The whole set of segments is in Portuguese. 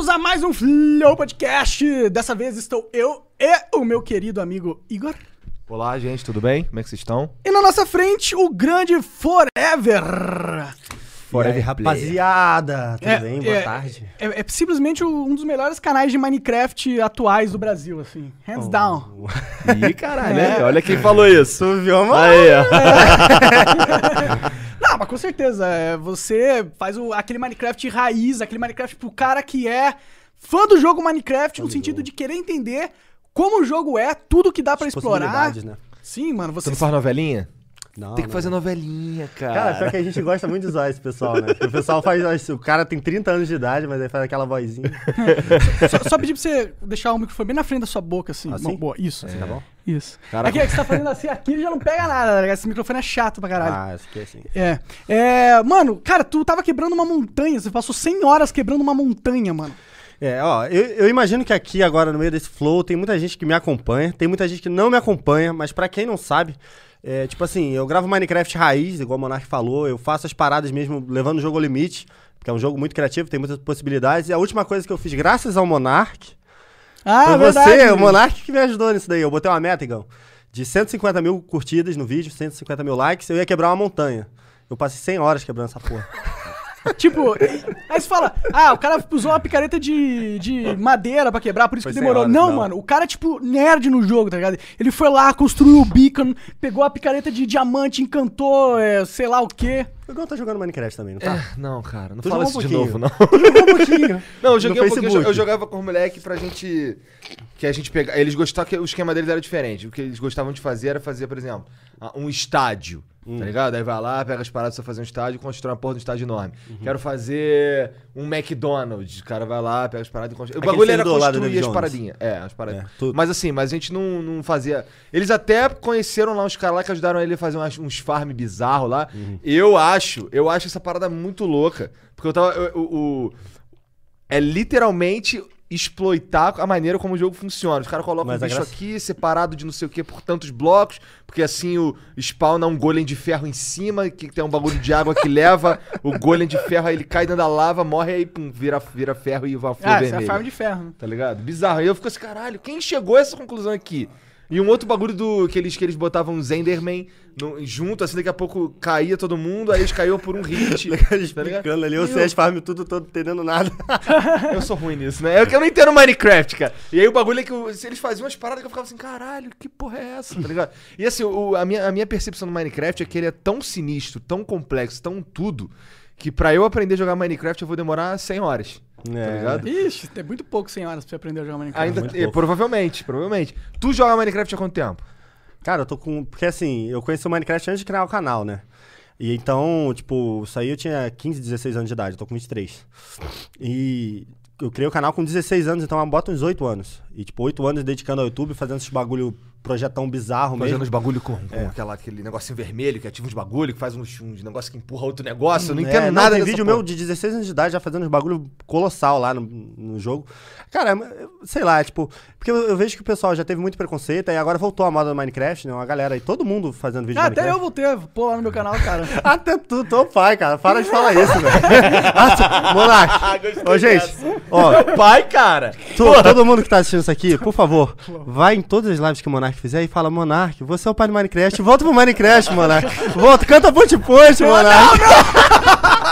Bem-vindos a mais um Flow Podcast. Dessa vez estou eu e o meu querido amigo Igor. Olá, gente, tudo bem? Como é que vocês estão? E na nossa frente, o grande Forever. Forever aí, rapaziada, tudo É, bem? Boa é, tarde. É, é simplesmente um dos melhores canais de Minecraft atuais do Brasil, assim. Hands down. Ih, caralho, né? olha quem falou isso. Viu, mano? Aí, ó. Não, mas com certeza. é, Você faz o- aquele Minecraft raiz, aquele Minecraft pro cara que é fã do jogo Minecraft, no sentido de querer entender como o jogo é, tudo que dá pra As explorar. né? Sim, mano, Você você não faz novelinha? Não, Tem que não. fazer novelinha, cara. Cara, pior que a gente gosta muito de zoar esse pessoal, né? Porque o pessoal faz. O cara tem 30 anos de idade, mas aí faz aquela vozinha. Só, só pedir pra você deixar o microfone bem na frente da sua boca, assim. Assim? Bom, boa, isso. Tá bom? Isso. Cara, aqui é que você tá fazendo assim, aqui já não pega nada, tá ligado? Esse microfone é chato pra caralho. Ah, aqui é assim. É. É. Mano, cara, tu tava quebrando uma montanha. Você passou 100 horas quebrando uma montanha, mano. É, ó, eu, eu imagino que aqui agora no meio desse flow tem muita gente que me acompanha, tem muita gente que não me acompanha, mas pra quem não sabe, é, tipo assim, eu gravo Minecraft raiz, igual o Monark falou, eu faço as paradas mesmo levando o jogo ao limite, porque é um jogo muito criativo, tem muitas possibilidades, e a última coisa que eu fiz graças ao Monark Ah, Foi verdade. você, o Monark, que me ajudou nisso daí. Eu botei uma meta, Igão, de 150 mil curtidas no vídeo, 150 mil likes, eu ia quebrar uma montanha. Eu passei 100 horas quebrando essa porra. Tipo, aí você fala, ah, o cara usou uma picareta de, de madeira pra quebrar, por isso Foi que demorou. horas, não, não. mano, o cara é tipo nerd no jogo, tá ligado? Ele foi lá, construiu o beacon, pegou a picareta de diamante, encantou, é, sei lá o quê. O Igão tá jogando Minecraft também, não tá? É, não, cara, não Tu fala isso um de novo, não. Tu jogou um pouquinho. Não, eu joguei No um pouquinho, eu jogava com os moleques pra gente. Que a gente pegar. Eles gostavam que o esquema deles era diferente. O que eles gostavam de fazer era fazer, por exemplo, um estádio. Hum. Tá ligado? Aí vai lá, pega as paradas pra fazer um estádio e constrói uma porra de um estádio enorme. Uhum. Quero fazer um McDonald's. O cara vai lá, pega as paradas e constrói. O Aquele bagulho era construir as paradinhas. É, as paradinhas. É. Mas assim, mas a gente não, não fazia. Eles até conheceram lá os caras lá que ajudaram ele a fazer umas- uns farm bizarro lá. Uhum. Eu acho, eu acho essa parada muito louca. Porque eu tava. eu- o- o- é literalmente exploitar a maneira como o jogo funciona. Os caras colocam Mas um a bicho graça- aqui, separado de não sei o que por tantos blocos, porque assim o spawna um golem de ferro em cima, que tem um bagulho de água que leva o golem de ferro, aí ele cai dentro da lava, morre aí, pum, vira, vira ferro e vai flor Ah, isso é vermelha. farm de ferro. né? Tá ligado? Bizarro. Aí eu fico assim, caralho, quem chegou a essa conclusão aqui? E um outro bagulho do que eles, que eles botavam os Enderman no- junto, assim, daqui a pouco caía todo mundo, aí eles caíam por um hit. tá? Explicando ali, eu sei as farm tudo, todo entendendo nada. Eu sou ruim nisso, né? É que eu não entendo Minecraft, cara. E aí o bagulho é que o- se eles faziam umas paradas que eu ficava assim, caralho, que porra é essa? Tá ligado? E assim, o- a, minha, a minha percepção do Minecraft é que ele é tão sinistro, tão complexo, tão tudo, que pra eu aprender a jogar Minecraft eu vou demorar 100 horas. Tá É. ligado? Ixi, tem muito pouco 100 horas pra você aprender a jogar Minecraft. Ainda, muito é, pouco. provavelmente, provavelmente. Tu joga Minecraft há quanto tempo? Cara, eu tô com. Porque assim, eu conheci o Minecraft antes de criar o canal, né? E então, tipo, isso aí eu tinha 15, 16 anos de idade, eu tô com 23. E eu criei o canal com 16 anos, então eu boto uns 8 anos. E, tipo, 8 anos dedicando ao YouTube, fazendo esses bagulho, projetão bizarro Fazendo mesmo. uns bagulho com, com aquela, aquele negocinho vermelho que ativa uns bagulho, que faz uns, uns negócios que empurra outro negócio. Eu não É, entendo nada Tem vídeo porra. meu de 16 anos de idade já fazendo uns bagulho colossal lá no, no jogo. Cara, sei lá, tipo, porque eu, eu vejo que o pessoal já teve muito preconceito, e agora voltou a moda do Minecraft, né? Uma galera aí, todo mundo fazendo vídeo Ah, até eu Minecraft. ter, pô, lá no meu canal, cara. Até tu, tô pai, cara. Para de falar isso, velho. Ah, Monark. Ô, gente, ó, Pai, cara! tu- todo mundo que tá assistindo isso aqui, por favor, vai em todas as lives que o Monark fizer e fala, Monark, você é o pai do Minecraft, volta pro Minecraft, Monark. Volta, canta ponte ponte, Monark.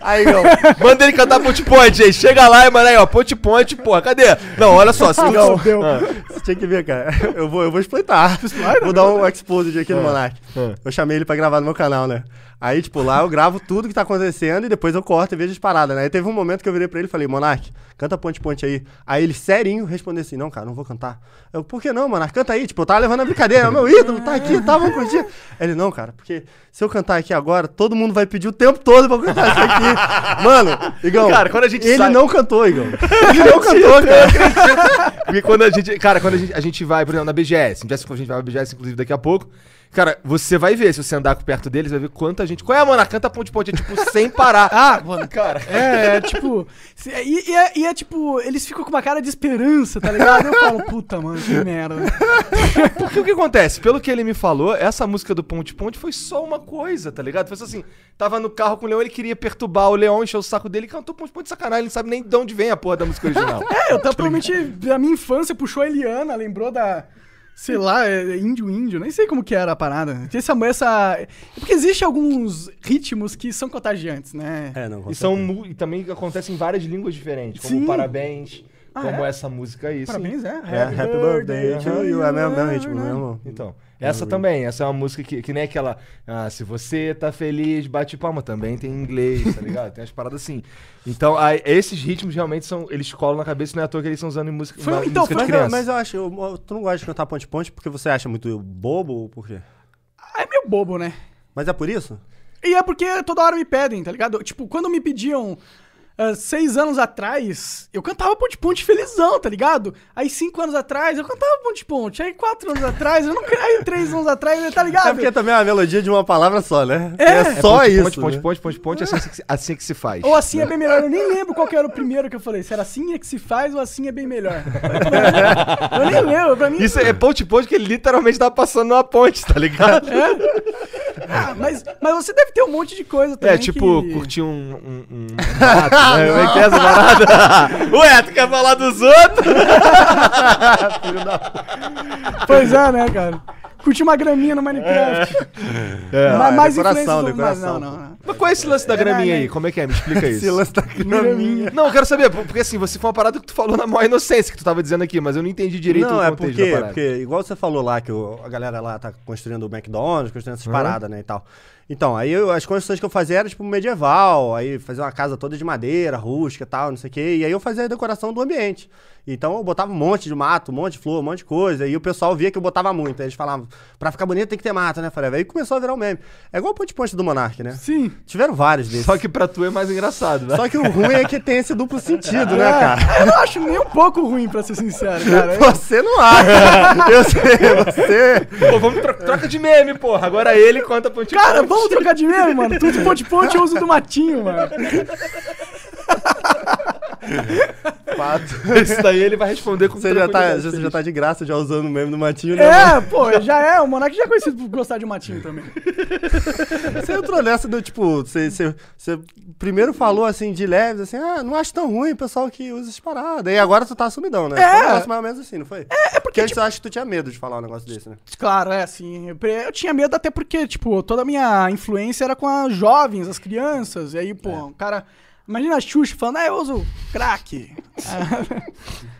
Aí, ó. Manda ele cantar Ponte Point, gente. Chega lá e manda aí, ó. Ponte Point, porra, cadê? Não, olha só. Se. Não, Ah. Você tinha que ver, cara. Eu vou, eu vou exploitar. Vou dar um exposed aqui no Monark. Ah. Eu chamei ele pra gravar no meu canal, né? Aí, tipo, lá eu gravo tudo que tá acontecendo e depois eu corto e vejo as paradas, né? Aí teve um momento que eu virei pra ele e falei, Monark, canta ponte ponte aí. Aí ele, serinho, respondeu assim, não, cara, não vou cantar. Eu, por que não, Monark? Canta aí. Tipo, eu tava levando a brincadeira, é o meu ídolo, tá aqui, tá, vamos curtir. Ele, não, cara, porque se eu cantar aqui agora, todo mundo vai pedir o tempo todo pra eu cantar isso aqui. Mano, Igão, Cara, quando a gente ele sai- não cantou, Igão. Ele não cantou, cara. Porque quando a gente. Cara, quando a gente, a gente vai, por exemplo, na BGS, a gente vai- a gente vai na BGS, inclusive, daqui a pouco. Cara, você vai ver, se você andar perto deles, vai ver quanta gente. Qual é, mano? Canta ponte ponte, é tipo, sem parar. Ah, mano. cara. É, é tipo. se- E, e é, e é tipo, eles ficam com uma cara de esperança, tá ligado? Eu falo, puta, mano, que merda. Porque o que acontece? Pelo que ele me falou, essa música do Ponte Ponte foi só uma coisa, tá ligado? Foi só assim, tava no carro com o Leão, ele queria perturbar o Leão, encher o saco dele e cantou Ponte Ponte de sacanagem, ele não sabe nem de onde vem a porra da música original. É, eu tava provavelmente. A minha infância puxou a Eliana, lembrou da. Sei lá, é, índio índio, nem sei como que era a parada. Essa, essa. é Porque existe alguns ritmos que são contagiantes, né? É, não, e, são, e também acontece em várias línguas diferentes, como Sim. Parabéns, Ah, como é? essa música aí. sim. Parabéns, é. É, Happy Birthday to you. É mesmo, mesmo ritmo, mesmo. Então, essa também, essa é uma música que, que nem aquela. Ah, se você tá feliz, bate palma, também tem em inglês, tá ligado? Tem umas paradas assim. Então, aí, esses ritmos realmente são. Eles colam na cabeça, não é à toa que eles estão usando em música, Foi- uma então, música foi- de Mas, eu- criança. mas eu acho, eu- tu não gosta de cantar ponte-ponte porque você acha muito bobo ou por quê? É meio bobo, né? Mas é por isso? E é porque toda hora me pedem, tá ligado? Tipo, quando me pediam ah, seis anos atrás, eu cantava Ponte Ponte felizão, tá ligado? Aí cinco anos atrás, eu cantava Ponte Ponte. Aí quatro anos atrás, eu não Aí três anos atrás, tá ligado? É porque também é uma melodia de uma palavra só, né? É. É, É só ponte, isso. Ponte, ponte, né? ponte, ponte, ponte, assim, que se- assim que se faz. Ou assim é bem melhor. Eu nem lembro qual que era o primeiro que eu falei. Se era assim é que se faz ou assim é bem melhor. eu nem lembro. Pra mim. Isso é ponte ponte que ele literalmente tá passando numa ponte, tá ligado? Ah, mas, mas você deve ter um monte de coisa também. É, tipo, que... curtir um, um, um mato, né? Como é que é essa parada? Ué, tu quer falar dos outros? Pois é, né, cara? Curtir uma graminha no Minecraft. É. Mas é mais decoração, do- mas decoração. Não, não, não. Mas qual é esse lance da É, graminha né, aí? Como é que é? Me explica isso. Esse lance da graminha. Não, eu quero saber, porque assim, você foi uma parada que tu falou na maior inocência que tu tava dizendo aqui, mas eu não entendi direito Não, o é contexto porque, da parada. porque, igual você falou lá, que o- a galera lá tá construindo o McDonald's, construindo essas Uhum. paradas, né, e tal. Então, aí eu- as construções que eu fazia era, tipo, medieval, aí fazia uma casa toda de madeira, rústica e tal, não sei o quê, e aí eu fazia a decoração do ambiente. Então eu botava um monte de mato, um monte de flor, um monte de coisa, e o pessoal via que eu botava muito, aí eles falavam, pra ficar bonito tem que ter mato, né, eu falei, aí começou a virar um meme. É igual o Ponte Ponte do Monark, né? Sim. Tiveram vários desses. Só que pra tu é mais engraçado, né? Só que o ruim é que tem esse duplo sentido, né, É, cara? Eu não acho nem um pouco ruim, pra ser sincero, cara. Você não acha. Eu sei, você. Pô, vamos tro troca de meme, porra. Agora ele conta ponte Cara, ponte. vamos trocar de meme, mano. Tudo ponte ponte eu uso do matinho, mano. Fato. Isso daí ele vai responder com Você já, tá, você já tá de graça já usando o meme do Matinho, né? mano? É, pô, já é. O Monark já é conhecido por gostar de matinho também. Você entrou nessa do tipo, você, você, você primeiro falou assim de leves, assim, ah, não acho tão ruim o pessoal que usa essas paradas. E agora tu tá sumidão, né? É. Foi um negócio mais ou menos assim, não foi? É, é porque tipo antes eu acho que tu tinha medo de falar um negócio desse, né? Claro, é assim. Eu tinha medo até porque, tipo, toda a minha influência era com as jovens, as crianças. E aí, pô, o cara. Imagina a Xuxa falando, ah, eu uso crack.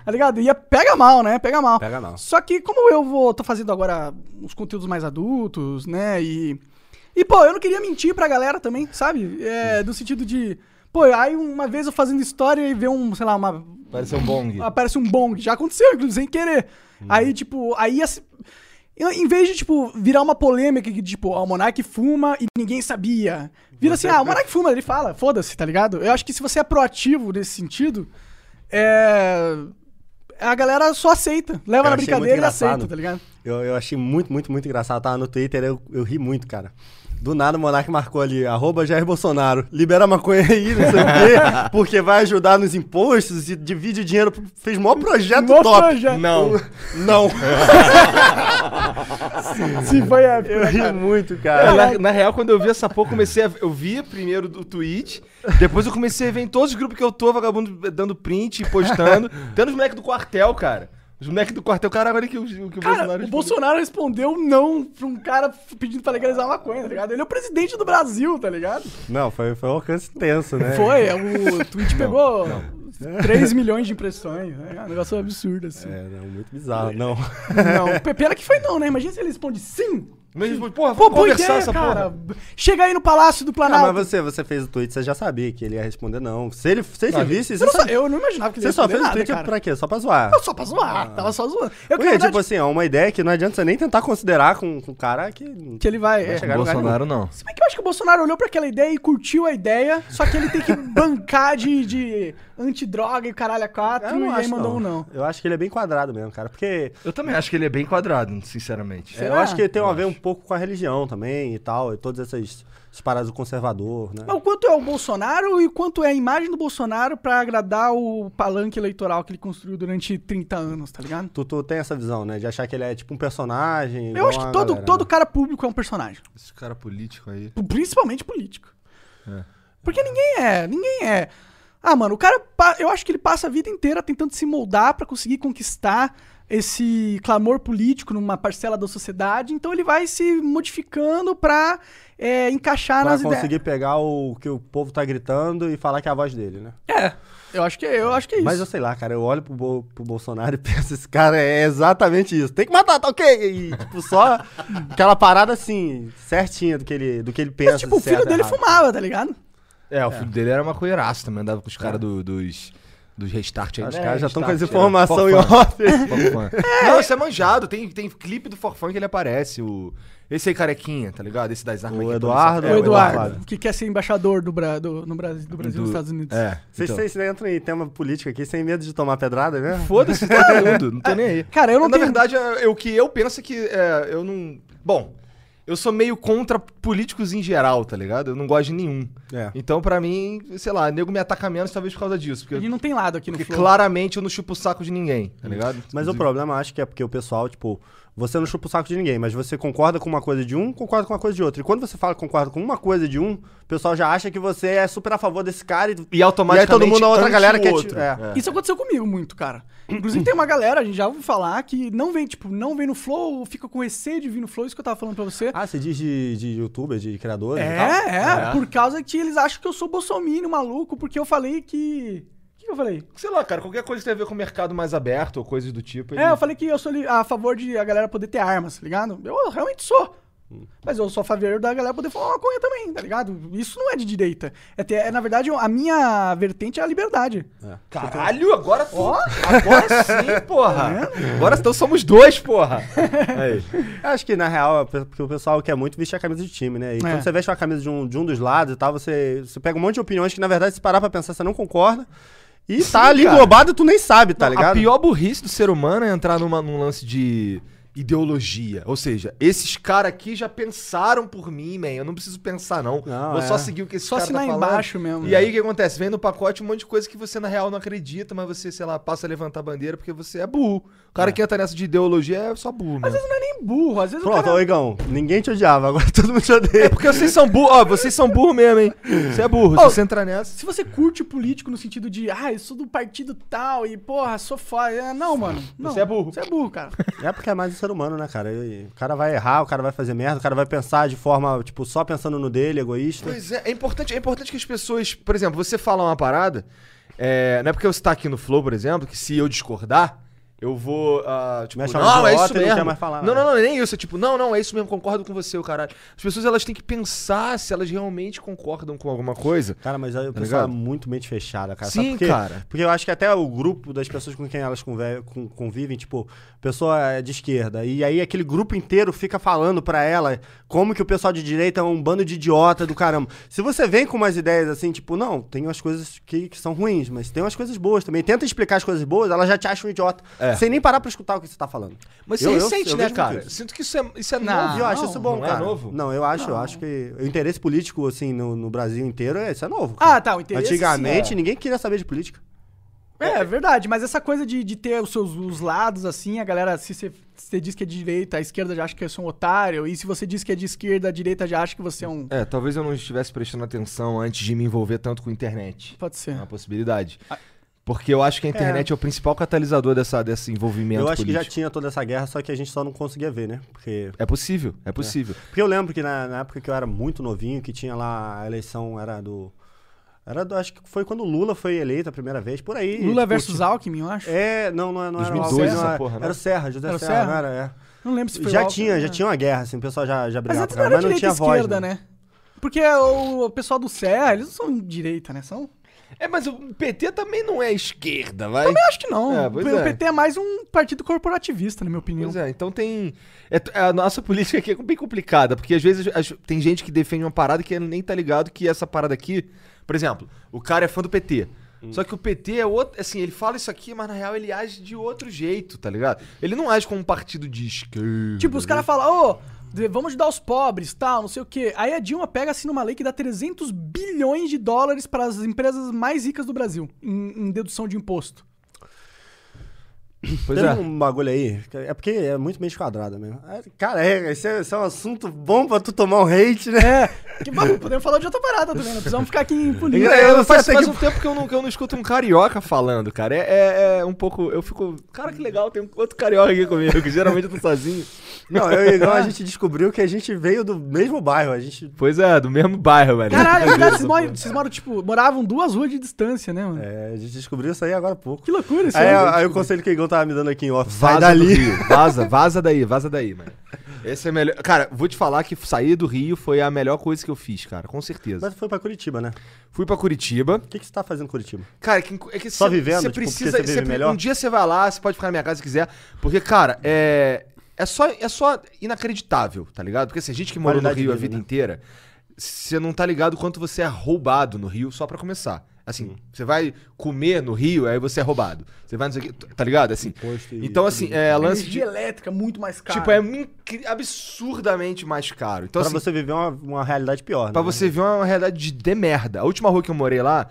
tá ligado? E pega mal, né? Pega mal. Pega mal. Só que como eu vou, tô fazendo agora uns conteúdos mais adultos, né? E. E, pô, eu não queria mentir pra galera também, sabe? É, do sentido de. Pô, aí uma vez eu fazendo história e ver um, sei lá, uma, Parece um bong. aparece um bong. Já aconteceu, inclusive, sem querer. Aí, tipo, aí assim, em vez de, tipo, virar uma polêmica que, tipo, o Monark fuma e ninguém sabia. Vira assim, ah, o Monark fuma, ele fala, foda-se, tá ligado? Eu acho que se você é proativo nesse sentido, é. A galera só aceita. Leva Eu na brincadeira e aceita, tá ligado? Eu, eu achei muito, muito, muito engraçado. Eu tava no Twitter, eu, eu ri muito, cara. Do nada o Monark marcou ali, arroba Jair Bolsonaro, libera a maconha aí, não sei o quê, porque vai ajudar nos impostos e divide o dinheiro. pro- Fez o maior projeto Mó top. projeto. Não. Não. Sim, foi épico. Eu ri cara? muito, É, cara. na, na real, quando eu vi essa porra, eu comecei a. Eu via primeiro do tweet, depois eu comecei a ver em todos os grupos que eu tô, vagabundo dando print e postando. Tendo os moleques do quartel, cara. Os moleques do quartel, cara, olha que o, que o Cara, Bolsonaro. o respondeu. Bolsonaro respondeu não pra um cara pedindo pra legalizar a maconha, tá ligado? Ele é o presidente do Brasil, tá ligado? Não, foi, foi um alcance tenso, né? Foi, o tweet pegou 3 milhões de impressões. né? É um negócio absurdo, assim. É, não, muito bizarro. Não. Não, pe- pena que foi não, né? Imagina se ele responde sim. Mas, porra, Pô, vamos boa conversar ideia, essa cara. porra. Chega aí no Palácio do Ah, Planalto. mas você, você fez o tweet, você já sabia que ele ia responder não. Se ele, se ele Não, visse, eu, você, não, só, sa- eu não imaginava que ele você ia só responder fez o nada, tweet cara. pra quê? Só pra zoar. Eu só pra zoar, tava só zoando. Eu, Porque, verdade, tipo assim, é uma ideia que não adianta você nem tentar considerar com, com o cara que... que ele vai... vai é. chegar Bolsonaro não. Se bem que eu acho que o Bolsonaro olhou pra aquela ideia e curtiu a ideia, só que ele tem que bancar de, de antidroga e caralho a quatro, Eu não e aí acho, mandou um não. não. Eu acho que ele é bem quadrado mesmo, cara. Porque Eu também acho que ele é bem quadrado, sinceramente. é, eu acho que tem Eu a ver um acho. pouco com a religião também e tal, e todas essas, paradas do conservador, né? Mas o quanto é o Bolsonaro e o quanto é a imagem do Bolsonaro pra agradar o palanque eleitoral que ele construiu durante 30 anos, tá ligado? Tu, tu tem essa visão, né? De achar que ele é tipo um personagem. Eu acho que todo, galera, todo né? cara público é um personagem. Esse cara político aí. Principalmente político. É. Porque ninguém é, ninguém é. Ah, mano, o cara, eu acho que ele passa a vida inteira tentando se moldar pra conseguir conquistar esse clamor político numa parcela da sociedade, então ele vai se modificando pra é, encaixar Pra nas conseguir ideias. pegar o que o povo tá gritando e falar que é a voz dele, né? É, eu acho que eu acho que é isso. Mas eu sei lá, cara, eu olho pro, Bo- pro Bolsonaro e penso, esse cara é exatamente isso. Tem que matar, tá ok? E, tipo, só aquela parada assim, certinha do que ele, do que ele pensa. Mas, tipo, o filho certo, dele errado. fumava, tá ligado? É, o filho dele era maconheiraço também, andava com os caras do- dos, dos restart aí. Os né? caras já estão com as informações em é, off. Forfã. Não, isso é manjado. Tem, tem clipe do Forfã que ele aparece. O... Esse aí, carequinha, tá ligado? Esse das armas O Eduardo, É, o Eduardo, Eduardo. que quer ser embaixador do, Bra do, no Brasil, do Brasil Do- nos Estados Unidos. É. Vocês, então. entram em tema político aqui sem medo de tomar pedrada, né? Foda-se todo mundo, não tô nem aí. Cara, eu não Na tenho... verdade, o que eu penso é que é, eu não. Bom, eu sou meio contra políticos em geral, tá ligado? Eu não gosto de nenhum. É. Então, pra mim, sei lá, nego me ataca menos talvez por causa disso. A Porque, gente não tem lado aqui no porque Flow. claramente eu não chupo o saco de ninguém, tá ligado? Mas o Inclusive- problema, acho que é porque o pessoal, tipo, você não chupa o saco de ninguém, mas você concorda com uma coisa de um, concorda com uma coisa de outro. E quando você fala que concorda com uma coisa de um, o pessoal já acha que você é super a favor desse cara e, E automaticamente. E aí todo mundo, a outra galera quer te- outro. é. Isso aconteceu comigo muito, cara. Inclusive tem uma galera, a gente já ouviu falar, que não vem, tipo, não vem no Flow, fica com receio de vir no Flow, isso que eu tava falando pra você. Ah, você diz de, de youtuber, de criadores e tal? É, é, É. por causa que eles acham que eu sou bolsominion maluco, porque eu falei que... Que eu falei? Sei lá, cara, qualquer coisa que tem a ver com o mercado mais aberto ou coisas do tipo. ele- É, eu falei que eu sou a favor de a galera poder ter armas, tá ligado? Eu realmente sou. Hum. Mas eu sou a favor da galera poder fumar maconha também, tá ligado? Isso não é de direita. É, ter- é, na verdade, a minha vertente é a liberdade. Caralho, agora tu. Agora sim, porra. Agora então somos dois, porra. Aí. Eu acho que, na real, é porque o pessoal quer muito vestir a camisa de time, né? E É. quando você veste uma camisa de um, de um dos lados e tal, você, você pega um monte de opiniões que, na verdade, se parar pra pensar, você não concorda. E tá ali cara. englobado e tu nem sabe, tá ligado? A pior burrice do ser humano é entrar numa, num lance de ideologia. Ou seja, esses caras aqui já pensaram por mim, man. Eu não preciso pensar, não. Não, Vou é. só seguir o que esse Só cara tá assinar falando. embaixo mesmo. E aí o que acontece? Vem no pacote um monte de coisa que você na real não acredita, mas você, sei lá, passa a levantar a bandeira porque você é burro. O cara que entra nessa de ideologia é só burro, Às mesmo. vezes não é nem burro, às vezes o Pronto, cara... ô Igão, ninguém te odiava, agora todo mundo te É odeia. porque vocês são burros, ó, vocês são burro mesmo, hein? Você é burro, Ô, se você entrar nessa. Se você curte o político no sentido de, ah, eu sou do partido tal e, porra, sou foda. É, Não, mano. Não. Você é burro. Você é burro, cara. É porque é mais o ser humano, né, cara? O cara vai errar, o cara vai fazer merda, o cara vai pensar de forma, tipo, só pensando no dele, egoísta. Pois é, é importante, é importante que as pessoas, por exemplo, você fala uma parada, é, não é porque você tá aqui no Flow, por exemplo, que se eu discordar, eu vou, ah, tipo, Mexe não, é isso não mesmo. mais falar não, não, não, nem isso, é tipo, não, não, é isso mesmo, concordo com você, o caralho. As pessoas, elas têm que pensar se elas realmente concordam com alguma coisa. Cara, mas aí o Tá pessoal é muito mente fechada, cara. Sim, por quê? cara. Porque eu acho que até o grupo das pessoas com quem elas com- convivem, tipo, pessoa é de esquerda, e aí aquele grupo inteiro fica falando pra ela como que o pessoal de direita é um bando de idiota do caramba. Se você vem com umas ideias assim, tipo, não, tem umas coisas que, que são ruins, mas tem umas coisas boas também. Tenta explicar as coisas boas, ela já te acha um idiota, É. sem nem parar pra escutar o que você tá falando. Mas Eu- isso é recente, eu né, cara? muito isso. Sinto que isso é, isso é Não. novo. Eu acho isso bom, não cara. é novo? Não, eu acho, eu acho que o interesse político, assim, no, no Brasil inteiro, é, isso é novo. cara. Ah, tá, o interesse, Antigamente, sim, é. ninguém queria saber de política. É, é verdade, mas essa coisa de, de ter os seus os lados, assim, a galera, se você, você diz que é de direita, a esquerda já acha que eu sou um otário, e se você diz que é de esquerda, a direita já acha que você é um. É, talvez eu não estivesse prestando atenção antes de me envolver tanto com internet. Pode ser. É uma possibilidade. Porque eu acho que a internet é, o principal catalisador dessa, desse envolvimento Eu acho que já político. tinha toda essa guerra, só que a gente só não conseguia ver, né? Porque, É possível, é possível. porque eu lembro que na, na época que eu era muito novinho, que tinha lá a eleição, era do. Era do. Acho que foi quando o Lula foi eleito a primeira vez, por aí. Lula tipo, versus Alckmin, eu acho. É, não, não, não era o 2002 Alckmin, essa não, porra, né? Era o Serra, José Era o Serra, Serra? não era? É. Não lembro se foi Já o Alckmin, tinha, já né? tinha uma guerra, assim, o pessoal já, já Mas brigava antes por não era mas não tinha e voz. esquerda, né? né? Porque o, o pessoal do Serra, eles não são direita, né? São. É, mas o PT também não é esquerda, vai. Também acho que não. É, o é. PT é mais um partido corporativista, na minha opinião. Pois é, então tem. é- a nossa política aqui é bem complicada, porque às vezes as- tem gente que defende uma parada que nem tá ligado que essa parada aqui. Por exemplo, o cara é fã do PT. Hum. Só que o PT é outro. Assim, ele fala isso aqui, mas na real ele age de outro jeito, tá ligado? Ele não age como um partido de esquerda. Tipo, os caras falam, ô, de- vamos ajudar os pobres, tal, não sei o quê. Aí a Dilma pega, assina uma lei que dá 300 bilhões de dólares para as empresas mais ricas do Brasil, em, em dedução de imposto. Pois Tem é. um bagulho aí, é porque é muito meio quadrada mesmo. É, Cara, é, esse, é, esse é um assunto bom pra tu tomar um hate, né? É, que, vamos, podemos falar de outra parada também, não precisamos ficar aqui em política. É, eu não sei faz, faz que- um tempo que eu, não, que eu não escuto um carioca falando, cara. É, é- é um pouco. Eu fico. Cara, que legal, tem um outro carioca aqui comigo, que geralmente eu tô sozinho. Não, eu e o Igão, a gente descobriu que a gente veio do mesmo bairro. A gente. Pois é, do mesmo bairro, velho. Caralho, é verdade, Deus, vocês moram, vocês moram, tipo, moravam duas ruas de distância, né, mano? É, a gente descobriu isso aí agora há pouco. Que loucura isso Aí, aí. aí o conselho que o Igão tava me dando aqui em off. Sai Vaza dali. do Rio. Vaza, vaza daí, vaza daí, mano. Esse é melhor. Cara, vou te falar que sair do Rio foi a melhor coisa que eu fiz, cara, com certeza. Mas foi pra Curitiba, né? Fui pra Curitiba. O que, que você tá fazendo em Curitiba? Cara, que, é que Só cê- vivendo, cê tipo, precisa, você vive cê pre- melhor? Um dia você vai lá, você pode ficar na minha casa se quiser. Porque, cara, é. É só, é só inacreditável, tá ligado? Porque assim, a gente que morou no Rio de a vida, né? inteira, você não tá ligado quanto você é roubado no Rio só pra começar. Assim, você vai comer no Rio, aí você é roubado. Você vai não sei o quê, tá ligado? Assim. Imposto e Então, assim, é lance de. Energia elétrica muito mais cara. Tipo, é absurdamente mais caro. Então, pra assim, você viver uma, uma realidade pior, Pra né? você ver uma realidade de, de merda. A última rua que eu morei lá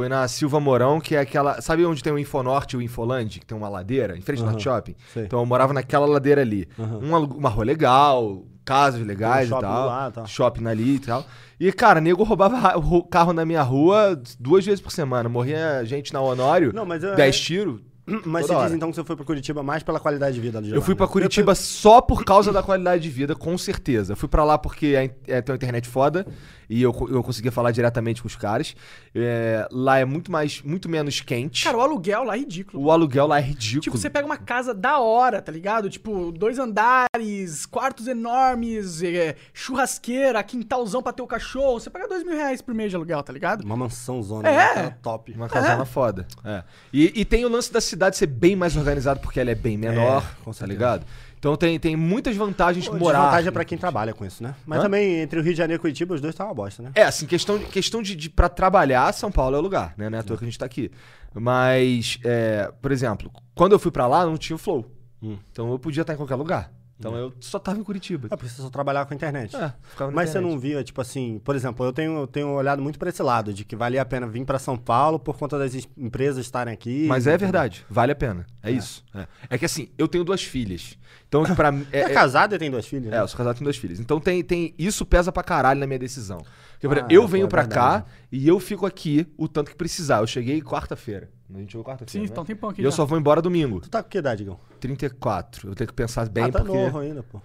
foi na Silva Mourão, que é aquela. Sabe onde tem o Infonorte e o Infoland, que tem uma ladeira, em frente ao Aham, Norte Shopping? sei. Então eu morava naquela ladeira ali. Aham. Uma, uma rua legal, casas legais um e tal. lá, tal. Shopping ali e tal. E, cara, nego roubava carro na minha rua duas vezes por semana. Morria gente na Honório, Não, mas eu- 10 tiros. Mas toda você hora. diz então que você foi pra Curitiba mais pela qualidade de vida de Eu fui pra Curitiba só por causa da qualidade de vida, com certeza. Eu fui pra lá porque a in- é, tem uma internet foda e eu, co- eu conseguia falar diretamente com os caras. É, lá é muito mais, muito menos quente. Cara, o aluguel lá é ridículo. o aluguel lá é ridículo. Tipo, você pega uma casa da hora, tá ligado? Tipo, dois andares, quartos enormes, é, churrasqueira, quintalzão pra ter o cachorro. Você paga dois mil reais por mês de aluguel, tá ligado? Uma mansão zona, É. né? Aquela top. Uma casona foda. É. E, e tem o lance da cidade ser bem mais organizada porque ela é bem menor, com tá ligado? Então tem, tem muitas vantagens Pô, morar. Desvantagem é pra quem trabalha com isso, né? Mas Hã? também entre o Rio de Janeiro e Curitiba, os dois tá uma bosta, né? É, assim, questão, de- questão de, de para trabalhar, São Paulo é o lugar, né? Não é à toa que a gente tá aqui. Mas, é, por exemplo, quando eu fui pra lá, não tinha o Flow. Hum. Então eu podia estar em qualquer lugar. Então eu só tava em Curitiba. É porque você só trabalhava com a internet. É, ficava na Mas você internet. não via, tipo assim, por exemplo, eu tenho, eu tenho olhado muito pra esse lado, de que valia a pena vir pra São Paulo por conta das es- empresas estarem aqui. Mas é verdade, vale a pena. É, isso. É. É que assim, eu tenho duas filhas. Então, pra mim. É, É, é, casado e tem duas filhas? é, né? eu sou casado com duas filhas. Então tem, tem. Isso pesa pra caralho na minha decisão. Porque, por Ah, eu pô, venho é pra cá e eu fico aqui o tanto que precisar. Eu cheguei quarta-feira. A gente chegou quarta-feira. Sim, né? então tem pão aqui E eu já. só vou embora domingo. Tu tá com que idade, Igão? 34. Eu tenho que pensar bem ah, tá porque. novo ainda, pô.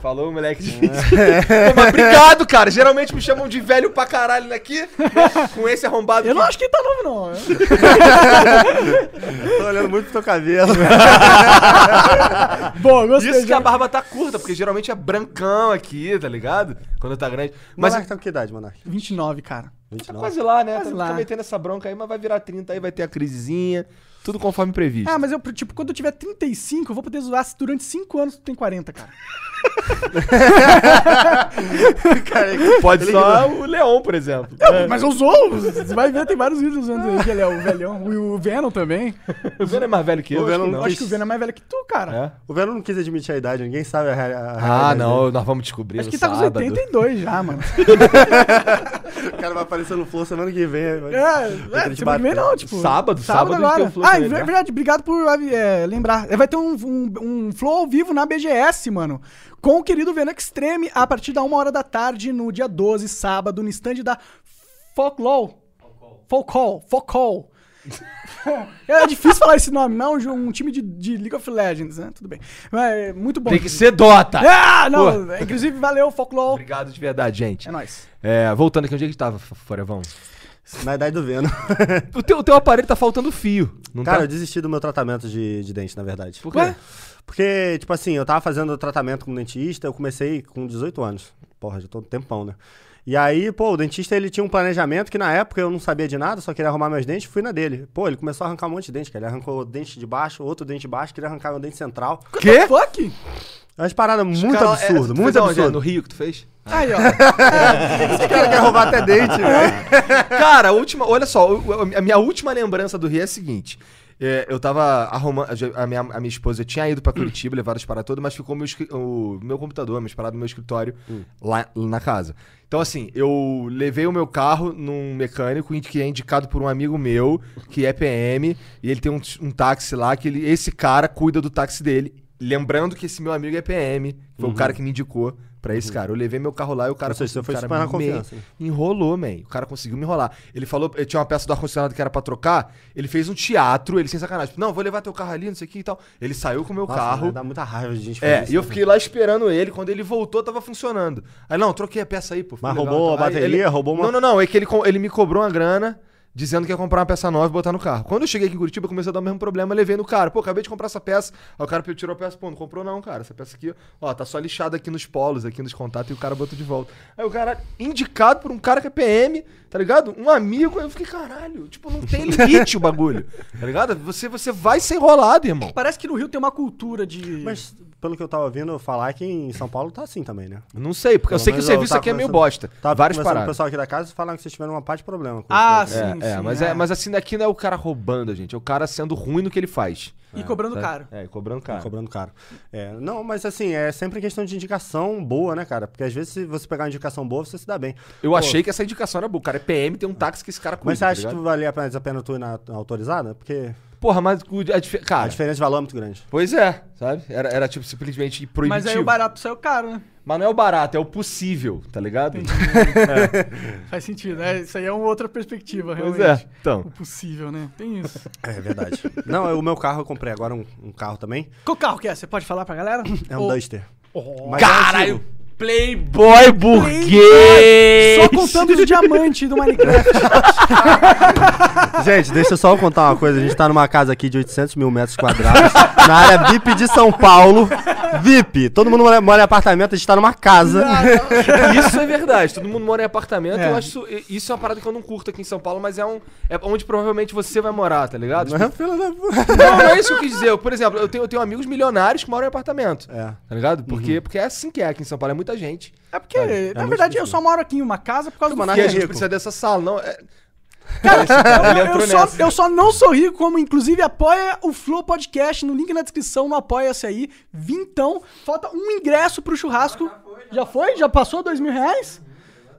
Falou, moleque difícil. Pô, mas obrigado, cara. Geralmente me chamam de velho pra caralho aqui. Com esse arrombado Eu não aqui. acho que tá novo, não. Tô olhando muito pro teu cabelo. Boa, gostei. Isso que a barba tá curta, porque geralmente é brancão aqui, tá ligado? Quando tá grande. Mas Monark tá com que idade, Monark? 29, cara. tá 29. quase lá, né? Quase tá, lá. tá metendo essa bronca aí, mas vai virar 30 aí, vai ter a crisezinha. Tudo conforme previsto. Ah, mas eu, tipo, quando eu tiver 35, eu vou poder zoar se durante 5 anos tu tem 40, cara. Cara, Pode ele- só o Leon, por exemplo. Mas eu zoo! Você vai ver, tem vários vídeos usando aí que ele é o velhão. E o Venom também. O Venom é mais velho que eu? O acho que Venom Eu não. acho que o Venom é mais velho que tu, cara. É? O velho não quis admitir a idade, ninguém sabe a, Ah, realidade não, nós vamos descobrir Acho que tá com os sábado. 82 já, mano. dele. O cara vai aparecer no Flow semana que vem. vai- É, é, semana que vem não, tipo. Sábado, sábado a gente tem o Flow Ah, com é verdade, obrigado por é, lembrar. É, Vai ter um, um, um flow ao vivo na BGS, mano. Com o querido Venom Extreme a partir da 1 hora da tarde, no dia 12, sábado, no stand da Folklore. Folcall. Folcall. É difícil falar esse nome, não? Um time de, de League of Legends, né? Tudo bem. Mas é muito bom. Tem que ser Dota. Ah, não. Inclusive, valeu, Folklore. Obrigado de verdade, gente. É nóis. É, voltando aqui, onde é que a gente tava, Forevão? Na idade do Venom. O teu, o teu aparelho tá faltando fio. Não Cara, tá? eu desisti do meu tratamento de, de dente, na verdade. Por quê? Ué? Porque, tipo assim, eu tava fazendo tratamento com dentista, eu comecei com 18 anos. Porra, já tô um tempão, né? E aí, pô, o dentista ele tinha um planejamento que na época eu não sabia de nada, só queria arrumar meus dentes, fui na dele. Pô, ele começou a arrancar um monte de dente, cara. Ele arrancou o dente de baixo, outro dente de baixo, queria arrancar meu dente central. Quê? Fuck? É umas paradas muito Cara, absurdo, é, muito? É, absurdo. No Rio que tu fez? Aí, ó. O cara quer roubar até dente, velho. Cara, a última. Olha só, a minha última lembrança do Rio é a seguinte. é, eu tava arrumando. A minha, a minha esposa tinha ido pra Curitiba, levado as paradas todas, mas ficou meu, o meu computador, minhas paradas no meu escritório lá, na casa. Então, assim, eu levei o meu carro num mecânico que é indicado por um amigo meu, que é PM, e ele tem um, um táxi lá, que ele, esse cara cuida do táxi dele. Lembrando que esse meu amigo é PM, foi o cara que me indicou pra esse cara. Eu levei meu carro lá e o cara Ou seja, você foi super na confiança? Enrolou, man. O cara conseguiu me enrolar. Ele falou, eu tinha uma peça do ar-condicionado que era pra trocar. Ele fez um teatro, ele sem sacanagem. Tipo, não, vou levar teu carro ali, não sei o que e tal. Ele saiu com o meu Nossa, carro. Dá muita raiva de gente É, fazer e eu isso, né? fiquei lá esperando ele. Quando ele voltou, tava funcionando. Aí, não, troquei a peça aí, pô. Mas legal roubou a bateria, ele- roubou uma- Não, não, não. É que ele, ele me cobrou uma grana dizendo que ia comprar uma peça nova e botar no carro. Quando eu cheguei aqui em Curitiba, comecei a dar o mesmo problema. Levei no cara. Pô, acabei de comprar essa peça. Aí o cara tirou a peça. Pô, não comprou não, cara. Essa peça aqui, ó, tá só lixada aqui nos polos, aqui nos contatos. E o cara botou de volta. Aí o cara, indicado por um cara que é PM, tá ligado? Um amigo. Aí eu fiquei, caralho. Tipo, não tem limite o bagulho. Tá ligado? Você, você vai ser enrolado, irmão. Parece que no Rio tem uma cultura de. Mas, pelo que eu tava ouvindo falar, que em São Paulo tá assim também, né? Não sei, porque eu Pelo sei que o serviço aqui é meio bosta. Tava Várias conversando com o paradas. pessoal aqui da casa e falaram que vocês tiveram uma parte de problema com Ah, isso. sim. É, é, mas, é. mas assim, daqui não é o cara roubando a gente, é o cara sendo ruim no que ele faz. E cobrando sabe? caro. É, e cobrando caro. Cobrando caro. É, não, mas assim, é sempre questão de indicação boa, né, cara? Porque às vezes se você pegar uma indicação boa, você se dá bem. Eu Pô, achei que essa indicação era boa. O cara é PM, tem um táxi que esse cara cuida, Mas você acha tá que valia a pena, a pena tu ir na, na autorizada? Porque Porra, mas o- a dife- a Cara, diferença de valor é muito grande. pois é, sabe? Era, era tipo simplesmente proibitivo. Mas aí o barato saiu caro, né? Mas não é o barato, é o possível, tá ligado? Faz sentido, né? Isso aí é uma outra perspectiva, Pois realmente. é, então. O possível, né? Tem isso. É verdade. não, o meu carro eu comprei agora um, um carro também. Qual carro que é? Você pode falar pra galera? É um Ou- Duster. Oh, é Caralho! Playboy burguês! Só contando os diamantes do Minecraft. Gente, deixa eu só contar uma coisa. A gente tá numa casa aqui de 800 mil metros quadrados, na área VIP de São Paulo. VIP. Todo mundo mora, mora em apartamento, a gente tá numa casa. Isso é verdade. Todo mundo mora em apartamento. É. Eu acho isso, isso é uma parada que eu não curto aqui em São Paulo, mas é um é onde provavelmente você vai morar, tá ligado? Tipo, Não é puta. não, não é isso que eu quis dizer. Eu, por exemplo, eu tenho, eu tenho amigos milionários que moram em apartamento. É. Tá ligado? Porque, porque é assim que é aqui em São Paulo. É muita gente. É porque, É, é na verdade, eu difícil. só moro aqui em uma casa por causa do Monarca Porque a é gente precisa dessa sala. Não, é- Eu, Ele eu entrou só, eu só não sou rico, como inclusive apoia o Flow Podcast no link na descrição, no Apoia-se aí. Vintão, falta um ingresso pro churrasco. Já foi? Já passou dois mil reais?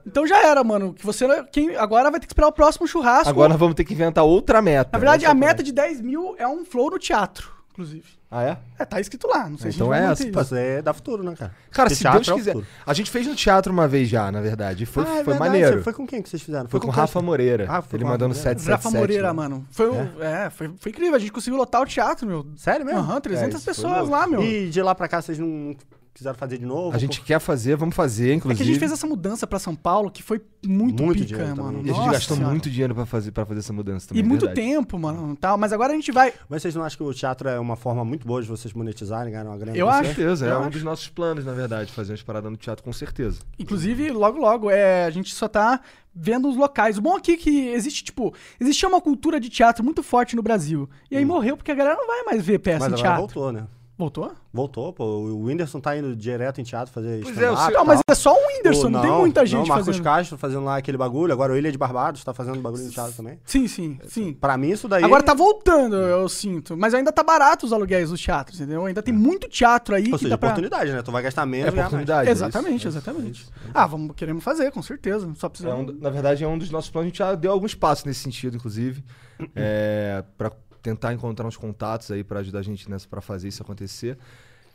Então já era, mano. Que você quem, agora vai ter que esperar o próximo churrasco. Agora vamos ter que inventar outra meta. Na verdade, Essa a é meta de 10 mil é um Flow no teatro, inclusive. Ah, é? É, tá escrito lá. Não sei se Então a gente é vai essa, é da futuro, né, cara? Cara, Porque se Deus é quiser. futuro. A gente fez no teatro uma vez já, na verdade. Foi, Ah, é foi verdade. maneiro. Você Foi com quem que vocês fizeram? Foi com o? Rafa Moreira. Ah, foi ele com o mandando Rafa Moreira. 777. Rafa Moreira, né? mano. Foi, um- é, foi, foi incrível. A gente conseguiu lotar o teatro, meu. Sério mesmo? Aham, 300 É, foi pessoas lá, meu. E de lá pra cá vocês não quiseram fazer de novo? A gente Pô, quer fazer, vamos fazer, É inclusive. que a gente fez essa mudança pra São Paulo que foi muito, Muito pica, dinheiro mano. também. E a gente Nossa gastou Senhora. muito dinheiro pra fazer, pra fazer essa mudança também. E muito verdade. tempo, mano. Tal. Mas agora a gente vai. Mas vocês não acham que o teatro é uma forma muito boa de vocês monetizarem, ganhar uma grana? Eu acho. certeza, é Eu um acho. dos nossos planos, na verdade, fazer umas paradas no teatro, com certeza. Inclusive, logo, logo, é, a gente só tá vendo os locais. O bom aqui é que existe, tipo, existia uma cultura de teatro muito forte no Brasil. E aí morreu porque a galera não vai mais ver peça Hum. Mas em teatro. voltou, né? Voltou? Voltou, pô. O Whindersson tá indo direto em teatro fazer Pois é, e Não, mas é só o Whindersson, Pô, não, tem muita gente não, Marcos fazendo. Castro fazendo lá aquele bagulho. Agora o Ilha de Barbados tá fazendo bagulho no teatro também. Sim, sim, sim. Pra mim isso daí... Agora tá voltando, eu sinto. Mas ainda tá barato os aluguéis dos teatros, entendeu? Ainda tem muito teatro aí Ou que seja, dá pra... oportunidade, né? Tu vai gastar menos É mais. oportunidade. é isso. Exatamente, exatamente. Ah, vamos, queremos fazer, com certeza. Só É precisamos... um- na verdade, é um dos nossos planos. A gente já deu alguns passos nesse sentido, inclusive, é, para tentar encontrar uns contatos aí pra ajudar a gente nessa para fazer isso acontecer.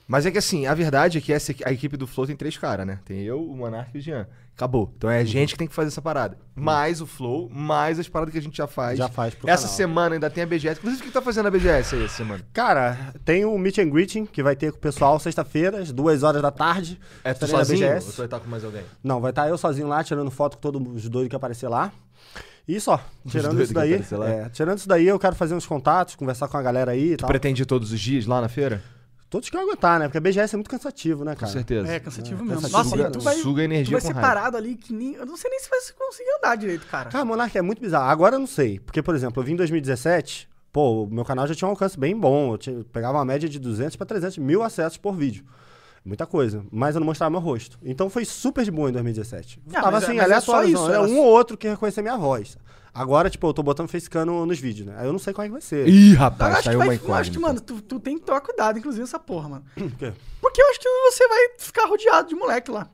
Mas é que assim, a verdade é que essa, a equipe do Flow tem três caras, né? Tem eu, o Monark e o Jean. Acabou. Então é a gente que tem que fazer essa parada. Mais o Flow, mais as paradas que a gente já faz. Já faz pro Essa canal. semana ainda tem a BGS. Inclusive, o que tá fazendo a BGS aí essa semana? Cara, tem o Meet and Greeting, que vai ter com o pessoal sexta-feira, às duas horas da tarde. É tu na sozinho ou BGS. tu vai estar com mais alguém? Não, vai estar eu sozinho lá, tirando foto com todos os doidos que aparecer lá. E só, tirando isso daí. é, tirando isso daí, eu quero fazer uns contatos, conversar com a galera aí e Tu tal. pretende ir todos os dias lá na feira? Todos que eu aguentar, né? Porque a BGS é muito cansativo, né, Com cara? certeza. É, cansativo É, mesmo. cansativo. Nossa, Suga- tu vai, suga energia tu vai com ser raiva. parado ali que nem... Eu não sei nem se vai conseguir andar direito, cara. Cara, Monark é muito bizarro. Agora eu não sei. Porque, por exemplo, eu vim em 2017, pô, o meu canal já tinha um alcance bem bom. Eu tinha- pegava uma média de 200 pra 300 mil acessos por vídeo. Muita coisa. Mas eu não mostrava meu rosto. Então foi super de boa em 2017. Ah, Tava mas é- assim, mas é só isso, Era era um ou outro que reconhecia minha voz. Agora, tipo, eu tô botando facecam nos vídeos, né? Aí eu não sei como é que vai ser. Ih, Eu rapaz, acho que, saiu vai, uma eu acho que, mano, tu, tu tem que tomar cuidado, inclusive, nessa porra, mano. Por quê? Porque eu acho que você vai ficar rodeado de moleque lá.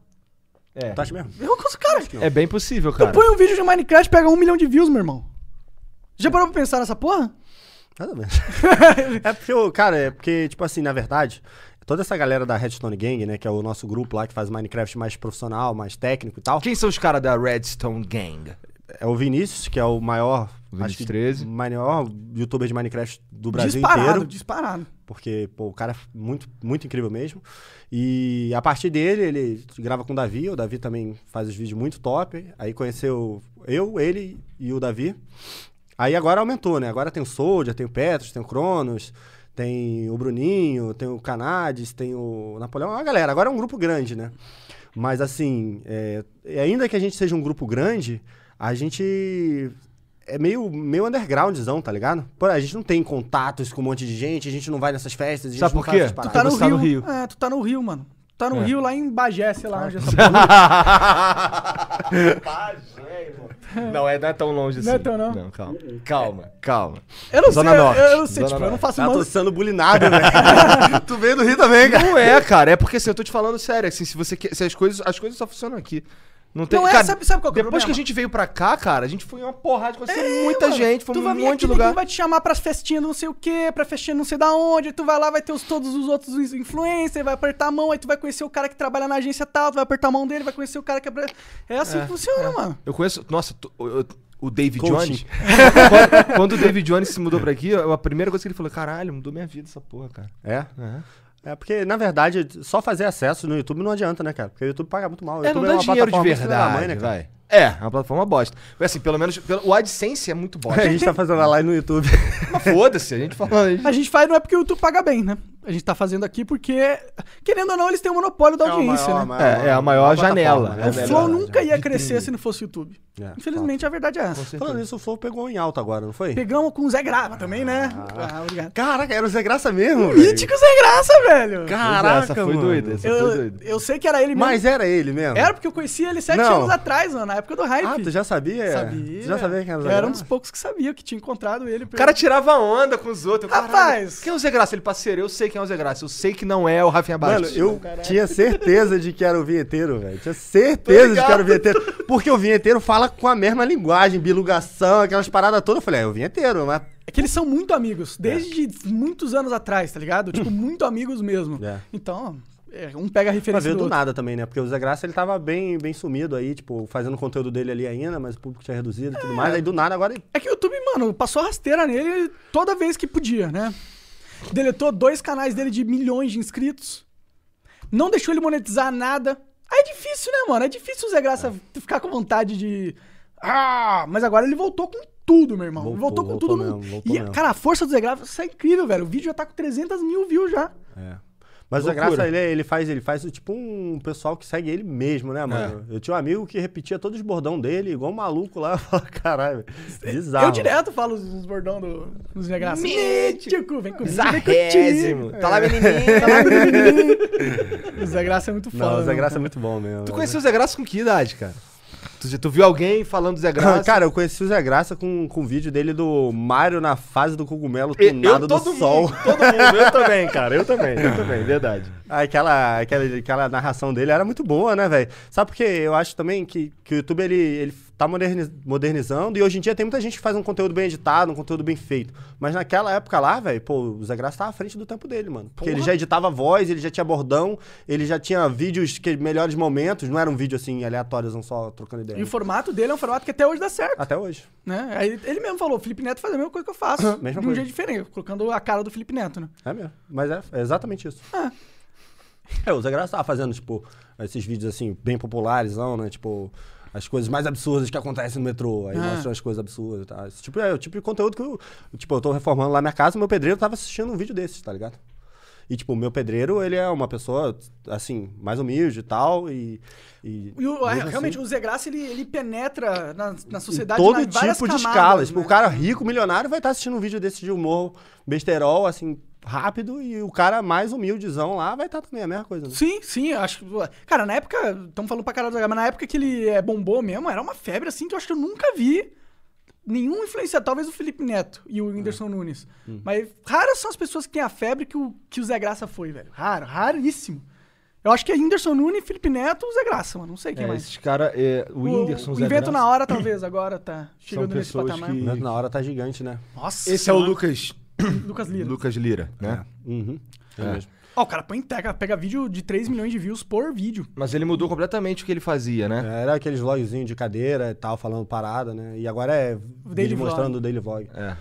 É. Tu acha mesmo? Eu, cara, É bem possível, tu cara. põe um vídeo de Minecraft e pega um milhão de views, meu irmão. Já parou pra pensar nessa porra? Nada menos. é porque, eu- cara, é porque, tipo assim, na verdade, toda essa galera da Redstone Gang, né, que é o nosso grupo lá que faz Minecraft mais profissional, mais técnico e tal, Quem são os caras da Redstone Gang? é o Vinícius, que é o maior, Vinícius acho que 13. maior youtuber de Minecraft do Brasil disparado, inteiro. disparado. porque pô, o cara é muito, muito incrível mesmo. E a partir dele, ele grava com o Davi, o Davi também faz os vídeos muito top. Aí conheceu eu, ele e o Davi. Aí agora aumentou, né? Agora tem o Soldier, tem o Petros, tem o Cronos, tem o Bruninho, tem o Canades, tem o Napoleão, uma galera. Agora é um grupo grande, né? Mas assim, é, ainda que a gente seja um grupo grande, a gente é meio, meio undergroundzão, tá ligado? Pô, a gente não tem contatos com um monte de gente, a gente não vai nessas festas, a gente Sabe não por quê? Tu paradas. Tá no, tá no Rio. Rio. É, tu tá no Rio, mano. Tá no É. Rio, lá em Bagé, sei lá onde é essa porra. Não, é, não é tão longe assim. Não é tão, não? Não, calma. Calma, calma. Eu não Zona sei, eu- Norte, eu, eu não sei, Zona tipo, eu não Norte. faço tô mano. sendo bulinado, velho. tu veio do Rio também, cara. Não é, cara. É porque assim, eu tô te falando sério. Assim, se você quer. Se as coisas, as coisas só funcionam aqui. Não tem. Não é, cara, sabe, sabe qual que é o Depois que a gente veio pra cá, cara, a gente foi uma porrada, conheceu É, muita mano, gente, foi tu um vai monte de lugar. ninguém vai te chamar pras festinhas não sei o quê, pra festinha não sei da onde, tu vai lá, vai ter os, todos os outros influencers, vai apertar a mão, aí tu vai conhecer o cara que trabalha na agência tal, tu vai apertar a mão dele, vai conhecer o cara que é... pra- É assim É, que funciona, mano. Eu conheço. Nossa, tu- o- o- o David Coaching. Jones. quando, quando o David Jones se mudou pra aqui, a primeira coisa que ele falou: caralho, mudou minha vida essa porra, cara. É? É. É porque, na verdade, só fazer acesso no YouTube não adianta, né, cara? Porque o YouTube paga muito mal. O É, YouTube não dá uma dinheiro de verdade, mãe, né, cara? vai. É, é uma plataforma bosta. Mas assim, pelo menos. pelo- o AdSense é muito bosta. A gente tá fazendo a live no YouTube. Mas foda-se, a gente falando. a gente- A gente faz não é porque o YouTube paga bem, né? A gente tá fazendo aqui porque, querendo ou não, eles têm o monopólio da audiência, né? É, é a maior janela, plataforma, é O Flow né? nunca ia crescer se não fosse o YouTube. É, Infelizmente, a verdade é essa. Falando nisso, o Flow pegou em alta agora, não foi? Pegamos com o Zé Grava também, né? Ah, obrigado. Caraca, era o Zé Graça mesmo. Mítico Zé Graça, velho! Caraca, essa foi mano. doida, essa foi Eu, doida. eu sei que era ele mesmo. Mas era ele mesmo? Era porque eu conheci ele sete Não. anos atrás, mano, na época do hype. Ah, tu já sabia? Sabia. Tu já sabia quem era o Zé Eu era um Graça? dos poucos que sabia que tinha encontrado ele. O cara tirava onda com os outros. Rapaz! caralho, Quem é o Zé Graça? Ele, parceiro, eu sei quem é o Zé Graça. Eu sei que não é o Rafinha Mano, Bastos. eu tinha certeza de que era o vinheteiro, velho. Tinha certeza de que era o vinheteiro. Porque o vinheteiro fala com a mesma linguagem, bilugação, aquelas paradas todas. Eu falei, é o vinheteiro, mas. É que eles são muito amigos, desde muitos anos atrás, tá ligado? Tipo, muito amigos mesmo. É. Então, é, um pega a referência ver do do outro. nada também, né? Porque o Zé Graça ele tava bem, bem sumido aí, tipo, fazendo o conteúdo dele ali ainda, mas o público tinha reduzido e tudo mais. Aí do nada agora. É que o YouTube, mano, passou rasteira nele toda vez que podia, né? Deletou dois canais dele de milhões de inscritos. Não deixou ele monetizar nada. Aí é difícil, né, mano? É difícil o Zé Graça ficar com vontade de. Ah! Mas agora ele voltou com tudo, meu irmão. Voltou Voltou, com voltou tudo. no- mesmo, voltou e, mesmo. cara, a força do Zé Graça é incrível, velho. O vídeo já tá com 300 mil views já. É. Mas o Zé Loucura. Graça, ele, ele faz, ele faz tipo um pessoal que segue ele mesmo, né, mano? Eu tinha um amigo que repetia todos os bordão dele, igual um maluco lá. Eu falava, caralho, bizarro. Eu direto falo os, os bordão do, do Zé Graça. Mítico! Vem comigo, Bizarrésimo. contigo. Tá lá, menininho. Tá lá, menininho. o Zé Graça é muito foda. Não, o Zé né, Graça é cara? muito bom mesmo. Tu conheceu o Zé Graça com que idade, cara? Tu, tu viu alguém falando do Zé Graça? Cara, eu conheci o Zé Graça com, com o vídeo dele do Mario na fase do cogumelo eu, tunado do todo sol. mundo, todo mundo. Eu também, cara. Eu também, eu também, verdade. Ah, Aquela, aquela, aquela narração dele era muito boa, né, velho? Sabe por quê? Eu acho também que, que o YouTube ele, ele tá moderni- modernizando e hoje em dia tem muita gente que faz um conteúdo bem editado, um conteúdo bem feito. Mas naquela época lá, velho, pô, o Zé Graça tava à frente do tempo dele, mano. Porque ele Porra. já editava voz, ele já tinha bordão, ele já tinha vídeos que melhores momentos, não era um vídeo assim aleatórios, não só trocando ideia. E o formato dele é um formato que até hoje dá certo. Até hoje. Né? Aí ele mesmo falou, o Felipe Neto faz a mesma coisa que eu faço. Mesma de um coisa. jeito diferente, colocando a cara do Felipe Neto, né? É mesmo. Mas é, é exatamente isso. Ah. É, o Zé Graça tava fazendo, tipo, esses vídeos assim, bem populares, não, né? Tipo, as coisas mais absurdas que acontecem no metrô. Aí Ah. mostra as coisas absurdas, tá? Esse tipo, é o tipo de conteúdo que eu. Tipo, eu tô reformando lá minha casa, meu pedreiro tava assistindo um vídeo desses, tá ligado? E, tipo, o meu pedreiro, ele é uma pessoa, assim, mais humilde e tal, e... E, E o- mesmo realmente, assim, o Zé Graça, ele, ele penetra na, na em sociedade todo tipo de camadas, escala. Tipo, né? o cara rico, milionário, vai estar assistindo um vídeo desse de humor besterol, assim, rápido, e o cara mais humildezão lá vai estar também a mesma coisa, né? Sim, sim, acho que. Cara, na época, estamos falando pra caralho mas na época que ele é, bombou mesmo, era uma febre assim que eu acho que eu nunca vi nenhum influenciador, talvez o Felipe Neto e o Whindersson Nunes. Mas raras são as pessoas que têm a febre que o, que o Zé Graça foi, velho. Raro, raríssimo. Eu acho que é Whindersson Nunes, Felipe Neto o Zé Graça, mano. Não sei quem É, mais. esses caras, é, o Whindersson, o, Zé Invento Graça. na hora, talvez, agora tá chegando nesse patamar. que- Na hora tá gigante, né? Nossa. Esse é o mano. Lucas, Lucas Lira. Lucas Lira, né? Uhum. É, É. mesmo. Ó, o cara põe, pega, pega vídeo de 3 milhões de views por vídeo. Mas ele mudou completamente o que ele fazia, né? Era aqueles vlogzinhos de cadeira e tal, falando parada, né? E agora é Daily vídeo vlog. mostrando o daily vlog. É.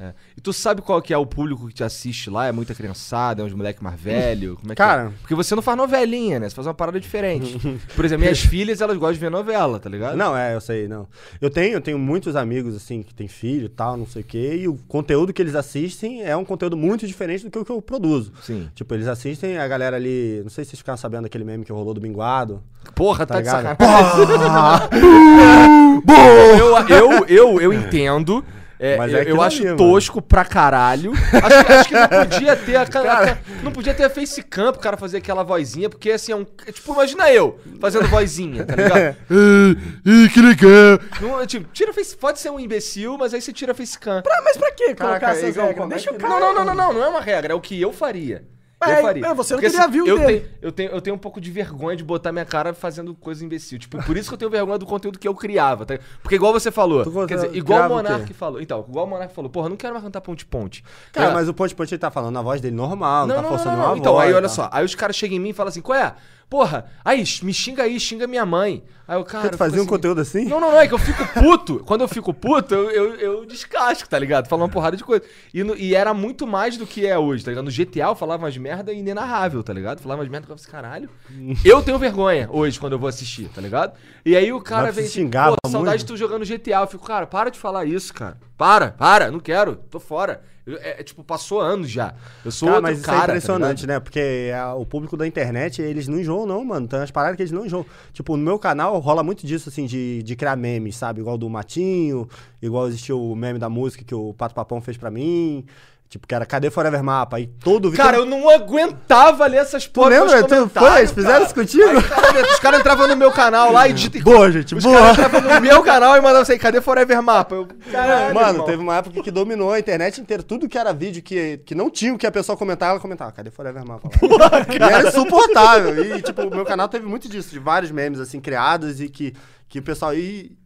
É. E tu sabe qual que é o público que te assiste lá? É muita criançada, é uns moleque mais velho? Como é que Cara. é? Porque você não faz novelinha, né? Você faz uma parada diferente. Por exemplo, minhas filhas, elas gostam de ver novela, tá ligado? Não, é, eu sei, não. Eu tenho, eu tenho muitos amigos, assim, que têm filho e tal, não sei o quê, e o conteúdo que eles assistem é um conteúdo muito diferente do que o que eu produzo. Sim. Tipo, eles assistem a galera ali. Não sei se vocês ficaram sabendo daquele meme que rolou do Minguado. Porra, tá, Tá de ligado? sacanagem. eu, eu, eu, eu entendo. É, Mas é eu, eu aquilo acho ali, mano. tosco pra caralho. Acho, que- acho que não podia ter a, ca- a- não podia ter a facecam pro cara fazer aquela vozinha, porque assim, é um. é tipo, imagina eu fazendo vozinha, tá ligado? Ih, que legal. Não, é tipo, tira face. Pode ser um imbecil, mas aí você tira a facecam. Ah, mas pra que colocar Caraca, essas regras? é Deixa o que- cara. Não, não, não, não, não, não é uma regra, é o que eu faria. É, eu faria. é, você não Porque, queria assim, ver o eu dele. tenho, eu, tenho, eu tenho um pouco de vergonha de botar minha cara fazendo coisa imbecil. Tipo, por isso que eu tenho vergonha do conteúdo que eu criava. Tá? Porque igual você falou, Tu quer dizer, igual o? Monark falou. Então, igual o Monark falou, porra, não quero mais cantar ponte-ponte. Cara, Tá mas o Ponte Ponte ele tá falando na voz dele normal, não, não, tá não, forçando não, não. Então, voz. aí olha tá. só. Aí os caras chegam em mim e falam assim, qual é? Porra, aí, me xinga aí, xinga minha mãe. Aí eu, cara. Eu fazia fico um conteúdo assim? Não, não, não, é que eu fico puto. Quando eu fico puto, eu, eu, eu descasco, tá ligado? Falo uma porrada de coisa. E, no- e era muito mais do que é hoje, tá ligado? No GTA eu falava umas merda inenarrável, tá ligado? Falava umas merda que eu falava assim, caralho. Eu tenho vergonha hoje quando eu vou assistir, tá ligado? E aí o cara Mas vem você assim, xingava pô, saudade muito? de tu jogando GTA. Eu fico, cara, para de falar isso, cara. Para, para, não quero, tô fora. É, é, tipo, passou anos já. Eu sou Cara, outro mas isso cara, é tá impressionante, ligado? né? Porque a- o público da internet, eles não enjoam, não, mano. Tem umas paradas que eles não enjoam. Tipo, no meu canal rola muito disso, assim, de, de criar memes, sabe? Igual do Matinho, igual existiu o meme da música que o Pato Papão fez pra mim. Tipo, que era Cadê Forever Mapa? Aí todo vídeo. Cara, eu não aguentava ler essas Tu porra. lembra? Tu foi? Fizeram isso contigo? Aí, os caras entravam no meu canal lá e digitavam. Boa, gente, Os boa. caras entravam no meu canal e mandavam assim, cadê Forever Mapa? Eu, caralho, Mano, irmão. teve uma época que dominou a internet inteira. Tudo que era vídeo que, que não tinha o que a pessoa comentava, ela comentava. Cadê Forever Mapa? lá?" e era insuportável. E, tipo, o meu canal teve muito disso, de vários memes, assim, criados e que, que o pessoal... E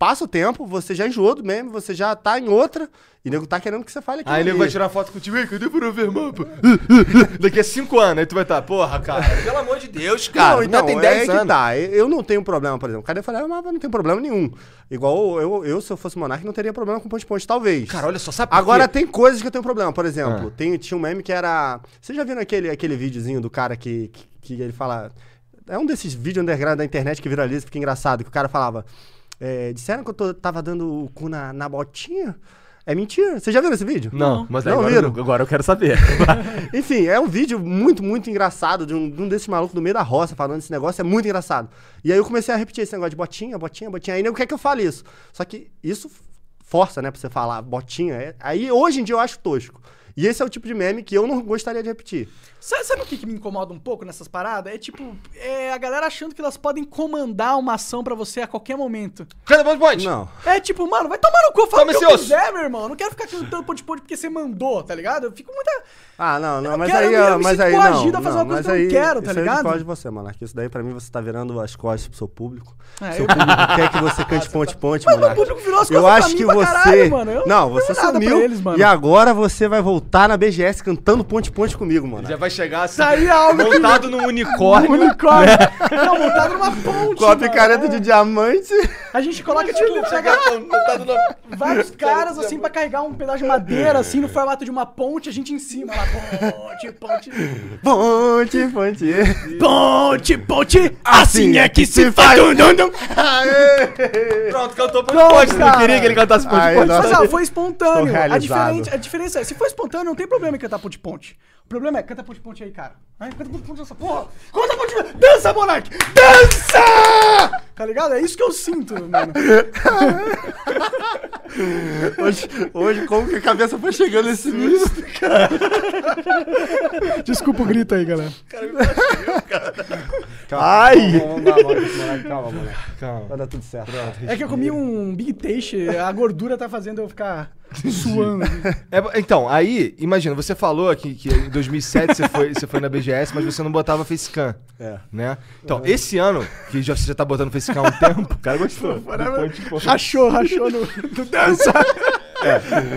passa o tempo, você já enjoou do meme, você já tá em outra e o nego tá querendo que você fale aquilo Aí ele vai tirar foto contigo, ei, cadê Forever Mapa? Daqui a 5 anos, aí tu vai estar, porra, cara, pelo amor de Deus, cara. não, então, tem é 10 que anos. tá. Eu não tenho problema, por exemplo. Cadê Forever Mapa? Não tem problema nenhum. Igual eu, eu se eu fosse monarca, não teria problema com Ponte Ponte, talvez. Cara, olha só, sabe Agora tem coisas que eu tenho problema. Por exemplo, Ah. tem, tinha um meme que era. Vocês já viram aquele, aquele videozinho do cara que, que, que ele fala. É um desses vídeos underground da internet que viraliza, fica engraçado, que o cara falava. É, disseram que eu tô- tava dando o cu na, na botinha? É mentira. Vocês já viram esse vídeo? Não, mas Não agora, viram? agora eu quero saber. Enfim, é um vídeo muito, muito engraçado de um, de um desses malucos do meio da roça falando esse negócio, é muito engraçado. E aí eu comecei a repetir esse negócio de botinha, botinha, botinha. Aí nego quer que eu fale isso. Só que isso força, né, pra você falar botinha. é- Aí hoje em dia eu acho tosco. E esse é o tipo de meme que eu não gostaria de repetir. Sabe, sabe o que, que me incomoda um pouco nessas paradas? É tipo, é a galera achando que elas podem comandar uma ação pra você a qualquer momento. Cadê Ponte Ponte? Não. É tipo, mano, vai tomar no cu, fala Toma o que eu quiser, meu irmão. Eu não quero ficar cantando ponte ponte porque você mandou, tá ligado? Eu fico muita. Ah, não, não, Eu mas quero- aí, eu ó, me mas sinto aí coagido não. a fazer não, uma coisa que eu não quero, tá isso aí ligado? de você, mano. Isso daí pra mim você tá virando as costas pro seu público. É, seu eu- público quer que você cante ponte ponte, Mas meu público virou as Eu costas pra acho mim que pra você. caralho, mano. Eu não, você sumiu. eles, mano. E agora você vai voltar na BGS cantando ponte ponte comigo, mano. Já vai chegar assim, é algo que- montado num unicórnio. Unicórnio. Não, montado numa ponte. Com a mano. picareta de diamante. A gente coloca, tipo, pega montado na... vários caras, assim, pra carregar um pedaço de madeira, assim, no formato de uma ponte, a gente em cima lá. Ponte, ponte. Ponte, ponte. Ponte, ponte. Assim é que se faz. Pronto, cantou Ponte Ponte. Não queria que ele cantasse Ponte Ponte. Mas, ó, foi espontâneo. A, diferente, a diferença é, se for espontâneo, não tem problema em cantar ponte-ponte. O problema é, canta ponte-ponte aí, cara. Ai, canta ponte-ponte nessa porra. Canta ponte-ponte. Dança, Monark. Dança! Tá ligado? É isso que eu sinto, mano. Hoje, hoje, como que a cabeça foi chegando nesse nível? Desculpa o grito aí, galera. Ai! Vamos dar moleque. Calma, moleque. Calma. Vai dar tudo certo. É que eu comi um Big Taste, a gordura tá fazendo eu ficar suando. É, então, aí, imagina, você falou que, que em 2007 você foi, você foi na BGS, mas você não botava facecam, É. né? Então, esse ano, que já, você já tá botando facecam há um tempo, o cara gostou. Rachou, rachou no, no dança.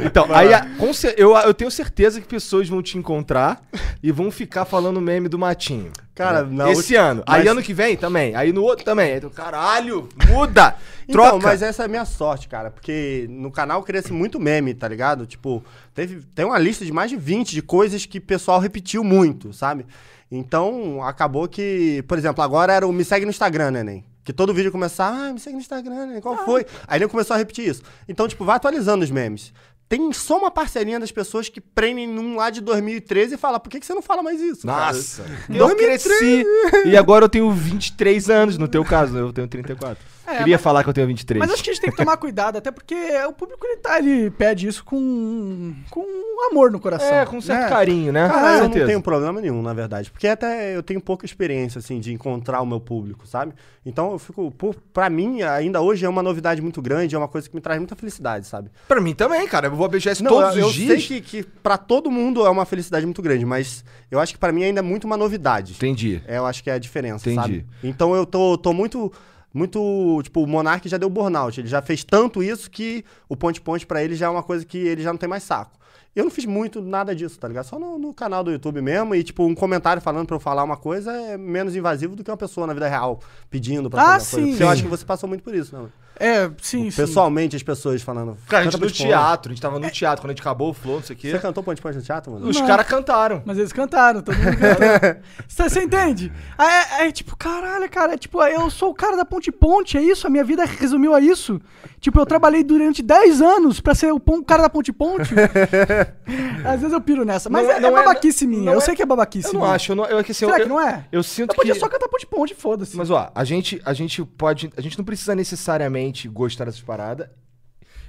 Então, aí, a- com eu, eu tenho certeza que pessoas vão te encontrar e vão ficar falando meme do Matinho. Cara, né? na Esse ulti- ano. Aí mas- ano que vem também. Aí no outro também. Aí tu, caralho, muda! Então, Troca! mas essa é a minha sorte, cara. Porque no canal cresce muito meme, tá ligado? Tipo, teve, tem uma lista de mais de 20 de coisas que o pessoal repetiu muito, sabe? Então, acabou que... Por exemplo, agora era o me segue no Instagram, né? Que todo vídeo começava, ah, me segue no Instagram, né? Qual foi? Aí ele começou a repetir isso. Então, tipo, vai atualizando os memes. Tem só uma parcelinha das pessoas que prendem num lá de 2013 e fala, por que, que você não fala mais isso? cara?" Nossa, eu cresci. E agora eu tenho 23 anos, no teu caso, eu tenho 34. É, Queria mas- falar que eu tenho 23. Mas acho que a gente tem que tomar cuidado, até porque o público ele, tá, ele pede isso com, com amor no coração. É, com certo né? carinho, né? Cara, Com eu certeza. não tenho problema nenhum, na verdade. Porque até eu tenho pouca experiência, assim, de encontrar o meu público, sabe? Então eu fico. Por, pra mim, ainda hoje é uma novidade muito grande, é uma coisa que me traz muita felicidade, sabe? Pra mim também, cara. Eu vou a BGS Não, todos eu, os eu dias. sei que, que para todo mundo é uma felicidade muito grande, mas eu acho que pra mim ainda é muito uma novidade. Entendi. É, eu acho que é a diferença, Entendi. sabe? Então eu tô, tô muito. Muito. Tipo, o Monark já deu burnout. Ele já fez tanto isso que o Ponte Ponte pra ele já é uma coisa que ele já não tem mais saco. Eu não fiz muito nada disso, tá ligado? Só no, no canal do YouTube mesmo. E, tipo, um comentário falando pra eu falar uma coisa é menos invasivo do que uma pessoa na vida real pedindo pra Ah, fazer sim. coisa. Porque eu acho que você passou muito por isso, né? É, sim, sim. Pessoalmente, as pessoas falando. Cara, a gente "Canta no Ponte Ponte". teatro, a gente tava no teatro, quando a gente acabou o flow, não sei o quê. Você cantou Ponte Ponte no teatro, mano? Os caras cantaram. Mas eles cantaram, todo mundo cantou. Você você entende? Aí é, é tipo, caralho, cara, é tipo, eu sou o cara da Ponte Ponte, é isso? A minha vida resumiu a isso? Tipo, eu trabalhei durante 10 anos pra ser o cara da Ponte Ponte. Às vezes eu piro nessa, mas Não é- é, é não é- babaquice minha. Eu é- sei que é babaquice Eu não minha. acho, eu não, eu, é que assim, Será eu, que não é? Eu sinto Eu podia que... só cantar Ponte Ponte, foda-se. Mas ó, a gente, a gente pode. A gente não precisa necessariamente gostar dessas paradas.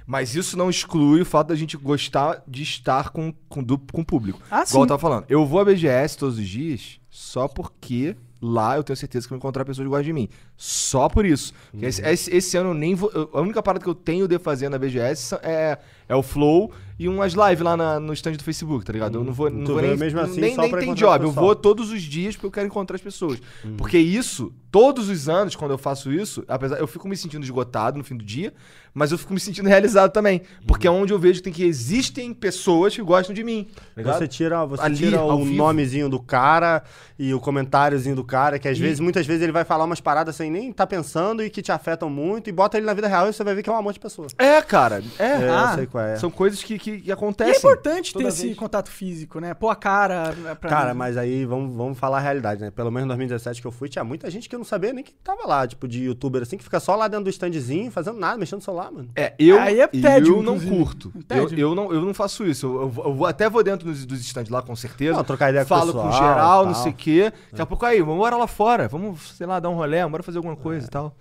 Mas isso não exclui o fato da gente gostar de estar com, com, du- com o público. Ah, Igual sim. eu tava falando. Eu vou à BGS todos os dias só porque lá eu tenho certeza que eu vou encontrar pessoas que gostam de mim. Só por isso. Porque esse, esse- esse ano eu nem vou. eu- a única parada que eu tenho de fazer na BGS é, é o Flow e umas lives lá na- no stand do Facebook, tá ligado? Eu não vou, não Tu vou nem. mesmo assim nem nem tem job. Eu vou todos os dias porque eu quero encontrar as pessoas. Porque isso, todos os anos, quando eu faço isso, apesar eu fico me sentindo esgotado no fim do dia, mas eu fico me sentindo realizado também. Porque é onde eu vejo que, tem que existem pessoas que gostam de mim. tá ligado? Você tira, você Ali, tira o vivo. nomezinho do cara e o comentáriozinho do cara, que às vezes, muitas vezes ele vai falar umas paradas sem nem tá pensando e que te afetam muito, e bota ele na vida real e você vai ver que é um amor de pessoa. É, cara. É. É, Ah, eu sei qual é. São coisas que, que, que é acontecem. importante ter toda esse vez. contato físico, né? Pôr a cara pra Cara, mas aí vamos, vamos falar a realidade, né? Pelo menos em 2017 que eu fui, tinha muita gente que eu não sabia nem que tava lá, tipo, de youtuber assim, que fica só lá dentro do standzinho, fazendo nada, mexendo no celular, mano. É, eu, Aí é tédio, eu não curto. É Eu, eu, não, eu não faço isso. Eu, eu eu até vou dentro dos, dos stands lá, com certeza. Não, trocar ideia com o Falo com pessoal, geral, não sei o quê. Daqui a pouco aí, vamos embora lá fora. Vamos, sei lá, dar um rolê, bora fazer alguma coisa e tal.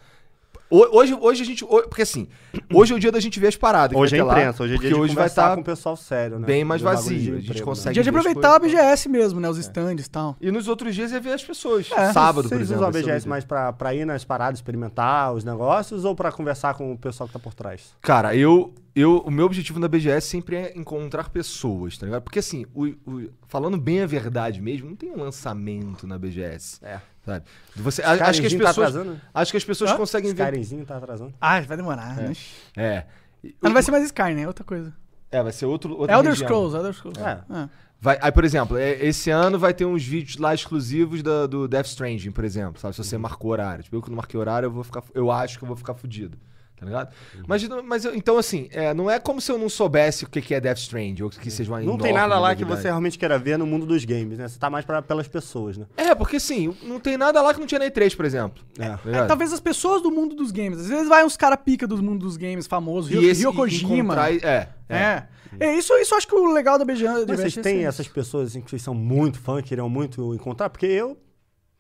Ho- Hoje, hoje a gente. Porque assim, hoje é o dia da gente ver as paradas. Hoje é lá, imprensa, hoje é dia de hoje vai conversar estar com o pessoal sério, né? bem mais vazio. de A gente emprego, consegue- Dia de aproveitar a BGS mesmo, né? Os stands e tal. E nos outros dias é ver as pessoas. É. Sábado, por Vocês exemplo. usam a é BGS mais pra, pra ir nas paradas, experimentar os negócios ou pra conversar com o pessoal que tá por trás? Cara, eu, eu. O meu objetivo na BGS sempre é encontrar pessoas, tá ligado? Porque assim, o, o- falando bem a verdade mesmo, não tem um lançamento na BGS. É. Sabe? Você, a- acho que as tá pessoas. atrasando? acho que as pessoas Hã? conseguem ver. Skyrimzinho tá atrasando? Ah, vai demorar. né? É. Mas não vai ser mais Sky, né? É outra coisa. É, vai ser outro. outra Elder região. Scrolls, Elder Scrolls. É. Ah. Vai, aí, por exemplo, é, esse ano vai ter uns vídeos lá exclusivos da- do Death Stranding, por exemplo, sabe? Se você marcou horário. Tipo, eu que não marquei horário, eu vou ficar. Eu acho que eu vou ficar fudido. Tá ligado? Mas, mas eu- então, assim, é, não é como se eu não soubesse o que que é Death Stranding, ou que seja uma Não tem nada lá que novidade. você realmente queira ver no mundo dos games, né? Você tá mais pra, pelas pessoas, né? É, porque assim, não tem nada lá que não tinha na E3, por exemplo. É. Tá É, talvez as pessoas do mundo dos games. Às vezes vai uns cara pica do mundo dos games famosos. Esse Hiro Kojima. É, é. É. É, isso, isso eu acho que o legal da Mas vocês é têm isso. essas pessoas assim, que vocês são muito fã, que queriam muito encontrar? Porque eu, É,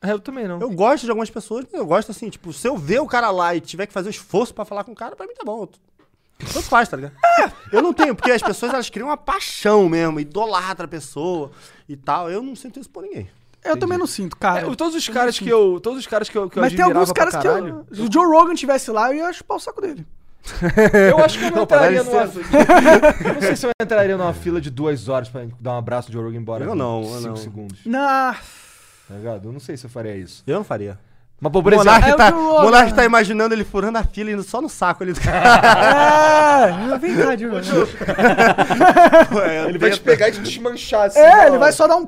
Eu também não. eu gosto de algumas pessoas, mas eu gosto assim, tipo, se eu ver o cara lá e tiver que fazer um esforço pra falar com o cara, pra mim tá bom. Tanto faz, tá ligado? Eu não tenho, porque as pessoas elas criam uma paixão mesmo, idolatra a pessoa e tal. Eu não sinto isso por ninguém. Eu também não sinto, cara. É, todos os Eu caras não que eu. Todos os caras que eu, que eu Mas tem alguns caras que eu, Se o Joe Rogan tivesse lá, eu ia chupar o saco dele. Eu acho que eu não, Não, entraria numa. eu não sei se eu entraria numa fila de duas horas pra dar um abraço de Joe Rogan embora. Eu não, eu cinco não. segundos. Na... Tá ligado? Eu não sei se eu faria isso. Eu não faria. Mas, pô, O por exemplo. Monark, é tá. Monark tá imaginando ele furando a fila indo só no saco ali do É, vem cá, Rogan. Ele vai te pegar e te desmanchar assim. É, ele vai só dar um,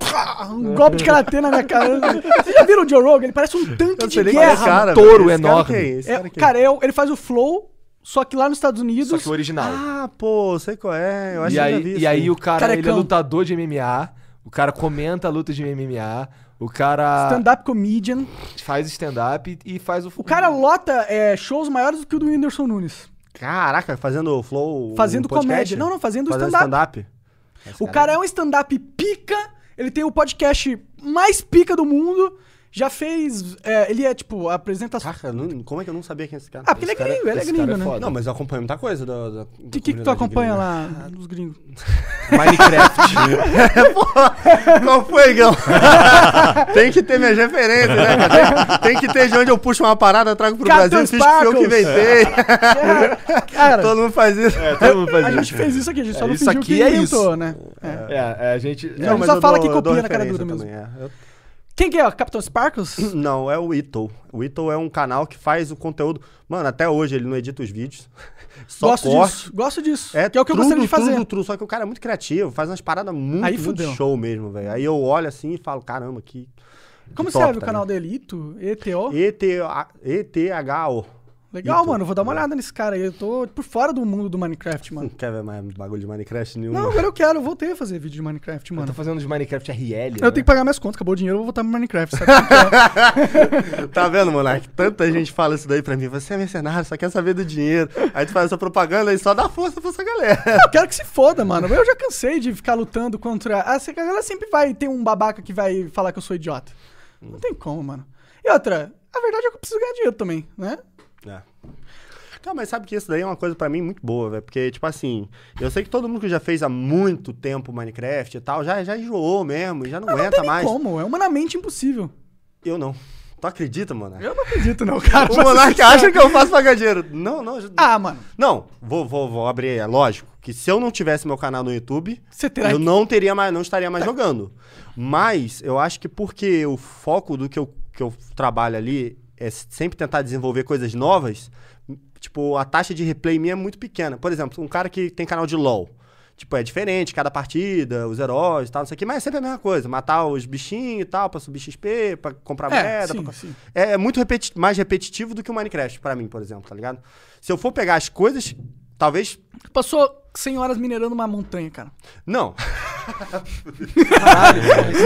um golpe de karatê na minha cara. Vocês já viram o Joe Rogan? Ele parece um tanque de quem é guerra. cara, touro. Esse cara enorme. é? É, cara é? cara, é o- ele faz o flow, só que lá nos Estados Unidos. Só que o original. Ah, pô, sei qual é. Eu acho e que aí, já vi e isso aí o cara, ele é Carecão. lutador de MMA. O cara comenta a luta de MMA. O cara Stand-up comedian. faz stand-up e, e faz o. O cara lota é, shows maiores do que o do Whindersson Nunes. Caraca, fazendo flow. Fazendo um podcast? comédia. Não, não, fazendo Fazendo stand-up. stand-up. O cara é um stand-up pica. Ele tem o podcast mais pica do mundo. Já fez. é, ele é tipo, apresenta. Caraca, não- como é que eu não sabia quem é esse cara? Ah, porque ele é Esse cara- gringo, ele é esse gringo, é né? foda. Não, mas eu acompanho muita coisa da. da O que, que, tu acompanha lá nos gringos? Minecraft. Qual foi, Gão? tem que ter minhas referências, né, cara? Tem, tem que ter de onde eu puxo uma parada, trago pro Captain Brasil, fiz eu que Sparkles. inventei. Cara, cara, Todo mundo faz isso. Todo mundo faz a isso. gente fez isso aqui, a gente só É, não isso fingiu aqui que é inventou, isso. né? É. É, é, a gente. Não, mas só fala que copia na cara dura mesmo. Quem que é? Capitão Sparkles? Não, é o Ito. O Ito é um canal que faz o conteúdo. Mano, até hoje ele não edita os vídeos. Só Gosto corte. disso. Gosto disso. É que é o que eu gostaria de fazer. Tudo, tudo, só que o cara é muito criativo, faz umas paradas muito, Aí muito show mesmo, velho. Aí eu olho assim e falo, caramba, que. Como top, serve o tá canal dele? Ito? ETO? E-T-H-O. Legal, mano. Vou dar uma olhada nesse cara aí. Eu tô por fora do mundo do Minecraft, mano. Não quer ver mais bagulho de Minecraft nenhum. Não, agora eu quero. Eu voltei a fazer vídeo de Minecraft, Eu mano. tô fazendo de Minecraft RL. Eu né? tenho que pagar minhas contas. Acabou o dinheiro, eu vou voltar pro Minecraft. É? Tá vendo, Monark? Tanta gente fala isso daí pra mim. Você é mercenário, só quer saber do dinheiro. Aí tu faz essa propaganda e só dá força pra essa galera. eu quero que se foda, mano. Eu já cansei de ficar lutando contra. Essa galera sempre vai ter um babaca que vai falar que eu sou idiota. Não tem como, mano. E outra, a verdade é que eu preciso ganhar dinheiro também, né? É. Não, mas sabe que isso daí é uma coisa pra mim muito boa, velho. Porque, tipo assim, eu sei que todo mundo que já fez há muito tempo Minecraft e tal, já, já enjoou mesmo, já não, Mas não aguenta tem nem mais. como. É humanamente impossível. Eu não. Tu acredita, mano? Eu não acredito, não, cara. O Monark acha que eu faço pra ganhar dinheiro. Não, não. Ah, mano. Não, vou, vou, vou abrir. É lógico que se eu não tivesse meu canal no YouTube, eu que- não teria mais, não estaria mais jogando. Mas eu acho que porque o foco do que eu, que eu trabalho ali é sempre tentar desenvolver coisas novas, tipo, a taxa de replay minha é muito pequena. Por exemplo, um cara que tem canal de LoL. Tipo, é diferente, cada partida, os heróis e tal, não sei o que, mas é sempre a mesma coisa. Matar os bichinhos e tal, pra subir XP, pra comprar É, moeda. sim, pra- sim. É, é muito repeti- mais repetitivo do que o Minecraft, pra mim, por exemplo, tá ligado? Se eu for pegar as coisas, talvez. Passou 100 horas minerando uma montanha, cara. Não.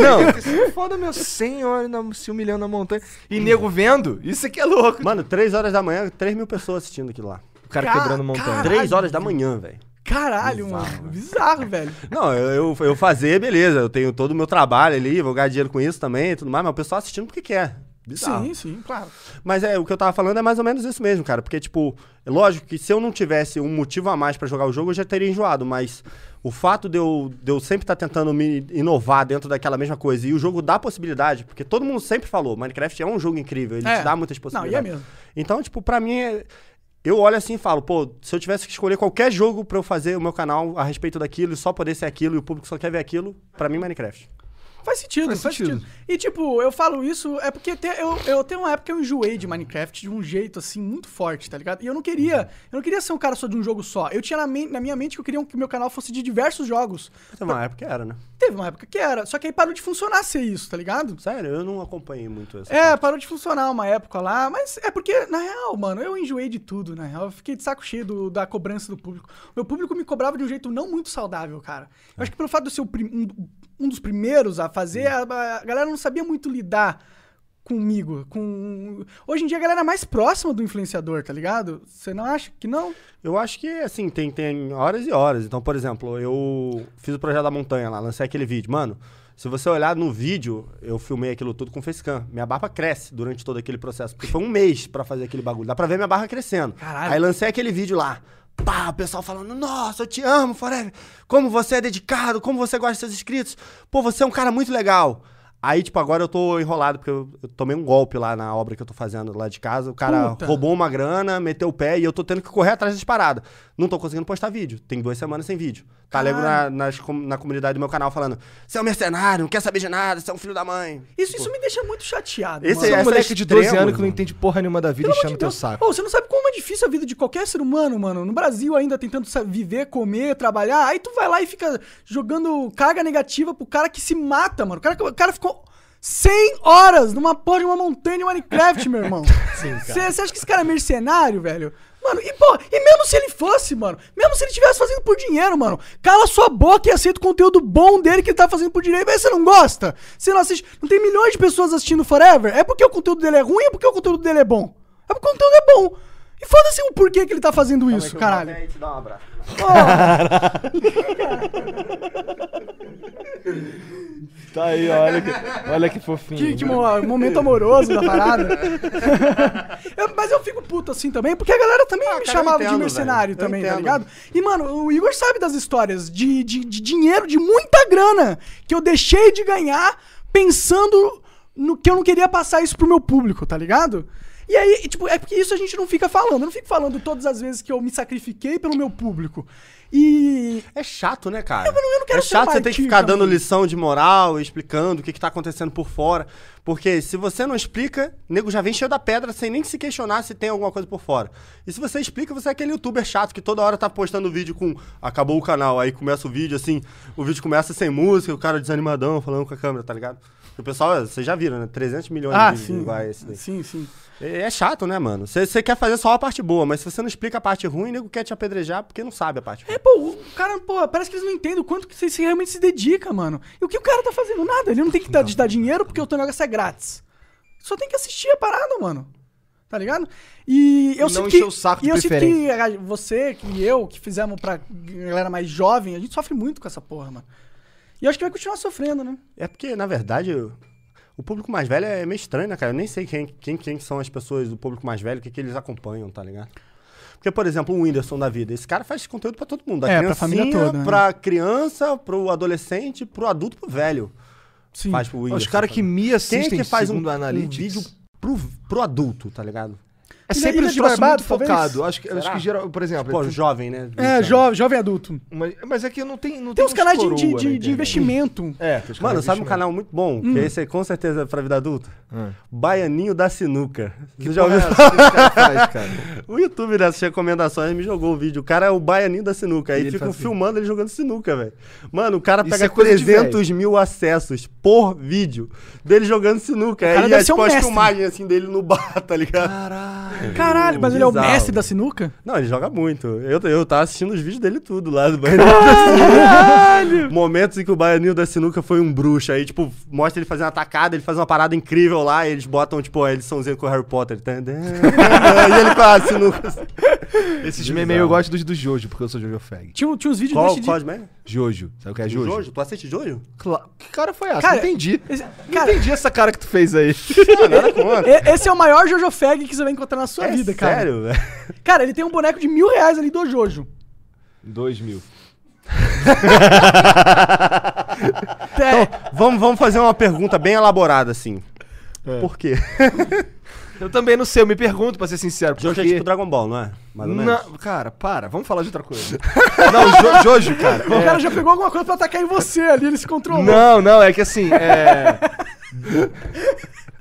Não. Isso é foda, meu. 100 horas na- se humilhando na montanha. E nego vendo. Isso aqui é louco. Mano, 3 horas da manhã, 3 mil pessoas assistindo aquilo lá. O cara Ca- quebrando montanha. Caralho. 3 horas da manhã, velho. Caralho, mano. Bizarro, velho. Não, eu, eu, eu fazer, beleza. Eu tenho todo o meu trabalho ali, vou ganhar dinheiro com isso também e tudo mais, mas o pessoal assistindo porque quer. Bizarro. Sim, sim, claro. Mas é, o que eu tava falando é mais ou menos isso mesmo, cara. Porque, tipo, é lógico que se eu não tivesse um motivo a mais pra jogar o jogo, eu já teria enjoado. Mas o fato de eu, de eu sempre estar tentando me inovar dentro daquela mesma coisa e o jogo dá possibilidade, porque todo mundo sempre falou, Minecraft é um jogo incrível, ele É. te dá muitas Não, possibilidades. e é mesmo. Então, tipo, pra mim, é- eu olho assim e falo, pô, se eu tivesse que escolher qualquer jogo pra eu fazer o meu canal a respeito daquilo e só poder ser aquilo e o público só quer ver aquilo, pra mim, Minecraft. Faz sentido, faz, Faz sentido. sentido. E tipo, eu falo isso é porque te- eu, eu tenho uma época que eu enjoei de Minecraft de um jeito assim muito forte, tá ligado? E eu não queria, eu não queria ser um cara só de um jogo só. Eu tinha na, men- na minha mente que eu queria que meu canal fosse de diversos jogos. Tem uma época que era, né? Teve uma época que era, só que aí parou de funcionar ser isso, tá ligado? Sério, eu não acompanhei muito essa É, parte. parou de funcionar uma época lá, mas é porque, na real, mano, eu enjoei de tudo, na real. Eu fiquei de saco cheio do- da cobrança do público. Meu público me cobrava de um jeito não muito saudável, cara. Eu acho que pelo fato de eu ser o prim- um, um dos primeiros a fazer, a, a galera não sabia muito lidar comigo. Com... Hoje em dia a galera é mais próxima do influenciador, tá ligado? Você não acha que não? Eu acho que, assim, tem, tem horas e horas. Então, por exemplo, eu fiz o projeto da montanha lá, lancei aquele vídeo. Mano, se você olhar no vídeo, eu filmei aquilo tudo com facecam. Minha barba cresce durante todo aquele processo. Porque foi um mês pra fazer aquele bagulho. Dá pra ver minha barba crescendo. Caralho. Aí lancei aquele vídeo lá. Pá, o pessoal falando, nossa, eu te amo, Forever. Como você é dedicado, como você gosta dos seus inscritos. Pô, você é um cara muito legal. Aí, tipo, agora eu tô enrolado, porque eu, eu tomei um golpe lá na obra que eu tô fazendo lá de casa. O cara Puta. roubou uma grana, meteu o pé e eu tô tendo que correr atrás das paradas. Não tô conseguindo postar vídeo. Tem duas semanas sem vídeo. Tá lembro na, nas na comunidade do meu canal falando: Você é um mercenário, não quer saber de nada, você é um filho da mãe. Isso, isso me deixa muito chateado. Esse mano. É um moleque de extremo, 12 anos que não entende porra nenhuma da vida Pelo amor enchendo de teu saco. Ô, você não sabe como é difícil a vida de qualquer ser humano, mano. No Brasil ainda tentando viver, comer, trabalhar. Aí tu vai lá e fica jogando carga negativa pro cara que se mata, mano. O cara, o cara ficou 100 horas numa porra de uma montanha de Minecraft, meu irmão. Você acha que esse cara é mercenário, velho? Mano, e pô, e mesmo se ele fosse, mano, mesmo se ele estivesse fazendo por dinheiro, mano, cala sua boca e aceita o conteúdo bom dele que ele tá fazendo por dinheiro. Mas você não gosta? Você não assiste. Não tem milhões de pessoas assistindo Forever? É porque o conteúdo dele é ruim ou é porque o conteúdo dele é bom? É porque o conteúdo é bom. E foda-se o porquê que ele tá fazendo isso, caralho. Aí te dá um abraço. Tá aí, olha que, olha que fofinho. Que, que mo- momento amoroso da parada. Eu- mas eu fico puto assim também, porque a galera também me cara, eu chamava de entendo, mercenário velho. Eu também, tá entendo. ligado? E, mano, o Igor sabe das histórias de, de, de dinheiro, de muita grana, que eu deixei de ganhar pensando no que eu não queria passar isso pro meu público, tá ligado? E aí, tipo, é porque isso a gente não fica falando. Eu não fico falando todas as vezes que eu me sacrifiquei pelo meu público. E. É chato, né, cara? Eu não- eu não quero é chato você ter que ficar dando lição de moral, e explicando o que, que tá acontecendo por fora. Porque se você não explica, o nego já vem cheio da pedra sem nem se questionar se tem alguma coisa por fora. E se você explica, você é aquele youtuber chato que toda hora tá postando vídeo com acabou o canal, aí começa o vídeo assim, o vídeo começa sem música, o cara desanimadão falando com a câmera, tá ligado? O pessoal, vocês já viram, né? 300 milhões Ah, de sim. a esse daí. Sim, sim. É é chato, né, mano? Você você quer fazer só a parte boa, mas se você não explica a parte ruim, o nego quer te apedrejar porque não sabe a parte ruim. É, pô, o cara, pô, parece que eles não entendem o quanto que você realmente se dedica, mano. E o que o cara tá fazendo? Nada. Ele não tem que dar, te dar dinheiro porque o teu negócio é grátis. Só tem que assistir a parada, mano. Tá ligado? E eu E sinto que, encher o saco de e eu sinto que você, que eu, que fizemos pra galera mais jovem, a gente sofre muito com essa porra, mano. E acho que vai continuar sofrendo, né? É porque, na verdade, o- público mais velho é meio estranho, né, cara? Eu nem sei quem, quem, quem são as pessoas do público mais velho, o que, que eles acompanham, tá ligado? Porque, por exemplo, o Whindersson da vida, esse cara faz conteúdo pra todo mundo. Da É, pra família toda, né? Pra criança, pro adolescente, pro adulto, pro velho. Sim. Faz pro Whindersson. Os caras que tá me assistem, Quem é que faz um, um Analytics, vídeo pro, pro adulto, tá ligado? É sempre um de troço Barbados, muito focado. Acho que, acho que geral, por exemplo... Pô, tem- jovem, né? 20 É, jovem, jovem adulto. mas, mas é que não tem não Tem uns canais de, coroa de, na de- investimento. É, tem Mano, sabe um canal muito bom? Que esse aí com certeza é pra vida adulta? Hum. Baianinho da Sinuca. Que Você já ouviu é? O YouTube dessas recomendações me jogou o vídeo. O cara é o baianinho da sinuca. Aí ficam filmando ele jogando sinuca, velho. Mano, o cara pega é coisa de 300 mil acessos por vídeo dele jogando sinuca. Aí é um tipo as mestre. filmagens assim dele no bar, tá ligado? Caralho. Caralho, mas ele é o bizarro. mestre da sinuca? Não, ele joga muito. Eu, eu tava assistindo os vídeos dele tudo lá do Baianinho da Sinuca. Momentos em que o Baianinho da Sinuca foi um bruxo. Aí, tipo, mostra ele fazendo uma tacada, ele faz uma parada incrível lá, e eles botam, tipo, a ediçãozinha com o Harry Potter. E ele com a sinuca. Esses memes eu gosto dos do Jojo, porque eu sou Jojo Fag. Tinha, tinha uns vídeos Qual, desse de... qual de man? Jojo. Sabe o que é Jojo? Jojo? Tu assiste Jojo? Cla- Que cara foi essa? Cara, não entendi. esse- não cara- entendi essa cara que tu fez aí. Ah, nada contra. E- Esse é o maior Jojo Fag que você vai encontrar na sua É vida, cara. Sério, velho? Cara, ele tem um boneco de mil reais ali do Jojo. Dois mil. É, Vamos, vamos fazer uma pergunta bem elaborada, assim. É. Por quê? Eu também não sei, eu me pergunto, pra ser sincero. Jojo é porque- tipo Dragon Ball, não é? Mais ou menos. Não, cara, para, vamos falar de outra coisa. não, jo Jojo, cara. o é- cara já pegou alguma coisa pra atacar em você ali, ele se controlou. Não, não, é que assim, é.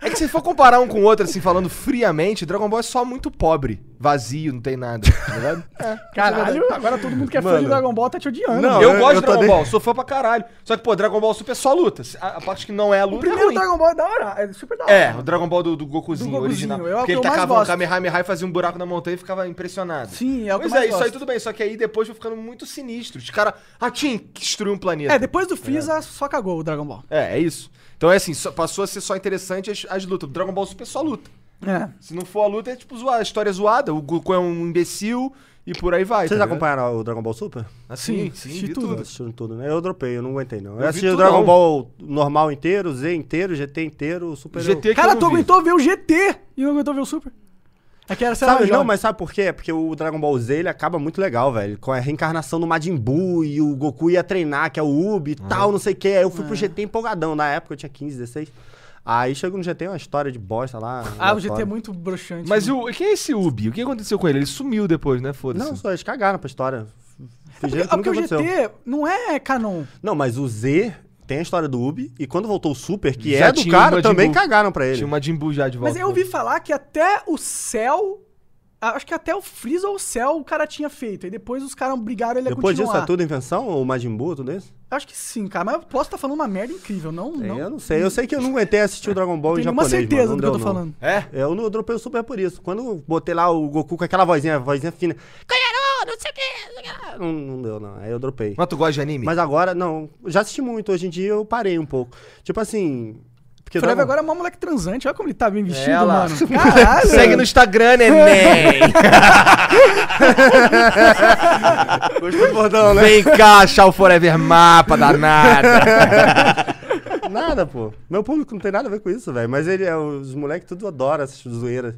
É que se for comparar um com o outro, assim, falando friamente, Dragon Ball é só muito pobre, vazio, não tem nada, tá ligado? É, Caralho, agora todo mundo que é fã Mano. de Dragon Ball tá te odiando. Não, mano. eu, eu- gosto eu de Dragon de- Ball, sou fã pra caralho. Só que, pô, Dragon Ball Super é só luta. A, a parte que não é a luta o é primeiro ruim. Dragon Ball é da hora, é super da hora. É, o Dragon Ball do, do Gokuzinho, Do Gokuzinho, original. é o Porque que ele eu mais tacava um gosto. Kamehameha e fazia um buraco na montanha e ficava impressionado. Sim, é o que Pois eu mais é, isso aí gosto. tudo bem, só que aí depois foi ficando muito sinistro. Os caras, ah, tinha que destruir um planeta. É, depois do Freeza só cagou o Dragon Ball. É, é isso. Então é assim, só- passou a ser só interessante as, as lutas. O Dragon Ball Super é só luta. É. Se não for a luta, é tipo zoar, a história é zoada. O Goku é um imbecil e por aí vai. Vocês tá acompanharam o Dragon Ball Super? Assim, Sim, sim, tudo. tudo. Assistiram tudo, né? Eu dropei, eu não aguentei, não. Eu, vi assisti o Dragon não. Ball normal inteiro, Z inteiro, GT inteiro, Super. GT que Cara, eu tu vi. aguentou ver o GT e não aguentou ver o Super. Aqui era Sabe, não, mas sabe por quê? Porque o Dragon Ball Z ele acaba muito legal, velho. Com a reencarnação do Majin Buu e o Goku ia treinar, que é o Ubi e tal, não sei o quê. Aí eu fui pro GT empolgadão. Na época eu tinha 15, 16. Aí chegou no GT uma história de bosta lá. Ah, o GT é muito broxante. Mas né? o, quem é esse Ubi? O que aconteceu com ele? Ele sumiu depois, né? Foda-se. Não, só eles cagaram pra história. Fingiram É que porque o. GT não é canon. Não, mas o Z tem a história do Ubi. E quando voltou o Super, que Já é do cara, também cagaram pra ele. Tinha uma Jimbu já de volta. Mas eu ouvi falar que até o Cell. Acho que até o Freeza ou o Cell o cara tinha feito. E depois os caras obrigaram ele a Depois disso continuar. é tudo invenção? O Majin Buu, tudo isso? Acho que sim, cara. Mas eu posso estar falando uma merda incrível. Não, É, não. Eu não sei. Eu sei que eu não aguentei assistir o Dragon Ball tenho em japonês. certeza mano. do que eu tô não. falando. É? Eu não eu dropei o Super por isso. Quando eu botei lá o Goku com aquela vozinha, vozinha fina. Não sei o que. Não, não deu, não. Aí eu dropei. Mas tu gosta de anime? Mas agora, não. Já assisti muito. Hoje em dia eu parei um pouco. Tipo assim. Porque O Forever Dragon- agora é uma moleque transante. Olha como ele tá bem vestido, É, lá. mano. Caralho. Segue no Instagram, neném! Gostou do bordão, né? Vem cá achar o Forever Mapa danada. Nada, pô. Meu público não tem nada a ver com isso, velho. Mas ele é. Os moleques tudo adoram essas zoeiras.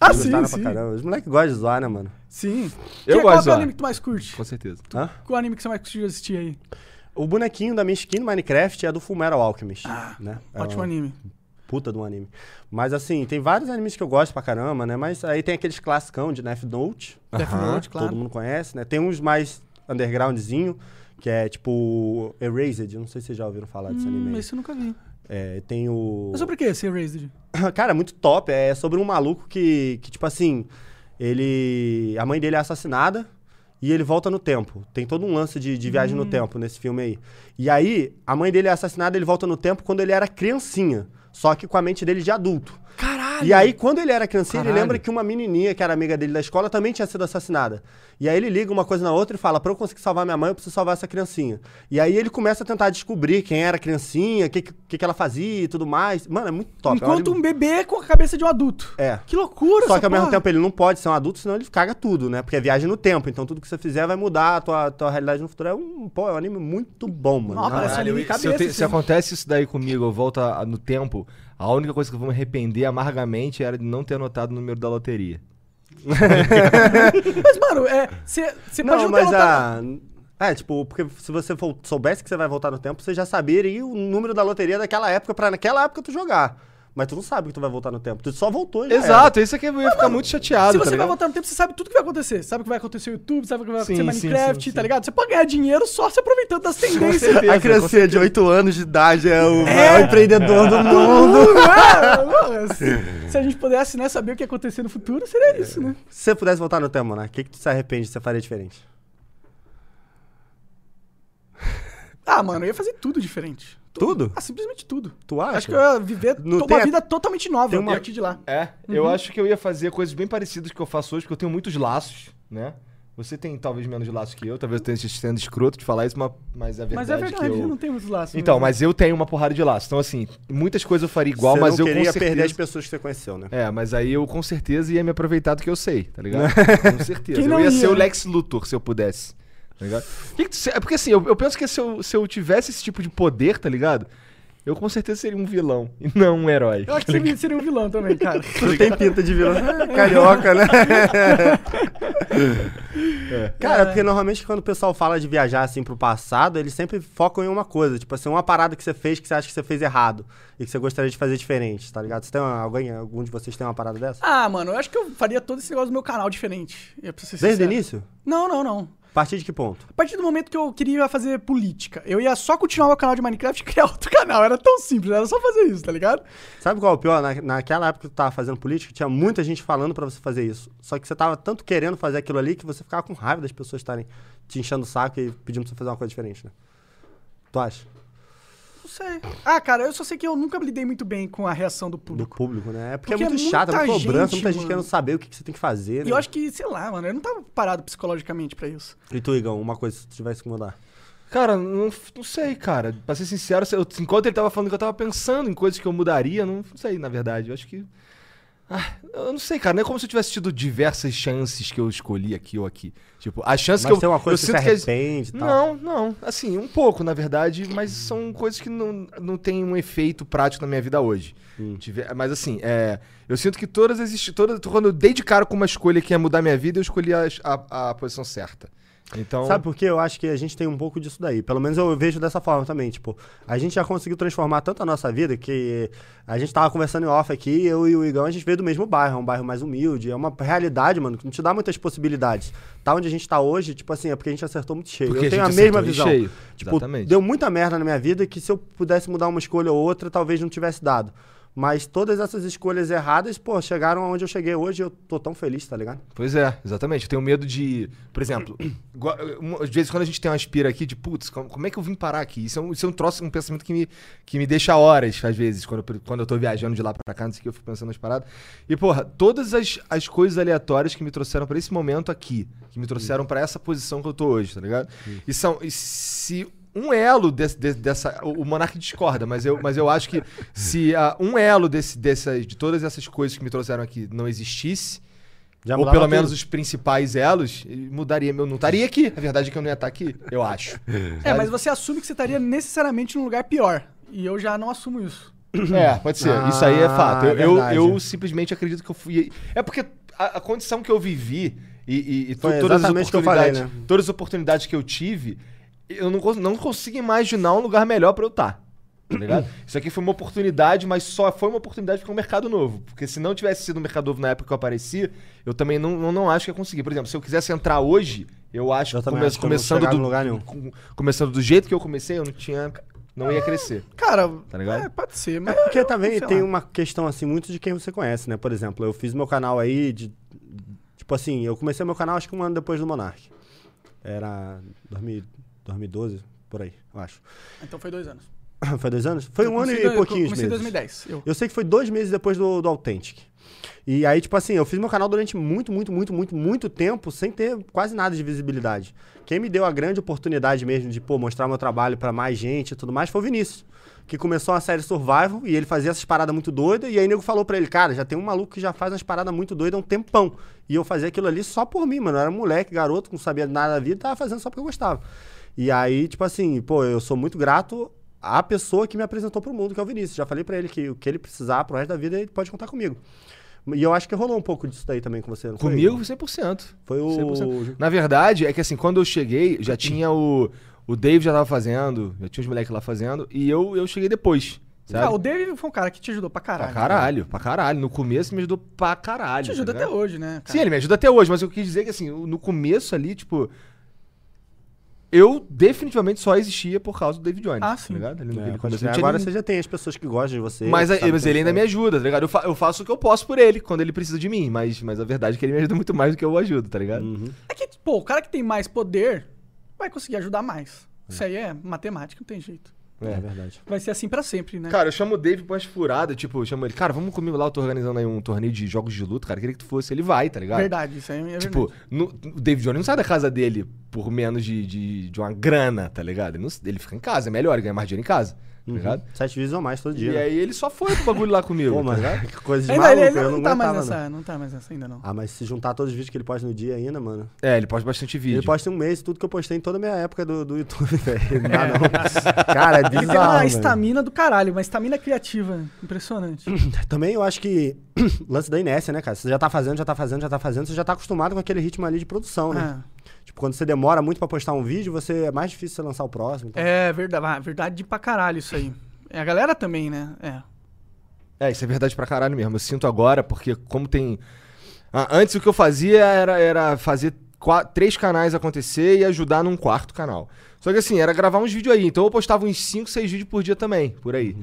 Ah, sim, sim. Os moleques gostam de zoar, né, mano? Sim. Eu Que- gosto Qual é o anime que tu mais curte? Com certeza. Hã? Qual anime que você mais curte de assistir aí? O bonequinho da minha skin no Minecraft é do Fullmetal Alchemist. Ah, né? É Ótimo uma anime. Puta de um anime. Mas assim, tem vários animes que eu gosto pra caramba, né? Mas aí tem aqueles classicão de Death Note. Death Note, claro. Todo mundo conhece, né? Tem uns mais undergroundzinho, que é tipo Erased. Não sei se vocês já ouviram falar desse anime Hum, aí. esse eu nunca vi. É, tem o... Mas sobre o que esse Erased? Cara, muito top. É sobre um maluco que, que, tipo assim, ele. A mãe dele é assassinada e ele volta no tempo. Tem todo um lance de, de viagem Hum. no tempo nesse filme aí. E aí, a mãe dele é assassinada ele volta no tempo quando ele era criancinha. Só que com a mente dele de adulto. Caralho! E aí, quando ele era criancinha, ele lembra que uma menininha, que era amiga dele da escola, também tinha sido assassinada. E aí ele liga uma coisa na outra e fala, pra eu conseguir salvar minha mãe, eu preciso salvar essa criancinha. E aí ele começa a tentar descobrir quem era a criancinha, o que, que, que ela fazia e tudo mais. Mano, é muito top. é um Enquanto anime- um bebê com a cabeça de um adulto. É. Que loucura, Só que ao mesmo tempo ele não pode ser um adulto, senão ele caga tudo, né? Porque é viagem no tempo. Então tudo que você fizer vai mudar a tua, tua realidade no futuro. É um, pô, é um anime muito bom, mano. Não, parece Caralho. anime se, cabeça, te- se acontece isso daí comigo, eu volto a- no tempo, a única coisa que eu vou me arrepender amargamente era de não ter anotado o número da loteria. Mas, mano, é. Você pode Não, mas notado- a. É, tipo, porque se você vol- soubesse que você vai voltar no tempo, você já saberia o número da loteria daquela época pra naquela época tu jogar. Mas tu não sabe que tu vai voltar no tempo. Tu só voltou e já Exato, isso aqui eu ia ficar muito chateado, Se tá você vai ligado? voltar no tempo, você sabe tudo que vai acontecer. Sabe o que vai acontecer no YouTube, sabe o que vai acontecer no sim, Minecraft, sim, tá sim. ligado? Você pode ganhar dinheiro só se aproveitando das tendências. certeza. era. A criancinha de 8 anos de idade é o maior empreendedor do mundo. É, mano, se, a gente pudesse né, saber o que ia acontecer no futuro, seria isso, né? Se você pudesse voltar no tempo, né? O que, que tu se arrepende que você faria diferente? Ah, mano, eu ia fazer tudo diferente. Tudo? Ah, simplesmente tudo. Tu acha? Acho que eu ia viver Não tem uma a- vida totalmente nova tem a uma- partir de lá. É, eu acho que eu ia fazer coisas bem parecidas que eu faço hoje, porque eu tenho muitos laços, né? Você tem talvez menos laços que eu, talvez eu esteja sendo escroto de falar isso, mas, mas é verdade. Mas é verdade, que eu... eu... não tenho muitos laços. Então, mesmo. mas eu tenho uma porrada de laços. Então, assim, muitas coisas eu faria igual, você mas não eu com queria certeza... perder as pessoas que você conheceu, né? É, mas aí eu com certeza ia me aproveitar do que eu sei, tá ligado? com certeza. Quem eu não ia, ia, ser o né? Lex Luthor se eu pudesse. Tá ligado? Que que tu- é porque assim, eu, eu penso que se eu, se eu tivesse esse tipo de poder, tá ligado? Eu com certeza seria um vilão e não um herói. Eu acho que você seria um vilão também, cara. Não tem pinta de vilão. Carioca, né? Cara, porque normalmente quando o pessoal fala de viajar assim pro passado, eles sempre focam em uma coisa. Tipo assim, uma parada que você fez que você acha que você fez errado e que você gostaria de fazer diferente, tá ligado? Você tem uma- alguém, algum de vocês tem uma parada dessa? Ah, mano, eu acho que eu faria todo esse negócio do meu canal diferente. Eu preciso ser Desde o início? Não, não, não. A partir de que ponto? A partir do momento que eu queria fazer política, eu ia só continuar meu canal de Minecraft e criar outro canal. Era tão simples, era só fazer isso, tá ligado? Sabe qual é o pior? Na, naquela época que tu tava fazendo política, tinha muita gente falando pra você fazer isso. Só que você tava tanto querendo fazer aquilo ali que você ficava com raiva das pessoas estarem te enchendo o saco e pedindo pra você fazer uma coisa diferente, né? Tu acha? Não sei. Ah, cara, eu só sei que eu nunca lidei muito bem com a reação do Do público. público, né? É porque, Porque é muito é chato, é muita muito cobrança, gente, muita gente mano. querendo saber o que, que você tem que fazer, E né? eu acho que, sei lá, mano, eu não tava parado psicologicamente pra isso. E tu, Igão, uma coisa, se tu tivesse que mudar. Cara, não, não sei, cara. Pra ser sincero, se eu- enquanto ele tava falando que eu tava pensando em coisas que eu mudaria, não, não sei, na verdade. Eu acho que. Ah, eu não sei, cara. Não é como se eu tivesse tido diversas chances que eu escolhi aqui ou aqui. Tipo, a chance Mas que eu. tem uma coisa eu que sinto que as- arrepende e tal. Não, não. Assim, um pouco, na verdade, mas são coisas que não, não tem um efeito prático na minha vida hoje. Hum. Mas assim, é, eu sinto que todas as. Todas, quando eu dei de cara com uma escolha que ia mudar minha vida, eu escolhi a, a, a posição certa. Então. Sabe por quê? Eu acho que a gente tem um pouco disso daí. Pelo menos eu vejo dessa forma também. Tipo, a gente já conseguiu transformar tanto a nossa vida que a gente tava conversando em off aqui, eu e o Igão, a gente veio do mesmo bairro, é um bairro mais humilde. É uma realidade, mano, que não te dá muitas possibilidades. Tá onde a gente tá hoje, tipo assim, é porque a gente acertou muito cheio. Porque eu tenho a, gente mesma visão. cheio. Tipo, Exatamente. deu muita merda na minha vida que se eu pudesse mudar uma escolha ou outra, talvez não tivesse dado. Mas todas essas escolhas erradas, pô, chegaram aonde eu cheguei hoje e eu tô tão feliz, tá ligado? Pois é, exatamente. Eu tenho medo de. Por exemplo, às vezes quando a gente tem uma aspira aqui de, putz, como, é que eu vim parar aqui? Isso é um, isso é um troço, um pensamento que me, que me deixa horas, às vezes, quando eu, quando eu tô viajando de lá pra cá, não sei o que, eu fico pensando nas paradas. E, porra, todas as, as coisas aleatórias que me trouxeram pra esse momento aqui, que me trouxeram pra essa posição que eu tô hoje, tá ligado? E são. E se um elo desse, de- dessa. O Monark discorda, mas eu, mas eu acho que se ah, um elo desse, dessas, de todas essas coisas que me trouxeram aqui não existisse, Já ou pelo tudo. menos os principais elos, mudaria. Eu não estaria aqui. A verdade é que eu não ia estar aqui, eu acho. É, mas você assume que você estaria necessariamente num lugar pior. E eu já não assumo isso. É, pode ser. Isso aí é Ah, fato. Eu, é eu, eu simplesmente acredito que eu fui. É porque a, a condição que eu vivi e, e- e todas, as exatamente o que eu falei, oportunidades, né? todas as oportunidades que eu tive, eu não, não consigo imaginar um lugar melhor pra eu estar. Tá ligado? Isso aqui foi uma oportunidade, mas só foi uma oportunidade porque é um mercado novo. Porque se não tivesse sido um mercado novo na época que eu apareci, eu também não, não, não acho que ia conseguir. Por exemplo, se eu quisesse entrar hoje, eu acho Eu come- acho que eu não começando do, lugar nenhum. com- começando do jeito que eu comecei, eu não tinha. Não ia crescer. Cara, Tá ligado? é, pode ser, mas. É porque também tem lá. uma questão, assim, muito de quem você conhece, né? Por exemplo, eu fiz meu canal aí de. Tipo assim, eu comecei meu canal acho que um ano depois do Monark. Era 2000 2012, por aí, eu acho. Então foi dois anos. Foi dois anos? Foi Eu um ano e dois- pouquinhos Comecei em meses. 2010. Eu. Eu sei que foi dois meses depois do, do Authentic. E aí, tipo assim, eu fiz meu canal durante muito, muito, muito, muito, muito tempo sem ter quase nada de visibilidade. Quem me deu a grande oportunidade mesmo de, pô, mostrar meu trabalho pra mais gente e tudo mais foi o Vinícius. Que começou a série Survival e ele fazia essas paradas muito doidas. E aí, nego falou pra ele, cara, já tem um maluco que já faz umas paradas muito doidas há um tempão. E eu fazia aquilo ali só por mim, mano. Eu era moleque, garoto, não sabia nada da vida, tava fazendo só porque eu gostava. E aí, tipo assim, pô, eu sou muito grato à pessoa que me apresentou pro mundo, que é o Vinícius. Já falei pra ele que o que ele precisar pro resto da vida, ele pode contar comigo. E eu acho que rolou um pouco disso daí também com você, não foi? Comigo, 100%. Foi o... 100%. Na verdade, é que assim, quando eu cheguei, já tinha o. O Dave já tava fazendo, já tinha os moleques lá fazendo, e eu, eu cheguei depois. Sabe? Ah, o David foi um cara que te ajudou pra caralho. Pra caralho, pra caralho. No começo me ajudou pra caralho. Te ajuda tá até hoje, né? cara? Sim, ele me ajuda até hoje, mas eu quis dizer que assim, no começo ali, tipo. Eu definitivamente só existia por causa do David Jones. Ah, sim. Tá ligado? No É, ele começou, Agora nem- você já tem as pessoas que gostam de você. Mas, mas ele ainda é. me ajuda, tá ligado? Eu, fa- eu faço o que eu posso por ele quando ele precisa de mim, mas, mas a verdade é que ele me ajuda muito mais do que eu o ajudo, tá ligado? Uhum. É que, pô, o cara que tem mais poder vai conseguir ajudar mais. Isso aí é matemática, não tem jeito. É, verdade. Vai ser assim pra sempre, né? Cara, eu chamo o Dave pra umas furadas, tipo, eu chamo ele, cara, vamos comigo lá, eu tô organizando aí um torneio de jogos de luta, cara, queria que tu fosse, ele vai, tá ligado? verdade, isso aí é verdade. Tipo, no- o David Jones não sai da casa dele por menos de, de, de uma grana, tá ligado? Ele, não- ele fica em casa, é melhor, ele ganha mais dinheiro em casa, ligado? Sete vídeos ou mais todo dia. E né? aí ele só foi pro bagulho lá comigo, Pô, tá mano, ligado? que coisa de ainda maluco, ele, ele eu não, não tá mais nessa, não. não tá mais nessa ainda não. Ah, mas se juntar todos os vídeos que ele posta no dia ainda, mano. É, ele posta bastante vídeo. Ele posta um mês tudo que eu postei em toda a minha época do, do YouTube, velho. Não dá não. Cara, é Ele tem bizarro, uma estamina do caralho, uma estamina criativa. Impressionante. Também eu acho que lance da inércia, né, cara? Você já tá fazendo, já tá fazendo, já tá fazendo, você já tá acostumado com aquele ritmo ali de produção, né? Ah, Tipo, quando você demora muito pra postar um vídeo, você é mais difícil você lançar o próximo. então. é verdade, verdade pra caralho isso aí. É, a galera também, né? É. É, isso é verdade pra caralho mesmo. Eu sinto agora, porque como tem. Ah, antes o que eu fazia era, era fazer qua- três canais acontecer e ajudar num quarto canal. Só que assim, era gravar uns vídeos aí. Então eu postava uns 5, 6 vídeos por dia também, por aí.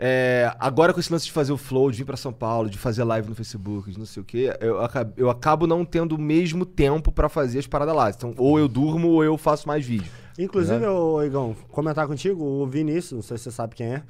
É, agora com esse lance de fazer o flow, de vir pra São Paulo, de fazer live no Facebook, de não sei o quê, eu acabo, eu acabo não tendo o mesmo tempo pra fazer as paradas lá. Então, ou eu durmo ou eu faço mais vídeo. Inclusive, ô, Igão, comentar contigo, o Vinícius, não sei se você sabe quem é,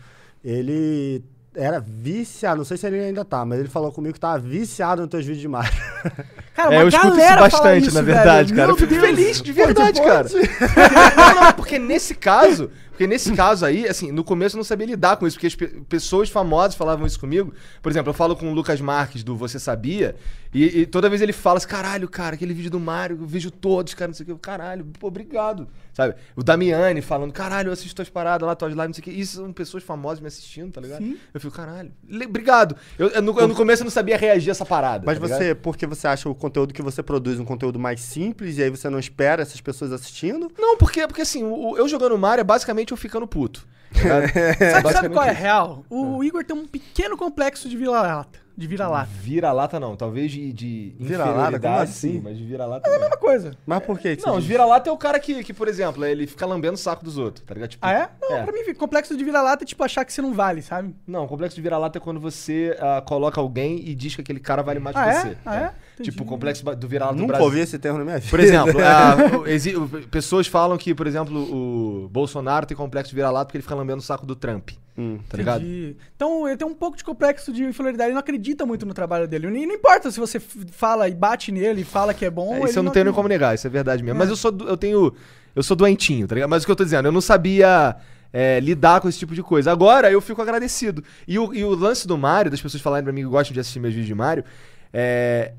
ele era viciado, não sei se ele ainda tá, mas ele falou comigo que tava viciado nos teus vídeos de Mario. Cara, É, uma eu escuto isso bastante, isso, na velho. verdade, cara. Meu Eu fico Deus. feliz, de verdade, cara. não, não, porque nesse caso, porque nesse caso aí, assim, no começo eu não sabia lidar com isso, porque as pe- pessoas famosas falavam isso comigo. Por exemplo, eu falo com o Lucas Marques do Você Sabia, e, e toda vez ele fala assim, caralho, cara, aquele vídeo do Mário, eu vejo todos, cara, não sei o que, Eu, caralho, pô, obrigado. Sabe? O Damiani falando, caralho, eu assisto tuas paradas lá, tuas lives, não sei o que. Isso são pessoas famosas me assistindo, tá ligado? Sim. Eu fico, caralho, obrigado. Eu, eu no, eu no começo eu não sabia reagir a essa parada. Mas tá ligado? você, porque você acha o conteúdo que você produz um conteúdo mais simples e aí você não espera essas pessoas assistindo? Não, porque, porque assim, o, o- eu jogando Mario é basicamente eu ficando puto. tá? Sabe, sabe qual é a real? O Igor tem um pequeno complexo de vira-lata. De vira-lata. Vira-lata não, talvez de, de Vira-lata? Como assim? sim, mas de vira-lata não. Uma coisa. Mas por que que Não, vira-lata é o cara que, que, por exemplo, ele fica lambendo o saco dos outros, tá ligado? Tipo, Ah, é? Não, É. pra mim, complexo de vira-lata é tipo achar que você não vale, sabe? Não, o complexo de vira-lata é quando você ah, coloca alguém e diz que aquele cara vale mais Ah, que é? você. Ah, é? Entendi. Tipo, o complexo do vira-lata do Nunca Brasil. ouvi esse termo na minha vida. Por exemplo, ah, o- exi- o- pessoas falam que, por exemplo, o Bolsonaro tem complexo de vira-lata porque ele fica lambendo o saco do Trump, Hum. tá ligado? Então ele tem um pouco de complexo de inferioridade. Ele não acredita muito no trabalho dele. E não importa se você fala e bate nele, fala que é bom. É, ele isso eu não tenho nem como negar, isso é verdade mesmo. É. Mas eu sou, do- eu tenho, eu sou doentinho, tá ligado? Mas o que eu tô dizendo, eu não sabia é, lidar com esse tipo de coisa. Agora eu fico agradecido. E o, e o lance do Mario, das pessoas falarem pra mim que gostam de assistir meus vídeos de Mario, é,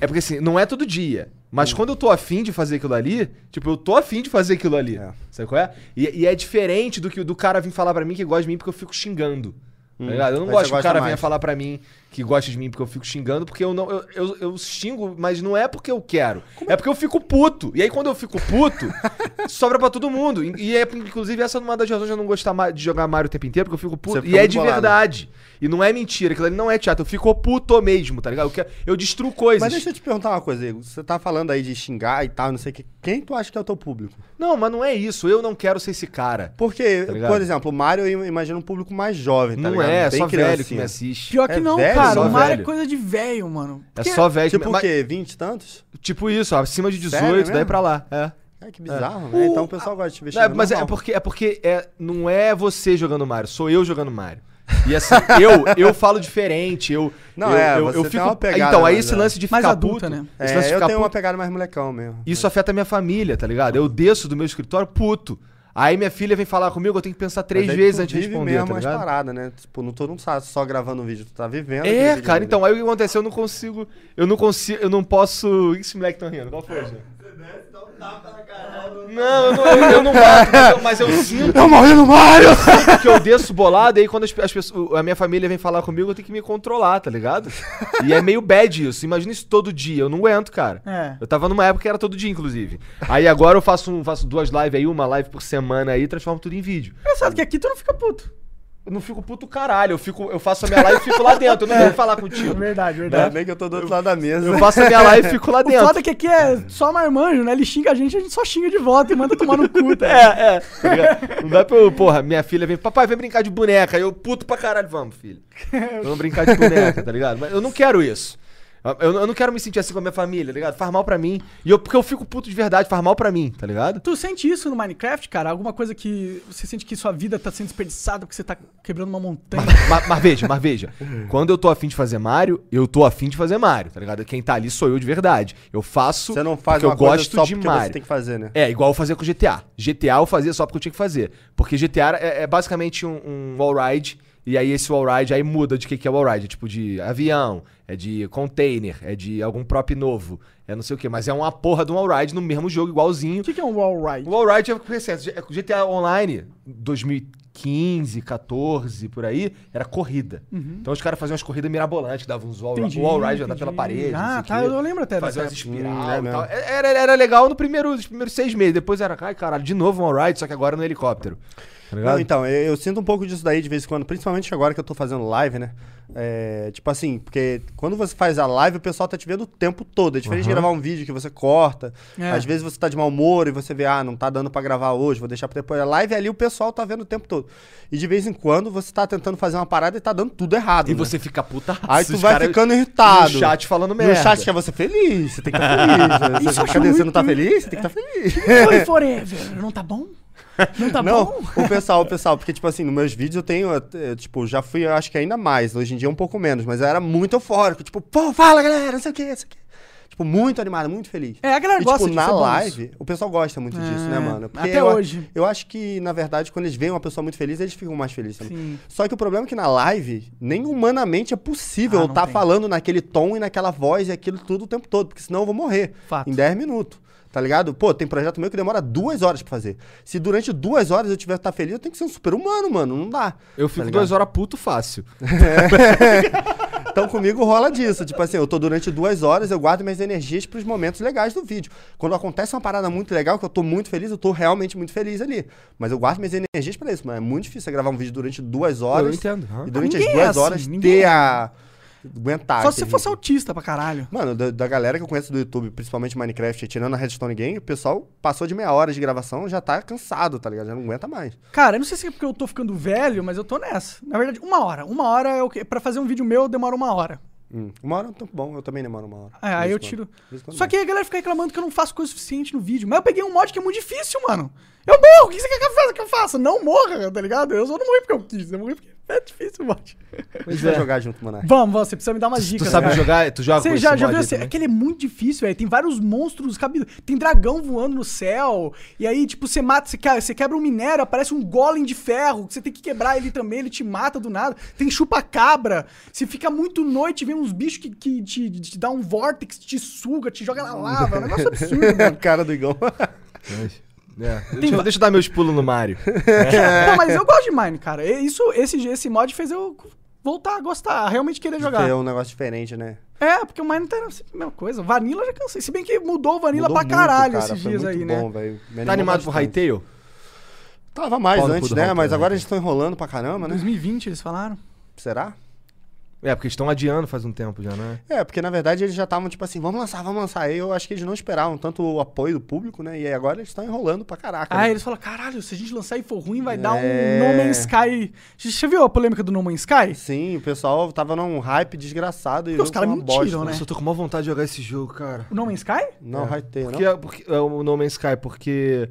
é porque assim, não é todo dia. Mas quando eu tô afim de fazer aquilo ali, tipo, eu tô afim de fazer aquilo ali. É. Sabe qual é? E, e é diferente do que do cara vir falar pra mim que gosta de mim porque eu fico xingando. Tá ligado? Eu não gosto que o cara venha falar pra mim que gosta de mim porque eu fico xingando, porque eu não. Eu, eu, eu xingo, mas não é porque eu quero. É porque eu fico puto. E aí, quando eu fico puto, sobra pra todo mundo. E e é, inclusive, essa é uma das razões de eu não gostar de jogar Mario o tempo inteiro, porque eu fico puto. E é de bolado. verdade. E não é mentira, aquilo ali não é teatro. Eu fico puto mesmo, tá ligado? Eu, quero- eu destruo coisas. Mas deixa eu te perguntar uma coisa, Igor. Você tá falando aí de xingar e tal, não sei o que. Quem tu acha que é o teu público? Não, mas não é isso. Eu não quero ser esse cara. Porque, Tá por exemplo, o Mario eu imagino um público mais jovem, tá não ligado? é, é Bem só velho que criancinha. me assiste. Pior que É não, velho, cara. só O Mario velho. é coisa de velho, mano. É só velho que Tipo mas- o quê? 20 e tantos? Tipo isso, ó, acima de 18, Sério daí mesmo? pra lá. É. É, que bizarro, É. né? O- Então o pessoal gosta de te ver Não, xingando mas é porque, é porque é, não é você jogando Mario, sou eu jogando Mario. E assim, eu, eu falo diferente, eu. Não, eu, é, eu, você eu tem fico. uma pegada então, aí mais, esse é. lance de Mais ficar adulta, puto. né? Esse É, eu tenho uma puto, pegada mais molecão mesmo. Isso afeta a minha família, tá ligado? Eu desço do meu escritório puto. Aí minha filha vem falar comigo, eu tenho que pensar três aí vezes antes de responder, mesmo tá as ligado? paradas, né? Tipo, não, tu não tá só gravando um vídeo, tu tá vivendo. É, cara, então, aí o que aconteceu? Eu não consigo. Eu não consigo. Eu não posso. O esse moleque tá rindo? Qual foi, Jean? Não, eu não, eu, eu não bato, mas eu, mas eu sinto Eu morri no Mario! que eu desço bolado, e aí quando as, as pessoas, a minha família vem falar comigo, eu tenho que me controlar, tá ligado? E é meio bad isso. Imagina isso todo dia. Eu não aguento, cara. É. Eu tava numa época que era todo dia, inclusive. Aí agora eu faço, um- faço duas lives aí, uma live por semana aí, e transformo tudo em vídeo. Engraçado que aqui tu não fica puto. Eu não fico puto caralho. Eu, fico, eu faço a minha live e fico lá dentro. Eu não quero falar contigo. Verdade, Ainda verdade. bem que eu tô do outro lado da mesa. Eu faço a minha live e fico lá O dentro. foda é que aqui é só marmanjo, né? Ele xinga a gente, a gente só xinga de volta e manda tomar no cu, tá? É, é. tá? Não dá pra eu, porra, minha filha vem, papai, vem brincar de boneca. Eu, puto pra caralho, vamos, filho. Vamos brincar de boneca, tá ligado? Mas eu não quero isso. Eu, eu não quero me sentir assim com a minha família, tá ligado? Faz mal pra mim. E eu, porque eu fico puto de verdade, faz mal pra mim, tá ligado? Tu sente isso no Minecraft, cara? Alguma coisa que você sente que sua vida tá sendo desperdiçada porque você tá quebrando uma montanha? Mas, mas veja, mas veja. Quando eu tô afim de fazer Mario, eu tô afim de fazer Mario, tá ligado? Quem tá ali sou eu de verdade. Eu faço Você não faz porque uma eu coisa gosto só de porque Mario. você tem que fazer, né? É, igual eu fazia com GTA. GTA eu fazia só porque eu tinha que fazer. Porque GTA é, é basicamente um, um wallride, e aí esse wallride aí muda de que, que é wallride. É tipo de avião, é de container, é de algum prop novo, é não sei o que. Mas é uma porra de um wallride no mesmo jogo, igualzinho. O que, que é um wall ride? O wallride é é GTA Online, 2015, 14, por aí, era corrida. Então os caras faziam umas corridas mirabolantes, davam uns wall, Entendi, o wallride andar pela parede. Ah, tá, o quê. eu lembro até Fazer umas espiral Hum, é e. Era, era legal no primeiro, nos primeiros seis meses. Depois era, ai caralho, de novo um wallride, só que agora no helicóptero. Tá? Não, então, eu, eu sinto um pouco disso daí de vez em quando, principalmente agora que eu tô fazendo live, né? É, tipo assim, porque quando você faz a live, o pessoal tá te vendo o tempo todo. É diferente de gravar um vídeo que você corta. É. Às vezes você tá de mau humor e você vê, ah, não tá dando pra gravar hoje, vou deixar pra depois. A live ali o pessoal tá vendo o tempo todo. E de vez em quando você tá tentando fazer uma parada e tá dando tudo errado. E né? você fica puta. Aí tu vai ficando irritado. No chat falando No merda. chat quer você feliz, você tem que estar feliz. Isso eu Você, cadê? você não tá feliz? Você tem que estar feliz. Oi, forever. Não tá bom? Não tá não, bom? o pessoal, o pessoal, porque, tipo assim, nos meus vídeos eu tenho, eh, tipo, já fui, eu acho que ainda mais, hoje em dia um pouco menos, mas eu era muito eufórico, tipo, pô, fala galera, não sei o que, não sei o que. Tipo, muito animada, muito feliz. É, a galera E, gosta tipo, na live, o pessoal gosta muito disso, né, É, mano? até eu, hoje. Eu acho que, na verdade, quando eles veem uma pessoa muito feliz, eles ficam mais felizes também. Sim. Só que o problema é que na live, nem humanamente é possível Ah, eu estar tem. falando naquele tom e naquela voz e aquilo tudo o tempo todo, porque senão eu vou morrer Fato. em 10 minutos. Tá ligado? Pô, tem projeto meu que demora duas horas pra fazer. Se durante duas horas eu tiver que estar feliz, eu tenho que ser um super-humano, mano. Não dá. Eu fico ligado? duas horas puto fácil. Então comigo rola disso. Tipo assim, eu tô durante duas horas, eu guardo minhas energias pros momentos legais do vídeo. Quando acontece uma parada muito legal, que eu tô muito feliz, eu tô realmente muito feliz ali. Mas eu guardo minhas energias pra isso, mano. É muito difícil você gravar um vídeo durante duas horas. Eu entendo. E durante Ninguém as é duas assim, horas ninguém ter é. a. aguentar. Só se você fosse autista pra caralho. Mano, da, da galera que eu conheço do YouTube, principalmente Minecraft, tirando a Redstone Game, o pessoal passou de meia hora de gravação, já tá cansado, tá ligado? Já não aguenta mais. Cara, eu não sei se é porque eu tô ficando velho, mas eu tô nessa. Na verdade, uma hora. Uma hora é o que. Pra fazer um vídeo meu demora uma hora. Hum, Uma hora é um tempo bom, eu também demoro uma hora. É, aí eu tiro. Só que a galera fica reclamando que eu não faço coisa suficiente no vídeo. Mas eu peguei um mod que é muito difícil, mano. Eu morro, o que você quer que eu faça? Que eu faça? Não morra, tá ligado? Eu só não morri porque eu quis, eu morri porque é difícil. A gente vai jogar junto, mano. Vamos, vamos, você precisa me dar umas Tu dicas. sabe cara. jogar? Tu joga Você com já, esse já viu assim? também? Aquele é muito difícil, velho. Tem vários monstros, cabe... tem dragão voando no céu. E aí, tipo, você mata, você quebra, você quebra um minério, aparece um golem de ferro. que Você tem que quebrar ele também, ele te mata do nada. Tem chupa-cabra. Você fica muito noite, vem uns bichos que, que te, te dá um vórtex, te suga, te joga na lava. É um negócio absurdo, mano. Cara do Igão. É. Deixa, eu- deixa eu dar meus pulos no Mario. Não, mas eu gosto de Mine, cara. Isso, esse, esse mod fez eu voltar a gostar, a realmente querer jogar. É um negócio diferente, né? É, porque o Mine não tá sempre a mesma coisa. Vanilla eu já cansei. Se bem que mudou o Vanilla Mudou pra muito, caralho cara, esses foi dias muito aí, bom, né? velho. Me Tá animado pro. Hytale? Tava mais antes, né? Mas né? agora eles estão enrolando pra caramba, né? 2020 eles falaram. Será? É, porque eles estão adiando faz um tempo já, né? É, porque na verdade eles já estavam tipo assim, vamos lançar, vamos lançar. Aí eu acho que eles não esperavam tanto o apoio do público, né? E aí agora eles estão enrolando pra caraca. Ah, né? eles falaram, caralho, se a gente lançar e for ruim, vai dar um É. No Man's Sky. Você viu a polêmica do No Man's Sky? Sim, o pessoal tava num hype desgraçado e Porque os caras mentiram, bosta. né? Nossa, eu tô com uma vontade de jogar esse jogo, cara. O No Man's Sky? Não, É. vai ter, Porque, não? porque é o No Man's Sky, porque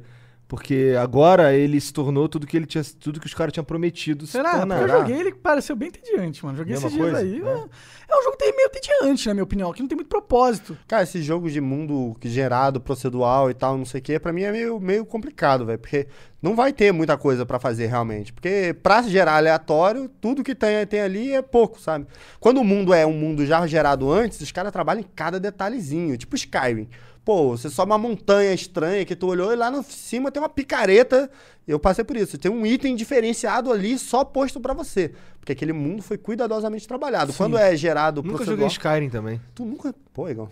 porque agora ele se tornou tudo que ele tinha, tudo que os caras tinham prometido. se Será? Porque tornar. eu joguei ele pareceu bem entediante, mano. Joguei Mesma esses dias coisa? aí. É. É. é um jogo que tem meio entediante, na minha opinião, que não tem muito propósito. Cara, esses jogos de mundo gerado, procedural e tal, não sei o que, pra mim é meio, meio complicado, velho. Porque não vai ter muita coisa pra fazer realmente. Porque pra gerar aleatório, tudo que tem, tem ali é pouco, sabe? Quando o mundo é um mundo já gerado antes, os caras trabalham em cada detalhezinho. Tipo Skyrim. Pô, você sobe uma montanha estranha que tu olhou e lá no cima tem uma picareta. Eu passei por isso. Tem um item diferenciado ali só posto pra você. Porque aquele mundo foi cuidadosamente trabalhado. Sim. Quando é gerado Nunca joguei Skyrim também. Tu nunca... Pô, Igor.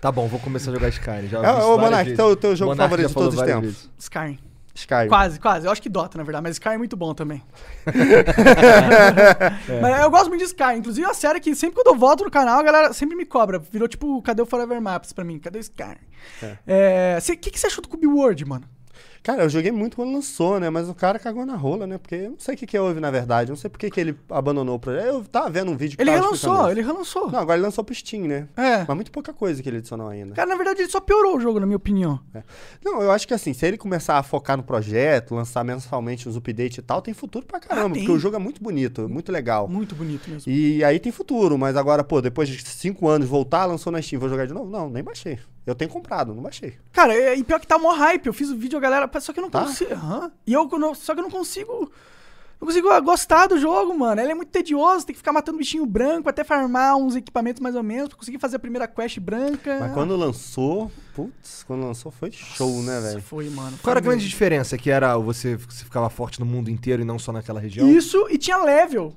Tá bom, vou começar a jogar Skyrim. Já É, ô, Monark, teu- teu jogo Monark favorito já de todos os tempos? vezes. Skyrim. Skyrim. Quase, quase. Eu acho que Dota, na verdade, mas Sky é muito bom também. Mas eu gosto muito de Sky. Inclusive, é uma série que sempre quando eu volto no canal, a galera sempre me cobra. Virou tipo, cadê o Forever Maps pra mim? Cadê o Sky? O que, que você achou do Cube World, mano? Cara, eu joguei muito quando lançou, né? Mas o cara cagou na rola, né? Porque eu não sei o que, que houve, na verdade. Eu não sei por que, que ele abandonou o projeto. Eu tava vendo um vídeo que Ele relançou, ele relançou. Não, agora ele lançou pro Steam, né? É. Mas muito pouca coisa que ele adicionou ainda. Cara, na verdade, ele só piorou o jogo, na minha opinião. Não, eu acho que assim, se ele começar a focar no projeto, lançar mensalmente os updates e tal, tem futuro pra caramba. Ah, porque o jogo é muito bonito, muito legal. Muito bonito mesmo. E aí tem futuro, mas agora, pô, depois de cinco anos voltar, lançou na Steam, vou jogar de novo? Não, nem baixei. Eu tenho comprado, não baixei. Cara, é- e pior que tá mó hype. Eu fiz o vídeo, a galera. Só que eu não Tá? consigo. Aham. E eu não- só que eu não consigo. Não consigo ah, gostar do jogo, mano. Ele é muito tedioso, tem que ficar matando bichinho branco até farmar uns equipamentos mais ou menos pra conseguir fazer a primeira quest branca. Mas quando lançou, putz, quando lançou foi show, né, Nossa, velho? Foi, mano. Qual era a grande diferença? Que era você, você ficava forte no mundo inteiro e não só naquela região? Isso, e tinha level.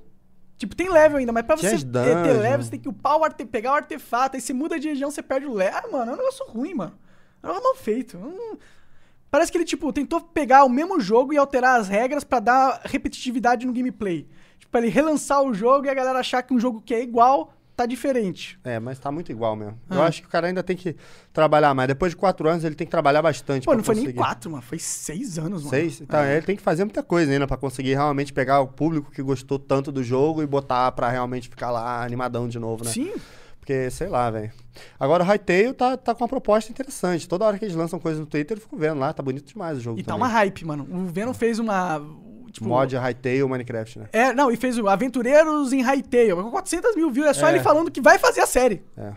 Tipo, tem level ainda, mas pra você as ter, ter level, você tem que upar o arte, pegar o artefato, aí você muda de região, você perde o level. Ah, mano, é um negócio ruim, mano. É um negócio mal feito. Hum. Parece que ele, tipo, tentou pegar o mesmo jogo e alterar as regras pra dar repetitividade no gameplay. Tipo, pra ele relançar o jogo e a galera achar que um jogo que é igual tá diferente. É, mas tá muito igual mesmo. Ah. Eu acho que o cara ainda tem que trabalhar mais. Depois de quatro anos, ele tem que trabalhar bastante. Pô, não foi nem quatro, mano. Foi seis anos, mano. Seis? Então, ele tem que fazer muita coisa ainda pra conseguir realmente pegar o público que gostou tanto do jogo e botar pra realmente ficar lá animadão de novo, né? Sim. Porque, sei lá, velho. Agora o Hytale tá, tá com uma proposta interessante. Toda hora que eles lançam coisa no Twitter, eu fico vendo lá. Tá bonito demais o jogo E tá também. uma hype, mano. O Venom fez uma. Tipo, Mod Hytale Minecraft, né? É, não, e fez o Aventureiros em Hytale. Com 400 mil views. É só É. ele falando que vai fazer a série. É.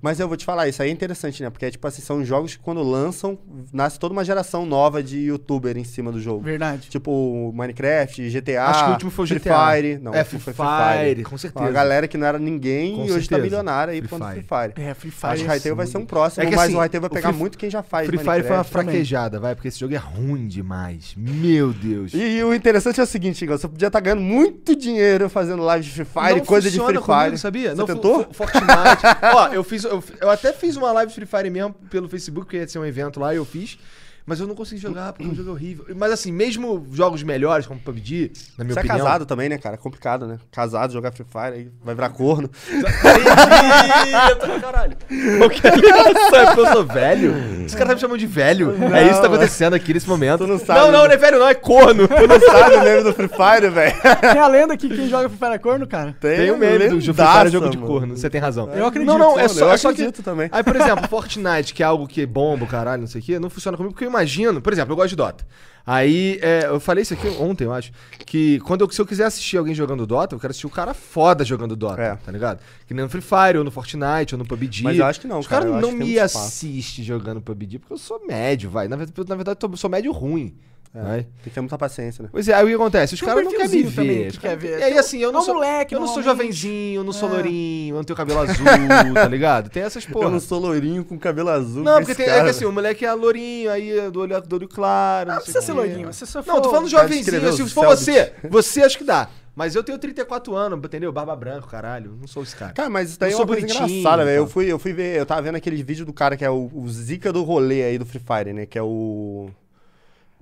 Mas eu vou te falar, isso aí é interessante, né? Porque, tipo assim, são jogos que quando lançam, nasce toda uma geração nova de youtuber em cima do jogo. Verdade. Tipo, Minecraft, GTA, Acho que o último foi o Free GTA. Fire. Não, é, o Free último Fire, foi com Uma certeza. galera que não era ninguém Com e hoje tá certeza. milionária aí Free Free Fire. Fire. É, Free Fire. Acho que Hytale vai ser um próximo, É que mas assim, o Hytale vai o pegar Free- muito quem já faz Free Fire foi uma Minecraft. também. fraquejada, vai, porque esse jogo é ruim demais. Meu Deus. E, e o interessante é o seguinte, Igor, você podia estar ganhando muito dinheiro fazendo live de Free Fire, Não coisa de Free Fire. comigo, sabia? Você não, tentou? Fortnite. Ó, eu fiz. Eu, eu até fiz uma live Free Fire mesmo pelo Facebook, porque ia ser um evento lá e eu fiz. Mas eu não consegui jogar porque o jogo é horrível. Mas assim, mesmo jogos melhores, como PUBG, na minha Você é opinião. casado também, né, cara? É complicado, né? Casado, jogar Free Fire, aí vai virar corno. Eita, caralho. O que é? É porque eu sou velho? Esse cara tá me chamando de velho. é isso que tá acontecendo aqui nesse momento. Tu não sabe, não, não, não é velho, não, é corno. Tu não sabe o meme do Free Fire, velho? Tem a lenda que quem joga Free Fire é corno, cara. Tem o um meme do Free Fire é jogo de corno, você tem razão. Eu acredito. Não, não, é Eu só, é só que... acredito também. Aí, por exemplo, Fortnite, que é algo que bomba, o caralho, não sei o quê, não funciona comigo, porque eu imagino, por exemplo, eu gosto de Dota. Aí, é, eu falei isso aqui ontem, eu acho, que quando eu, se eu quiser assistir alguém jogando Dota, eu quero assistir o cara foda jogando Dota, É. tá ligado? Que nem no Free Fire, ou no Fortnite, ou no PUBG. Mas eu acho que não, Os cara, caras eu não me assistem jogando PUBG, porque eu sou médio, vai. Na na verdade eu sou médio ruim. Vai. Tem que ter muita paciência, né? Pois é, aí o que acontece? Os um caras não querem me ver. que quer ver. E aí, assim, eu É não sou. moleque, eu não sou jovenzinho, eu não sou É. lourinho, eu não tenho cabelo azul, tá ligado? Tem essas porra. Eu não sou loirinho com cabelo azul. Não, porque tem, é que assim, o moleque é lourinho, aí é do olho, do olho claro. Não Não, precisa ser quê. loirinho. Você só Não, tô falando jovenzinho. assim, se for você, você acho que dá. Mas eu tenho 34 anos, entendeu? Barba branca, caralho. Não sou esse cara. Cara, mas isso daí Eu é sou uma coisa bonitinho, engraçada, velho. Eu fui, eu fui ver, eu tava vendo aquele vídeo do cara que é o, o Zika do rolê aí do Free Fire, né? Que é o.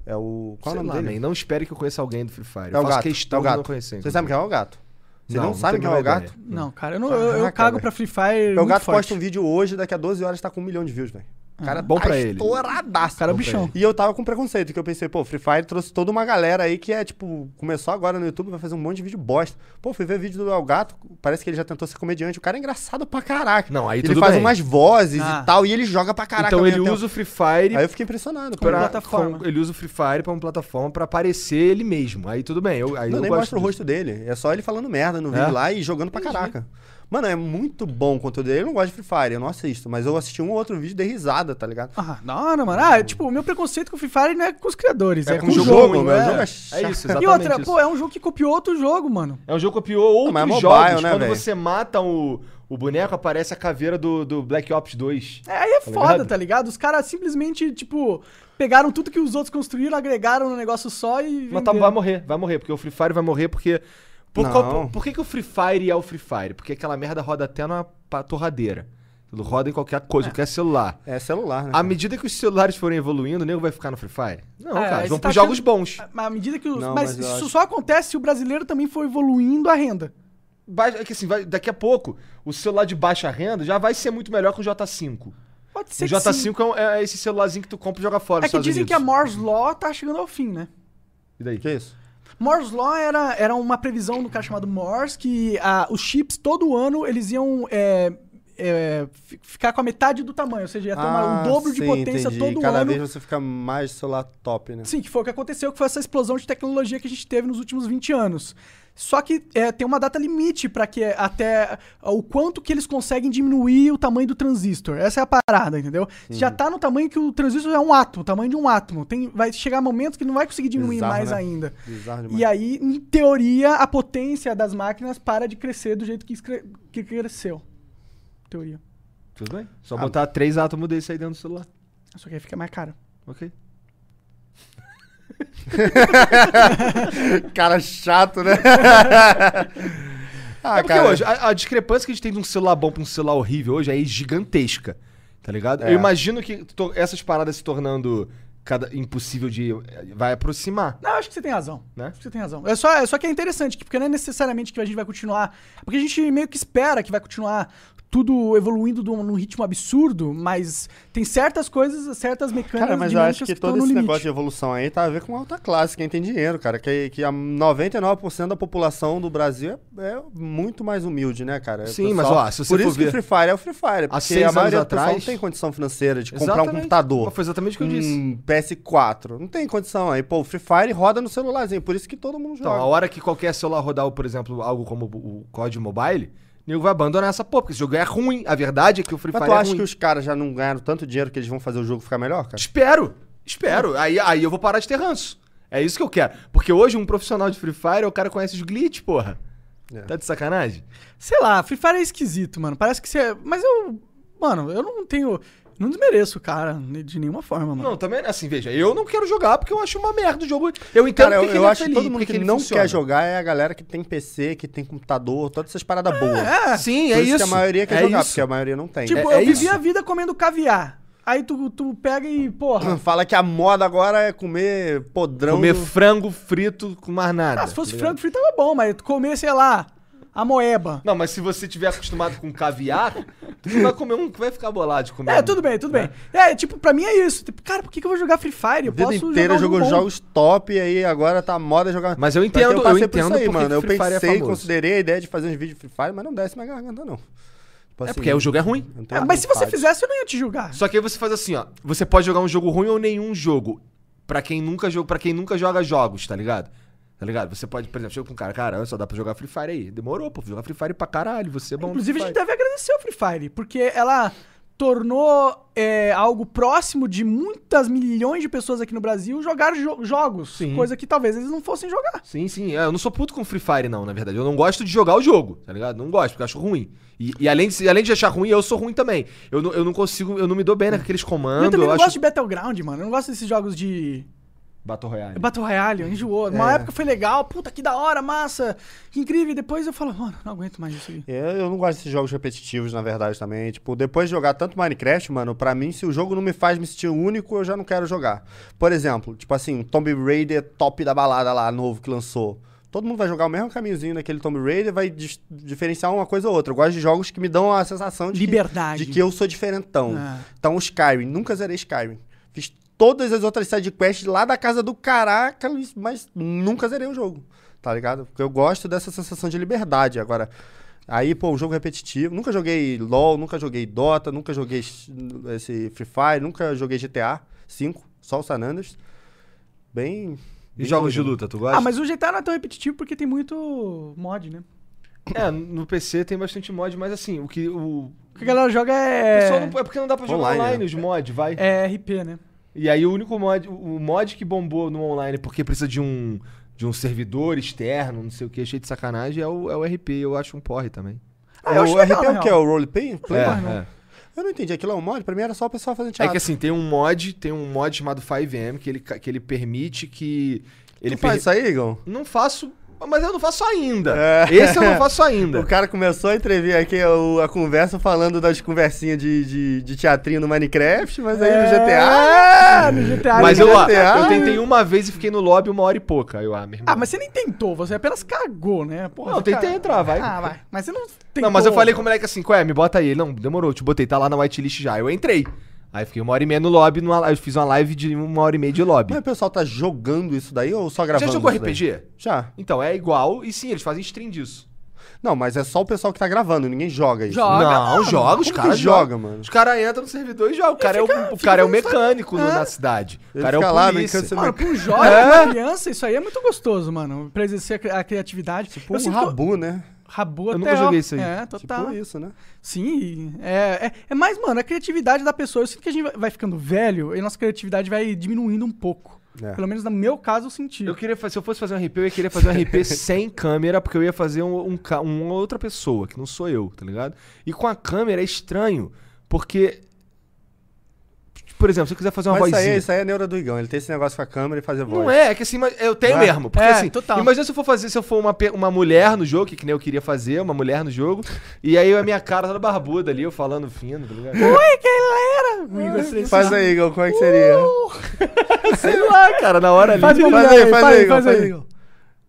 É o. Qual é Sei o lá, nome dele? man, não espere que eu conheça alguém do Free Fire. É eu o faço gato. questão é o de não gato. conhecer. Vocês sabem quem é o gato? Vocês Não, não, tenho quem é o gato? Não, cara, eu, não, eu, eu Caraca, cago velho. pra Free Fire. O gato forte. posta um vídeo hoje, daqui a 12 horas tá com um milhão de views, velho. O cara Bom tá pra ele. estouradaço. O cara é bichão. E eu tava com preconceito, que eu pensei, pô, Free Fire trouxe toda uma galera aí que é, tipo, começou agora no YouTube, vai fazer um monte de vídeo bosta. Pô, fui ver vídeo do El Gato, parece que ele já tentou ser comediante. O cara é engraçado pra caraca. Não, aí ele tudo faz bem. umas vozes Ah. e tal, e ele joga pra caraca. Então ele mesmo usa o. Free Fire Aí eu fiquei impressionado. Pra- Pra... plataforma. com- ele usa o Free Fire pra uma plataforma pra aparecer ele mesmo. Aí tudo bem. Eu, aí Não, eu nem gosto mostra o disso. rosto dele. É só ele falando merda no É? vídeo lá e jogando pra caraca. Mano, é muito bom o conteúdo dele. Eu não gosto de Free Fire, eu não assisto. Mas eu assisti um ou outro vídeo de risada, tá ligado? Ah, da hora, mano. Ah, tipo, o meu preconceito com o Free Fire não é com os criadores, é, É com, com o jogo. jogo, meu é. jogo é É isso, E exatamente outra, isso. pô, é um jogo que copiou outro jogo, mano. É um jogo que copiou outros mas é mobile, jogos. né, Quando velho? você mata o, o boneco, aparece a caveira do, do Black Ops 2. É, aí é Tá foda, ligado? tá ligado? Os caras simplesmente, tipo, pegaram tudo que os outros construíram, agregaram num negócio só e. Mas tá, vai morrer, vai morrer, porque o Free Fire vai morrer porque. Por, Não. qual- por, por que, que o Free Fire é o Free Fire? Porque aquela merda roda até numa pa- torradeira. Ele roda em qualquer coisa, qualquer celular. É celular, né? À medida que os celulares forem evoluindo, o nego vai ficar no Free Fire? Não, É, cara, vão tá pros jogos achando- bons. Mas à medida que os. Não, mas mas isso acho- só acontece se o brasileiro também for evoluindo a renda. Vai- é que assim, vai- daqui a pouco, o celular de baixa renda já vai ser muito melhor que o J5. Pode ser O que sim. J5 é, é esse celularzinho que tu compra e joga fora. É que dizem que a Unidos. Moore's Law tá chegando ao fim, né? E daí? Que isso? Moore's Law era, era uma previsão do cara chamado Morse que ah, os chips todo ano eles iam é, é, fi- ficar com a metade do tamanho, ou seja, ia ter uma- um dobro de Ah, sim, potência entendi. todo Cada ano. vez você fica mais celular top, né? Sim, que foi o que aconteceu, que foi essa explosão de tecnologia que a gente teve nos últimos 20 anos. Só que é, tem uma data limite para que até ah, o quanto que eles conseguem diminuir o tamanho do transistor. Essa é a parada, entendeu? Já tá no tamanho que o transistor é um átomo, o tamanho de um átomo. Tem, vai chegar momentos que não vai conseguir diminuir Bizarro, mais né? ainda. Bizarro demais. E aí, em teoria, a potência das máquinas para de crescer do jeito que, que cresceu. Teoria. Tudo bem? Só Ah. botar três átomos desse aí dentro do celular. Só que aí fica mais caro. Ok? Cara chato, né? ah, é porque hoje, a, a discrepância que a gente tem de um celular bom pra um celular horrível hoje é gigantesca. Tá ligado? É. Eu imagino que to- essas paradas se tornando cada, impossível de. Vai aproximar. Não, acho que você tem razão. Né? Acho que você tem razão. É só, é só que é interessante, porque não é necessariamente que a gente vai continuar. Porque a gente meio que espera que vai continuar tudo evoluindo de um- num ritmo absurdo, mas tem certas coisas, certas mecânicas. Cara, mas eu acho que estão todo esse limite. negócio de evolução aí tá a ver com alta classe, quem tem dinheiro, cara. Que, que a 99% da população do Brasil é, é muito mais humilde, né, cara? Sim, mas, ó, se você Por isso que ver- o Free Fire é o Free Fire. Porque seis a maioria anos pessoal atrás- não tem condição financeira de comprar um Exatamente. computador. Foi exatamente o que eu disse. Um PS4. Não tem condição. Aí, pô, o Free Fire roda no celularzinho. Por isso que todo mundo Então, joga. a hora que qualquer celular rodar, por exemplo, algo como o COD Mobile, nego vai abandonar essa porra, porque esse jogo é ruim. A verdade é que o Free Mas Fire tu é acha ruim. que os caras já não ganharam tanto dinheiro que eles vão fazer o jogo ficar melhor, cara? Espero, espero. Aí, aí eu vou parar de ter ranço. É isso que eu quero. Porque hoje um profissional de Free Fire, o cara conhece os glitch, porra. É. Tá de sacanagem? Sei lá, Free Fire é esquisito, mano. Parece que você. Mas eu. Mano, eu não tenho. Não desmereço cara de nenhuma forma, mano. Não, também, assim, veja, eu não quero jogar porque eu acho uma merda o jogo. Eu entendo Cara, eu, porque eu é acho que todo mundo que não funciona. quer jogar é a galera que tem PC, que tem computador, todas essas paradas boas. É. Sim, Por é isso isso. que a maioria quer é jogar, isso. porque a maioria não tem. Tipo, É- eu é vivi isso. a vida comendo caviar. Aí tu, tu pega e, porra. Fala que a moda agora é comer podrão. Comer frango frito com mais nada. Ah, se fosse tá frango frito tava bom, mas tu comer, sei lá, a moeba. Não, mas se você tiver acostumado com caviar, tu vai comer um. Vai ficar bolado de comer. É, um- tudo bem, tudo bem. É, tipo, pra mim é isso. Tipo, cara, por que, que eu vou jogar Free Fire? Eu A vida posso inteira jogar jogo jogou jogos top e aí agora tá a moda jogar. Mas eu entendo- eu por entendo isso aí, mano. Eu é pensei, famoso. considerei a ideia de fazer uns vídeos de Free Fire, mas não desce minha garganta, não. Tipo É assim, porque o jogo é ruim. É, mas se você fizesse, eu não ia te julgar. Só que aí você faz assim, ó. Você pode jogar um jogo ruim ou nenhum jogo. Pra quem nunca, jo pra quem nunca joga jogos, tá ligado? Tá ligado? Você pode, por exemplo, chega com um cara, cara, só dá pra jogar Free Fire aí. Demorou, pô, jogar Free Fire pra caralho, você é bom Inclusive, a gente deve agradecer ao Free Fire, porque ela tornou é, algo próximo de muitas milhões de pessoas aqui no Brasil jogar jo- jogos. Sim. Coisa que talvez eles não fossem jogar. Sim, sim. É, Eu não sou puto com Free Fire, não, na verdade. Eu não gosto de jogar o jogo, tá ligado? Não gosto, porque eu acho ruim. E, e além, de, além de achar ruim, eu sou ruim também. Eu não, eu não consigo, eu não me dou bem naqueles eu comandos. também Eu, não acho. gosto de Battleground, mano. Eu não gosto desses jogos de Battle Royale. Battle Royale. Enjoou. Uma É. época foi legal. Puta, que da hora, massa. Que incrível. E depois eu falo, mano, não aguento mais isso aí. Eu, eu não gosto desses jogos repetitivos, na verdade, também. Tipo, depois de jogar tanto Minecraft, mano, pra mim, se o jogo não me faz me sentir único, eu já não quero jogar. Por exemplo, tipo assim, Tomb Raider top da balada lá, novo que lançou. Todo mundo vai jogar o mesmo caminhozinho daquele Tomb Raider, vai diferenciar uma coisa ou outra. Eu gosto de jogos que me dão a sensação de, Liberdade. Que, de que eu sou diferentão. Ah. Então, Skyrim, nunca zerei Skyrim. Fiz todas as outras sidequests lá da casa do caraca, mas nunca zerei o jogo, tá ligado? Porque eu gosto dessa sensação de liberdade. Agora, aí, pô, um jogo repetitivo. Nunca joguei LoL, nunca joguei Dota, nunca joguei esse Free Fire, nunca joguei GTA 5, só o San Andreas. Bem... E bem jogos de luta, tu gosta? Ah, mas o GTA não é tão repetitivo porque tem muito mod, né? É, no PC tem bastante mod, mas assim, o que. O, O que a galera joga é. não, é porque não dá pra jogar Online, online, né? os mods, vai. É RP, né? E aí o único mod, o mod que bombou no online porque precisa de um de um servidor externo, não sei o que, cheio de sacanagem, é o, é o RP, eu acho um porre também. Ah, É, eu o acho legal, RP é o que? É o roleplay? Play? É, não. é. Eu não entendi. Aquilo é um mod? Pra mim era só o pessoal fazendo É teatro. que assim, tem um mod, tem um mod chamado 5M que ele, que ele permite que ele tu faz per- isso aí, Igor? Não faço, mas eu não faço ainda. É. Esse eu não faço ainda. O cara começou a entrever aqui o- a conversa falando das conversinhas de, de, de teatrinho no Minecraft, mas aí no GTA. É, no GTA. Mas no eu, GTA. eu tentei uma vez e fiquei no lobby uma hora e pouca. Eu, ah, meu irmão. Ah, mas você nem tentou, você apenas cagou, né? Porra, Não, você tentei ca- entrar, vai. Ah, vai. Mas você não tentou. Não, mas eu falei com o moleque assim, qual é? Me bota aí. Ele, não, demorou, te botei, tá lá na whitelist já. Eu entrei. Aí fiquei uma hora e meia no lobby, numa, eu fiz uma live de uma hora e meia de lobby. Mas o pessoal tá jogando isso daí ou só gravando? Já jogou? RPG? Já. Então, é igual, e sim, eles fazem stream disso. Não, mas é só o pessoal que tá gravando, ninguém joga isso. Joga. não, mano. joga, os caras que joga, jogam. mano? Os caras entram no servidor e jogam. O cara, é, o, o fica cara é o pensando- mecânico É. na cidade. O Ele cara é fica o lá, polícia. brincando, Mano, pra um jovem, É. pra criança, isso aí é muito gostoso, mano. Pra exercer a cri- a criatividade. Tipo Eu um que rabu, né? Rabu Eu até, nunca ó. joguei isso aí. É, total. Tipo isso, né? Sim, é, é, é mais, mano, a criatividade da pessoa. Eu sinto que a gente vai- ficando velho e nossa criatividade vai diminuindo um pouco. É. Pelo menos no meu caso eu senti. Eu queria fazer, se eu fosse fazer um RP, eu ia querer fazer um RP sem câmera, porque eu ia fazer um, um ca- uma outra pessoa, que não sou eu, tá ligado? E com a câmera é estranho, porque. Por exemplo, se eu quiser fazer uma Mas isso vozinha. aí, isso aí é neura do Igão. Ele tem esse negócio com a câmera e fazer voz. Não é, é que assim, mas eu tenho Não é? mesmo. Porque É, assim, total. imagina se eu for fazer, se eu for uma, uma mulher no jogo, que, que nem eu queria fazer, uma mulher no jogo, e aí a minha cara toda barbuda ali, eu falando fino, tá ligado? Oi, galera! Igor Faz aí, Igão, como é que seria? Sei lá, cara, na hora ali. Faz Faz aí, faz faz aí, faz faz aí. Igão.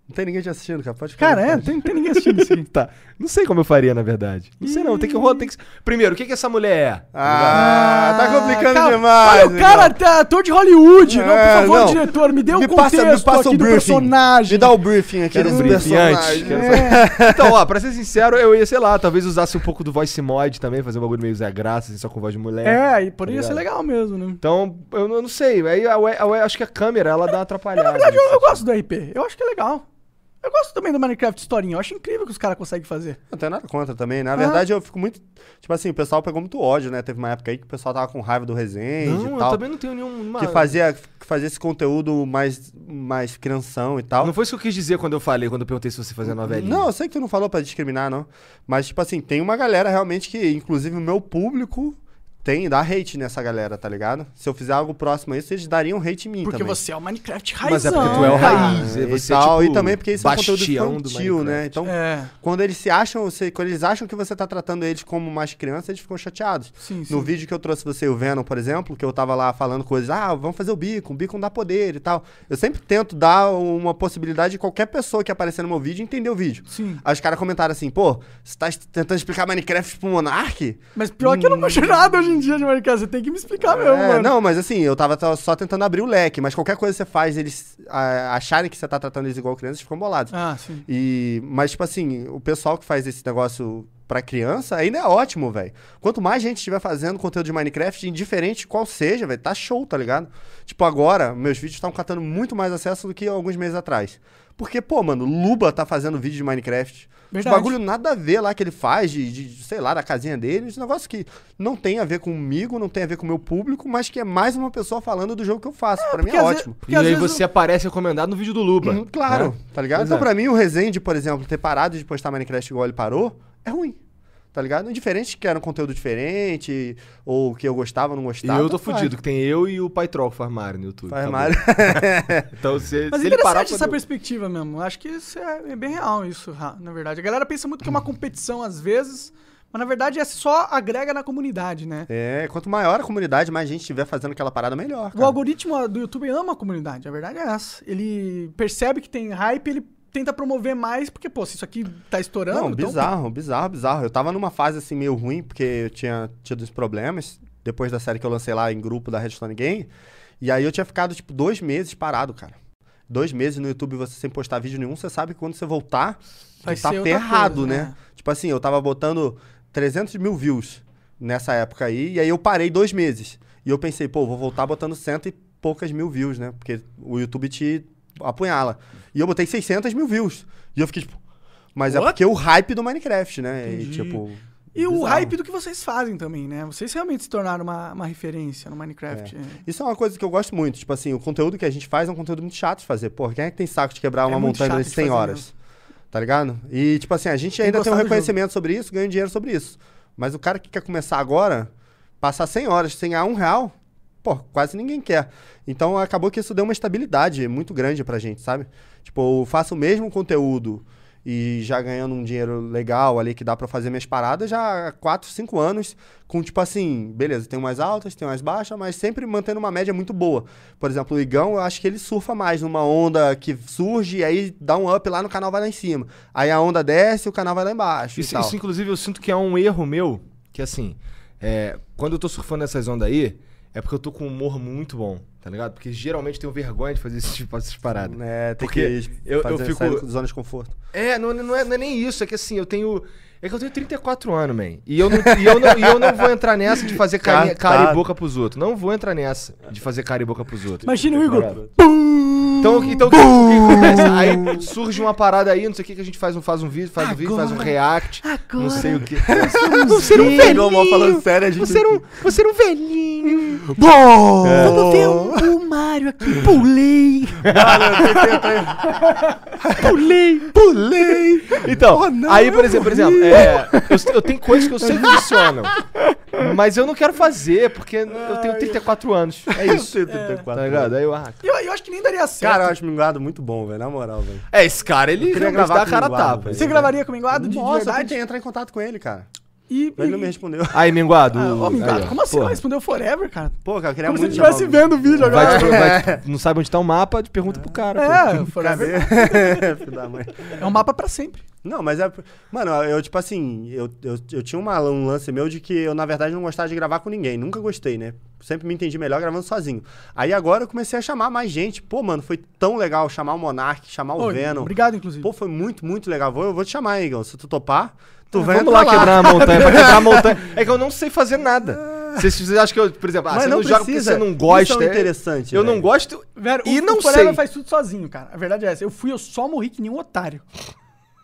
Não tem ninguém te assistindo, cara. Pode falar. Cara, é, tem, tem ninguém assistindo isso aqui. Tá. Não sei como eu faria, na verdade. Não sei não, tem que rolar, tem que... Primeiro, o que que essa mulher é? Tá Ah, tá complicando cara, demais. Olha, o cara é ator de Hollywood. não, por É, favor, não. diretor, me dê me contexto passa, me passa aqui o do briefing. personagem. Me dá o briefing aqui Quero um briefing antes, É. Então, ó, pra ser sincero, eu ia, sei lá, talvez usasse um pouco do voice mod também, fazer um bagulho meio Zé Graça, assim, só com voz de mulher. É, e poderia Tá ser legal mesmo, né? Então, eu não, eu não sei. Aí acho que a câmera, ela dá uma atrapalhada. Na verdade, eu, eu nisso. gosto do RP. Eu acho que é legal. Eu gosto também do Minecraft historinha. Eu acho incrível que os caras conseguem fazer. Não tenho nada contra também. Na verdade, eu fico muito. Tipo assim, o pessoal pegou muito ódio, né? Teve uma época aí que o pessoal tava com raiva do Resende Não, e eu tal. também não tenho nenhum. Que fazia, que fazia esse conteúdo mais, mais crianção e tal. Não foi isso que eu quis dizer quando eu falei, quando eu perguntei se você fazia novelinha. Não, eu sei que tu não falou pra discriminar, não. Mas, tipo assim, tem uma galera realmente que, inclusive, o meu público tem, dá hate nessa galera, tá ligado? Se eu fizer algo próximo a isso, eles dariam hate em mim Porque também. você é o Minecraft raizão. Mas é porque tu é o cara. raiz. e, você, tal, tipo, e também porque isso é um conteúdo infantil, né? Então, É, quando eles se acham, você- quando eles acham que você tá tratando eles como mais criança, eles ficam chateados. sim, sim. No vídeo que eu trouxe você e o Venom, por exemplo, que eu tava lá falando coisas, ah, vamos fazer o bico, o bico não dá poder e tal. Eu sempre tento dar uma possibilidade de qualquer pessoa que aparecer no meu vídeo entender o vídeo. Sim. Aí os caras comentaram assim, pô, você tá tentando explicar Minecraft pro Monark? Mas pior que eu não manjo nada hoje em dia de Minecraft. Você tem que me explicar mesmo, É, mano. não, mas assim, eu tava só tentando abrir o leque, mas qualquer coisa que você faz, eles ah, acharem que você tá tratando eles igual crianças, ficam bolados. Ah, sim. E, mas, tipo assim, o pessoal que faz esse negócio pra criança ainda é ótimo, velho. Quanto mais gente estiver fazendo conteúdo de Minecraft, indiferente qual seja, velho, tá show, tá ligado? Tipo, agora, meus vídeos estão catando muito mais acesso do que alguns meses atrás. Porque, pô, mano, Luba tá fazendo vídeo de Minecraft. Os Verdade. bagulho nada a ver lá que ele faz, de, de, sei lá, da casinha dele. Esse negócio que não tem a ver comigo, não tem a ver com o meu público, mas que é mais uma pessoa falando do jogo que eu faço. pra mim é ótimo. porque E aí vezes você aparece recomendado no vídeo do Luba. Uhum, claro, né? tá ligado? Pois então, é. pra mim, o Resende, por exemplo, ter parado de postar Minecraft igual ele parou, é ruim. Tá ligado? Indiferente que era um conteúdo diferente, ou que eu gostava ou não E gostava. eu tô faz. fudido, que tem eu e o Pai Troll Mario no YouTube. Mario. Então se, Mas se ele parar... essa pra- perspectiva mesmo. Eu Acho que isso é, é bem real, isso, na verdade. A galera pensa muito que é uma competição às vezes, mas na verdade é só agrega na comunidade, né? É, quanto maior a comunidade, mais gente estiver fazendo aquela parada, melhor. O cara. algoritmo do YouTube ama a comunidade, a verdade é essa. Ele percebe que tem hype, ele tenta promover mais, porque, pô, se isso aqui tá estourando. Não, então- bizarro, bizarro, bizarro. Eu tava numa fase assim meio ruim, porque eu tinha tido uns problemas depois da série que eu lancei lá em grupo da Redstone Game. E aí eu tinha ficado, tipo, dois meses parado, cara. Dois meses no YouTube você sem postar vídeo nenhum, você sabe que quando você voltar, Vai tá ferrado, coisa, né? Tipo assim, eu tava botando 300 mil views nessa época aí, e aí eu parei dois meses. E eu pensei, pô, vou voltar botando cento e poucas mil views, né? Porque o YouTube te apunhala. E eu botei 600 mil views. E eu fiquei, tipo... Mas é What? porque o hype do Minecraft, né? E, tipo... E o bizarro. hype do que vocês fazem também, né? Vocês realmente se tornaram uma, uma referência no Minecraft. É. Isso é uma coisa que eu gosto muito. Tipo assim, o conteúdo que a gente faz é um conteúdo muito chato de fazer. Pô, quem é que tem saco de quebrar uma muito montanha de 100 fazer horas? Tá ligado? E, tipo assim, a gente ainda tem um reconhecimento sobre isso, ganha dinheiro sobre isso. Mas o cara que quer começar agora, passar 100 horas sem ganhar um real, pô, quase ninguém quer. Então acabou que isso deu uma estabilidade muito grande pra gente, sabe? Tipo, eu faço o mesmo conteúdo e já ganhando um dinheiro legal ali que dá pra fazer minhas paradas já há 4, 5 anos, com tipo assim, beleza, tem umas altas, tem umas baixas, mas sempre mantendo uma média muito boa. Por exemplo, o Igão, eu acho que ele surfa mais numa onda que surge e aí dá um up lá no canal vai lá em cima. Aí a onda desce, o canal vai lá embaixo Isso, e isso, inclusive, eu sinto que é um erro meu, que assim, é, quando eu tô surfando nessas ondas aí, é porque eu tô com um humor muito bom, tá ligado? Porque geralmente eu tenho vergonha de fazer esse tipo, essas paradas. É, tem Porque que eu- eu fazer, fico- sair zona de conforto. É, não, não, é, não é nem isso, é que assim, eu tenho. É que eu tenho 34 anos, man. E eu não, e eu não, e eu não vou entrar nessa de fazer Tá, cara tá. e boca pros outros. Não vou entrar nessa de fazer cara e boca pros outros. Imagina o Igor. Então, então o que, que acontece? Aí surge uma parada aí, não sei o que, que a gente faz um, faz um vídeo, faz um vídeo, faz um Agora- react, não sei o que. Você era um mal falando sério, a gente... Você era um, você era um velhinho. Bom! Vamos ver o, o Mario aqui. Pulei. Pulei! Pulei! Então, Oh, não, aí, por exemplo, por exemplo é, eu, eu tenho coisas que eu sei que funcionam. Mas eu não quero fazer, porque eu tenho 34 anos. É isso. Tá ligado? Aí eu, ah, Eu, eu acho que nem daria certo. Cara, eu acho minguado muito bom, velho, na moral, velho. É, esse cara, ele queria realmente gravar dá a com cara a linguado, tapa. velho. Você gravaria com o Minguado de, de Nossa, eu verdade? tentei entrar em contato com ele, cara. E, Ele e- não me respondeu. Aí, Minguado. Ah, ô, Minguado, aí, ó, como assim? Não respondeu forever, cara? Pô, cara, eu queria Como se ele muito estivesse vendo o vídeo agora. Vai, te- vai- não sabe onde tá o mapa, te pergunta pro cara. pô. É, forever. Cadê? Filho da mãe. É um mapa pra sempre. Não, mas é. Mano, eu, tipo assim, eu, eu, eu tinha uma- um lance meu de que eu, na verdade, não gostava de gravar com ninguém. Nunca gostei, né? Sempre me entendi melhor gravando sozinho. Aí agora eu comecei a chamar mais gente. Pô, mano, foi tão legal chamar o Monark, chamar o Venom. Obrigado, inclusive. Pô, foi muito, muito legal. Vou, eu vou te chamar, hein, Igor. Se tu topar, tu vem Vamos lá quebrar a montanha. Pra quebrar a montanha. É que eu não sei fazer nada. Vocês, vocês acham que eu, por exemplo, ah, Mas você não não, joga porque você não Isso gosta. é o é- interessante, Eu não gosto Velho, e o, não o Forever sei. faz tudo sozinho, cara. A verdade é essa. Eu fui, eu só morri que nem um otário.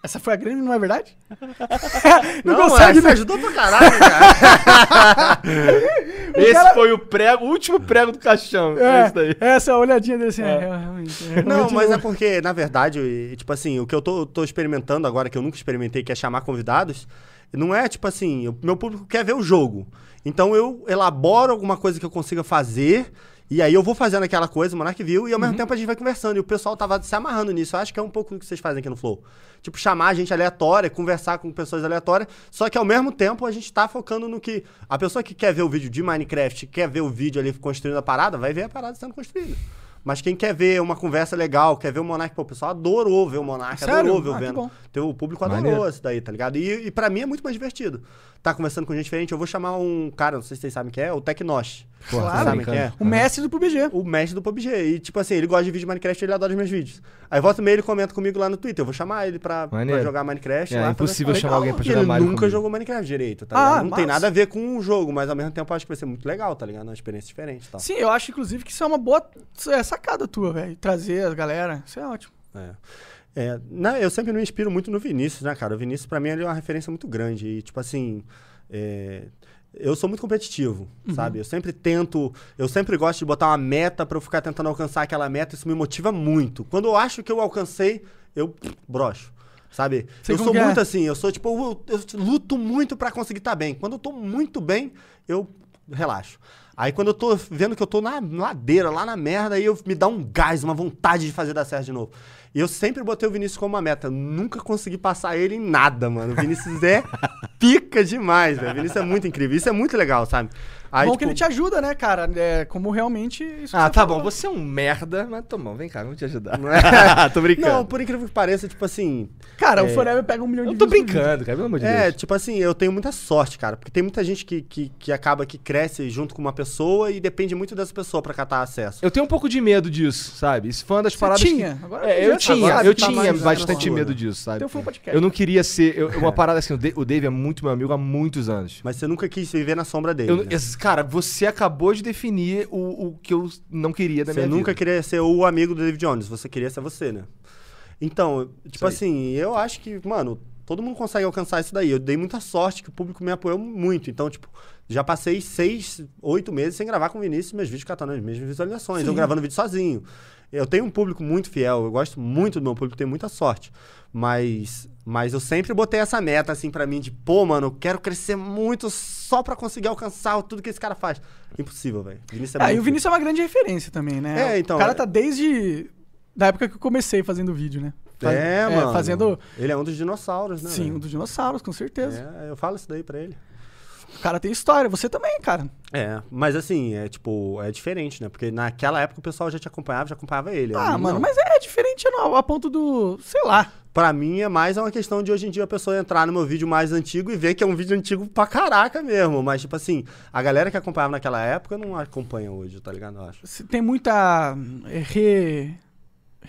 Essa foi a grande, não é verdade? não, Não, consegue, né? ajudou pra caralho, cara. Esse cara- foi o prego, o último prego do caixão. É, isso daí. É, essa olhadinha dele assim, é, realmente. é, Não, mas é porque, na verdade, tipo assim, o que eu tô, tô experimentando agora, que eu nunca experimentei, que é chamar convidados, não é tipo assim, o meu público quer ver o jogo. Então eu elaboro alguma coisa que eu consiga fazer, e aí eu vou fazendo aquela coisa, o Monark viu, e ao mesmo tempo a gente vai conversando. E o pessoal tava se amarrando nisso. Eu acho que é um pouco do que vocês fazem aqui no Flow. Tipo, chamar gente aleatória, conversar com pessoas aleatórias, só que ao mesmo tempo a gente tá focando no que. A pessoa que quer ver o vídeo de Minecraft, quer ver o vídeo ali construindo a parada, vai ver a parada sendo construída. Mas quem quer ver uma conversa legal, quer ver o Monark, pô, o pessoal adorou ver o Monark, Sério? adorou ver o Ah, Venom. Então, o público adorou Maneiro. isso daí, tá ligado? E, e pra mim é muito mais divertido. Tá conversando com gente diferente. Eu vou chamar um cara, não sei se vocês sabem quem é, o Tecnosh. Claro, sabem quem é? O mestre do PUBG. O mestre do PUBG. E, tipo assim, ele gosta de vídeo de Minecraft ele adora os meus vídeos. Aí volta e meia ele comenta comigo lá no Twitter. Eu vou chamar ele pra, pra jogar Minecraft. É, lá, impossível fazer- chamar alguém pra jogar ele Mario nunca comigo. jogou Minecraft direito, tá Ah, ligado? Não tem nada a ver com o jogo, mas ao mesmo tempo eu acho que vai ser muito legal, tá ligado? Uma experiência diferente e tal. Sim, eu acho, inclusive, que isso é uma boa é, sacada tua, velho. Trazer as galera. Isso é ótimo. É. É, né, eu sempre me inspiro muito no Vinícius, né, cara? O Vinícius, pra mim, ele é uma referência muito grande. E, tipo assim, é, eu sou muito competitivo, sabe? Eu sempre tento, eu sempre gosto de botar uma meta pra eu ficar tentando alcançar aquela meta. Isso me motiva muito. Quando eu acho que eu alcancei, eu broxo. Sabe? Sei eu sou é. muito assim, eu sou tipo, eu, eu luto muito pra conseguir estar bem. Quando eu tô muito bem, eu relaxo. Aí quando eu tô vendo que eu tô na ladeira, lá na merda, aí eu me dá um gás, uma vontade de fazer dar certo de novo. E eu sempre botei o Vinícius como uma meta. Nunca consegui passar ele em nada, mano. O Vinícius é pica demais, velho. O Vinícius é muito incrível. Isso é muito legal, sabe? Aí, bom tipo, que ele te ajuda, né, cara? É, como realmente. Ah, tá falou. bom, você é um merda, mas tá bom, vem cá, vamos te ajudar. Não é? tô brincando. Não, por incrível que pareça, tipo assim. Cara, o É. Forever pega um milhão de eu tô brincando, cara, pelo amor de É, Deus. tipo assim, eu tenho muita sorte, cara. Porque tem muita gente que, que, que acaba que cresce junto com uma pessoa e depende muito dessa pessoa pra catar acesso. Eu tenho um pouco de medo disso, sabe? Isso foi uma das Você paradas tinha, que... agora É, já eu tá, tinha, agora eu tá tinha bastante medo disso, sabe? Teu Flow Podcast. Eu não queria ser... eu- uma parada assim, o Da- o Dave é muito meu amigo há muitos anos. Mas você nunca quis viver na sombra dele. Eu- né? Cara, você acabou de definir o, o que eu não queria da Você minha nunca vida. queria ser o amigo do David Jones, você queria ser você, né? Então, tipo assim, eu acho que, mano, todo mundo consegue alcançar isso daí. Eu dei muita sorte que o público me apoiou muito. Então, tipo, já passei seis, oito meses sem gravar com o Vinícius meus vídeos catando as mesmas visualizações. Eu Sim. gravando vídeo sozinho. Eu tenho um público muito fiel, eu gosto muito do meu público, tenho muita sorte. Mas, mas eu sempre botei essa meta, assim, pra mim, de, pô, mano, eu quero crescer muito só pra conseguir alcançar tudo que esse cara faz. Impossível, velho. É Ah, e o Vinícius é uma grande referência também, né? É, então, O cara é- tá desde. Da época que eu comecei fazendo vídeo, né? Faz- É, mano. Fazendo. Ele é um dos dinossauros, né? Sim, velho? um dos dinossauros, com certeza. É, eu falo isso daí pra ele. O cara tem história. Você também, cara. É, mas assim, é tipo, é diferente, né? Porque naquela época o pessoal já te acompanhava, já acompanhava ele. A Ah, mano, não. mas é diferente não, a ponto do. Sei lá. Pra mim é mais uma questão de hoje em dia a pessoa entrar no meu vídeo mais antigo e ver que é um vídeo antigo pra caraca mesmo. Mas, tipo assim, a galera que acompanhava naquela época não acompanha hoje, tá ligado? Eu acho. Tem muita. é, Re...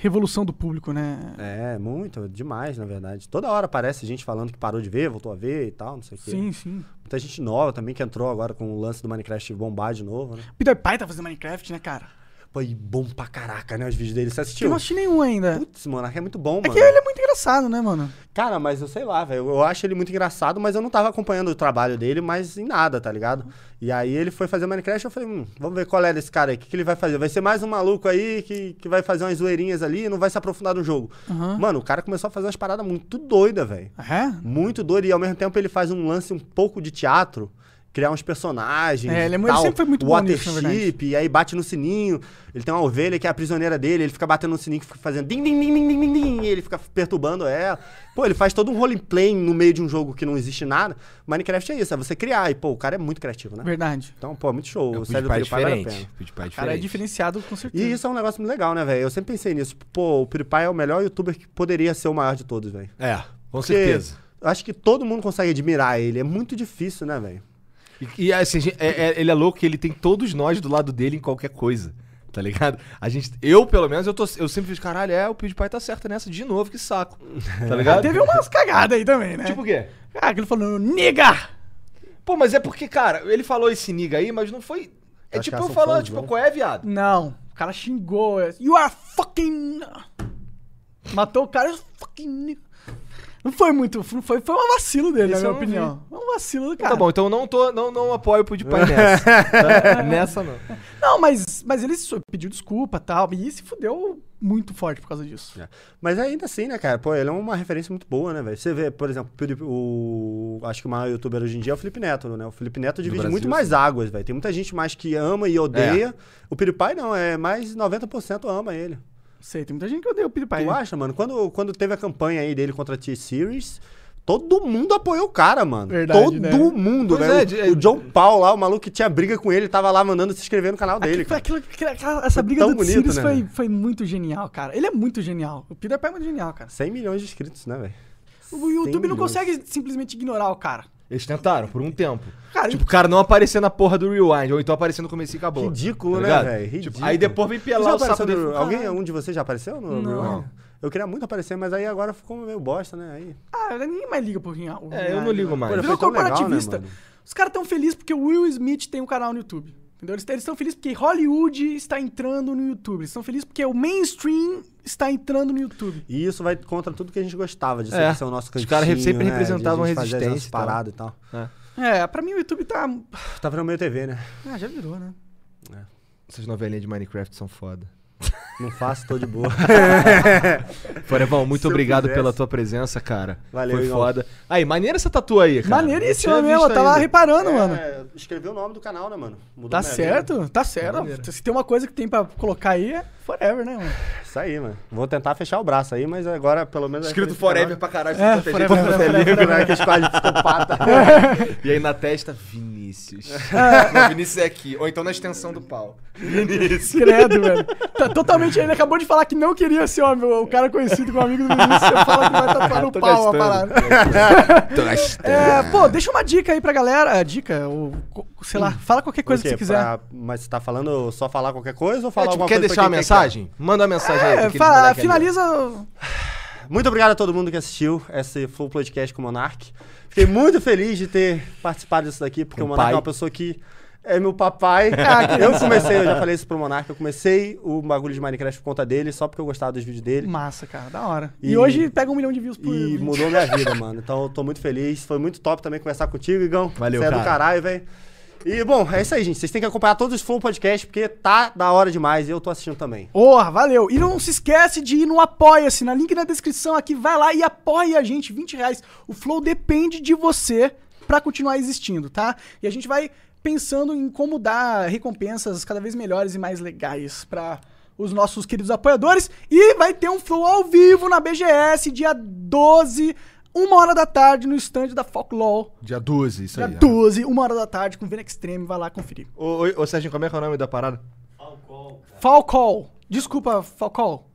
Revolução do público, né? É, muito, demais, na verdade. Toda hora aparece gente falando que parou de ver, voltou a ver e tal, não sei o quê. Sim, sim. Muita gente nova também que entrou agora com o lance do Minecraft bombar de novo, né? Peter Pai tá fazendo Minecraft, né, cara? Pô, e bom pra caraca, né? Os vídeos dele. Você Eu assistiu? não assisti nenhum ainda. Putz, Monark é muito bom, É mano. que ele é muito engraçado, né, mano? Cara, mas eu sei lá, velho. Eu acho ele muito engraçado, mas eu não tava acompanhando o trabalho dele, mas em nada, tá ligado? E aí ele foi fazer Minecraft, eu falei, hum, vamos ver qual é desse cara aí, o que, que ele vai fazer? Vai ser mais um maluco aí que, que vai fazer umas zoeirinhas ali e não vai se aprofundar no jogo. Aham. Mano, o cara começou a fazer umas paradas muito doidas, velho. É? Muito doido. E ao mesmo tempo ele faz um lance um pouco de teatro. Criar uns personagens. É, ele é tal, sempre foi muito bom nisso, Watership, e aí bate no sininho. Ele tem uma ovelha que é a prisioneira dele, ele fica batendo no sininho, que fica fazendo din, din, din, din, din, din, din, e ele fica perturbando ela. Pô, ele faz todo um roleplay no meio de um jogo que não existe nada. Minecraft é isso, é você criar. E, pô, o cara é muito criativo, né? Verdade. Então, pô, muito show. É, o o série do PewDiePie é PewDiePie vale a diferente. pena. PewDiePie é O cara é diferente. diferenciado, com certeza. E isso é um negócio muito legal, né, velho? Eu sempre pensei nisso. Pô, o PewDiePie é o melhor youtuber que poderia ser o maior de todos, velho. É, com Porque certeza. eu Acho que todo mundo consegue admirar ele. É muito difícil, né, velho? E, e, assim, gente, é- é- ele é louco que ele tem todos nós do lado dele em qualquer coisa. Tá ligado? A gente, eu, pelo menos, eu, tô, eu sempre fiz, caralho, é, o PewDiePie tá certo nessa de novo, que saco. Tá ligado? Teve umas cagadas aí também, né? Tipo o quê? Ah, aquele falando, nega! Pô, mas é porque, cara, ele falou esse niga aí, mas não foi. É Acho tipo que eu falando, tipo, qual é, viado? Não, o cara xingou. é, You are fucking. Matou o cara. Fucking. Não foi muito. Não foi, foi um vacilo dele, Isso na minha opinião. Foi um vacilo do Tá cara. bom, então eu não, tô, não, não apoio pro de pai nessa. tá? Nessa não. Não, mas, mas ele pediu desculpa e tal. E se fudeu muito forte por causa disso. É. Mas ainda assim, né, cara? Pô, ele é uma referência muito boa, né, velho? Você vê, por exemplo, o, o- acho que o maior youtuber hoje em dia é o Felipe Neto, né? O Felipe Neto divide Brasil, muito mais águas, velho. Tem muita gente mais que ama e odeia. O PewDiePie não, é mais 90% ama ele. Sei, tem muita gente que odeia o PewDiePie. Tu acha, mano? Quando, quando teve a campanha aí dele contra a T-Series, todo mundo apoiou o cara, mano. Verdade, todo né? mundo, velho. é, de- o John Paul lá, o maluco que tinha briga com ele, tava lá mandando se inscrever no canal dele, Aquilo, foi cara. aquilo, essa Foi briga do bonito, Sirius né, foi, foi muito genial, cara. Ele é muito genial. O PewDiePie é muito genial, cara. 100 milhões de inscritos, né, velho? O YouTube 100 não milhões. consegue simplesmente ignorar o cara. Eles tentaram, por um tempo. Cara, Tipo, o cara não aparecer na porra do Rewind, ou então aparecer no começo e acabou. Ridículo, Tá né, velho? Tipo, Ridículo. aí depois vem pelar o apareceu dele. Alguém, um de vocês já apareceu no Não. Rewind? Eu queria muito aparecer, mas aí agora ficou meio bosta, né? Aí... Ah, ninguém mais liga pro Real. É, eu não ligo mais. Pô, Virou foi tão legal, corporativista. né, mano? Os caras tão felizes porque o Will Smith tem um canal no YouTube. Entendeu? Eles estão felizes porque Hollywood está entrando no YouTube. Eles estão felizes porque o mainstream está entrando no YouTube. E isso vai contra tudo que a gente gostava de É. ser o nosso Os cantinho, caras sempre né, representavam de a gente fazer resistência as e tal. tal. É, pra mim o YouTube tá. Tá virando meio TV, né? Ah, já virou, né? Essas novelinhas de Minecraft são foda. Não faço, tô de boa. Forevão, muito Se obrigado pela tua presença, cara. Valeu, Foi Igor. foda. Aí, maneira essa tatu aí, cara. Tinha mesmo, eu tava ainda. reparando, mano. É, escreveu o nome do canal, né, mano? Mudou Tá certo, vida. tá certo. Se tem uma coisa que tem pra colocar aí, é forever, né, mano? Isso aí, mano. Vou tentar fechar o braço aí, mas agora pelo menos... Escrito Forever pra caralho. É, tá forever, forever. Forever, né? Quadros de psicopata. E aí na testa, Vinícius. Não, Vinícius é aqui. Ou então na extensão do pau. Vinícius. Credo, velho. Tá totalmente. Ele acabou de falar que não queria ser o, o cara conhecido como amigo do Vinícius. Você fala que vai tatuar no pau a parada. Tô gastando. É, pô, deixa uma dica aí pra galera. Dica, ou sei lá, fala qualquer coisa que você quiser. Pra- Mas você tá falando só falar qualquer coisa ou É, falar tipo, alguma quer coisa deixar uma pra quem mensagem? Manda uma mensagem aí. É, aqueles fala- finaliza. Muito obrigado a todo mundo que assistiu esse Full Podcast com o Monark. Fiquei muito feliz de ter participado disso daqui, porque Com o Monark pai. é uma pessoa que é meu papai. Ah, eu comecei, eu já falei isso pro Monark, eu comecei o bagulho de Minecraft por conta dele, só porque eu gostava dos vídeos dele. Massa, cara, da hora. E, E- hoje pega um milhão de views por E vídeo. mudou minha vida, mano. Então eu tô muito feliz. Foi muito top também conversar contigo, Igão. Valeu, Você é do cara. caralho, velho. E, bom, é isso aí, gente. Vocês têm que acompanhar todos os Flow Podcast, porque tá da hora demais e eu tô assistindo também. Porra, valeu. E não se esquece de ir no Apoia-se, na link na descrição aqui, vai lá e apoia a gente, 20 reais. O Flow depende de você pra continuar existindo, tá? E a gente vai pensando em como dar recompensas cada vez melhores e mais legais pra os nossos queridos apoiadores. E vai ter um Flow ao vivo na BGS, dia 12, uma hora da tarde, no stand da Folklore. Dia 12, isso Dia aí. ó. 12, uma hora da tarde, com Vena Extreme, vai lá conferir. Ô, ô, ô, Serginho, como é que é o nome da parada? Falcol. Desculpa, Falcol.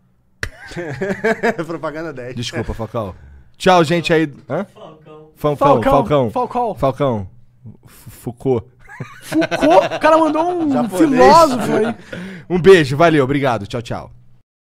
Propaganda 10. Desculpa, Falcão. Tchau, gente aí. Hã? Falcão. Falcão. Falcão. Falcão. Falcão. Falcão. Foucault. Foucault, o cara mandou um Japonês. filósofo aí. Um beijo, valeu, obrigado. Tchau, tchau.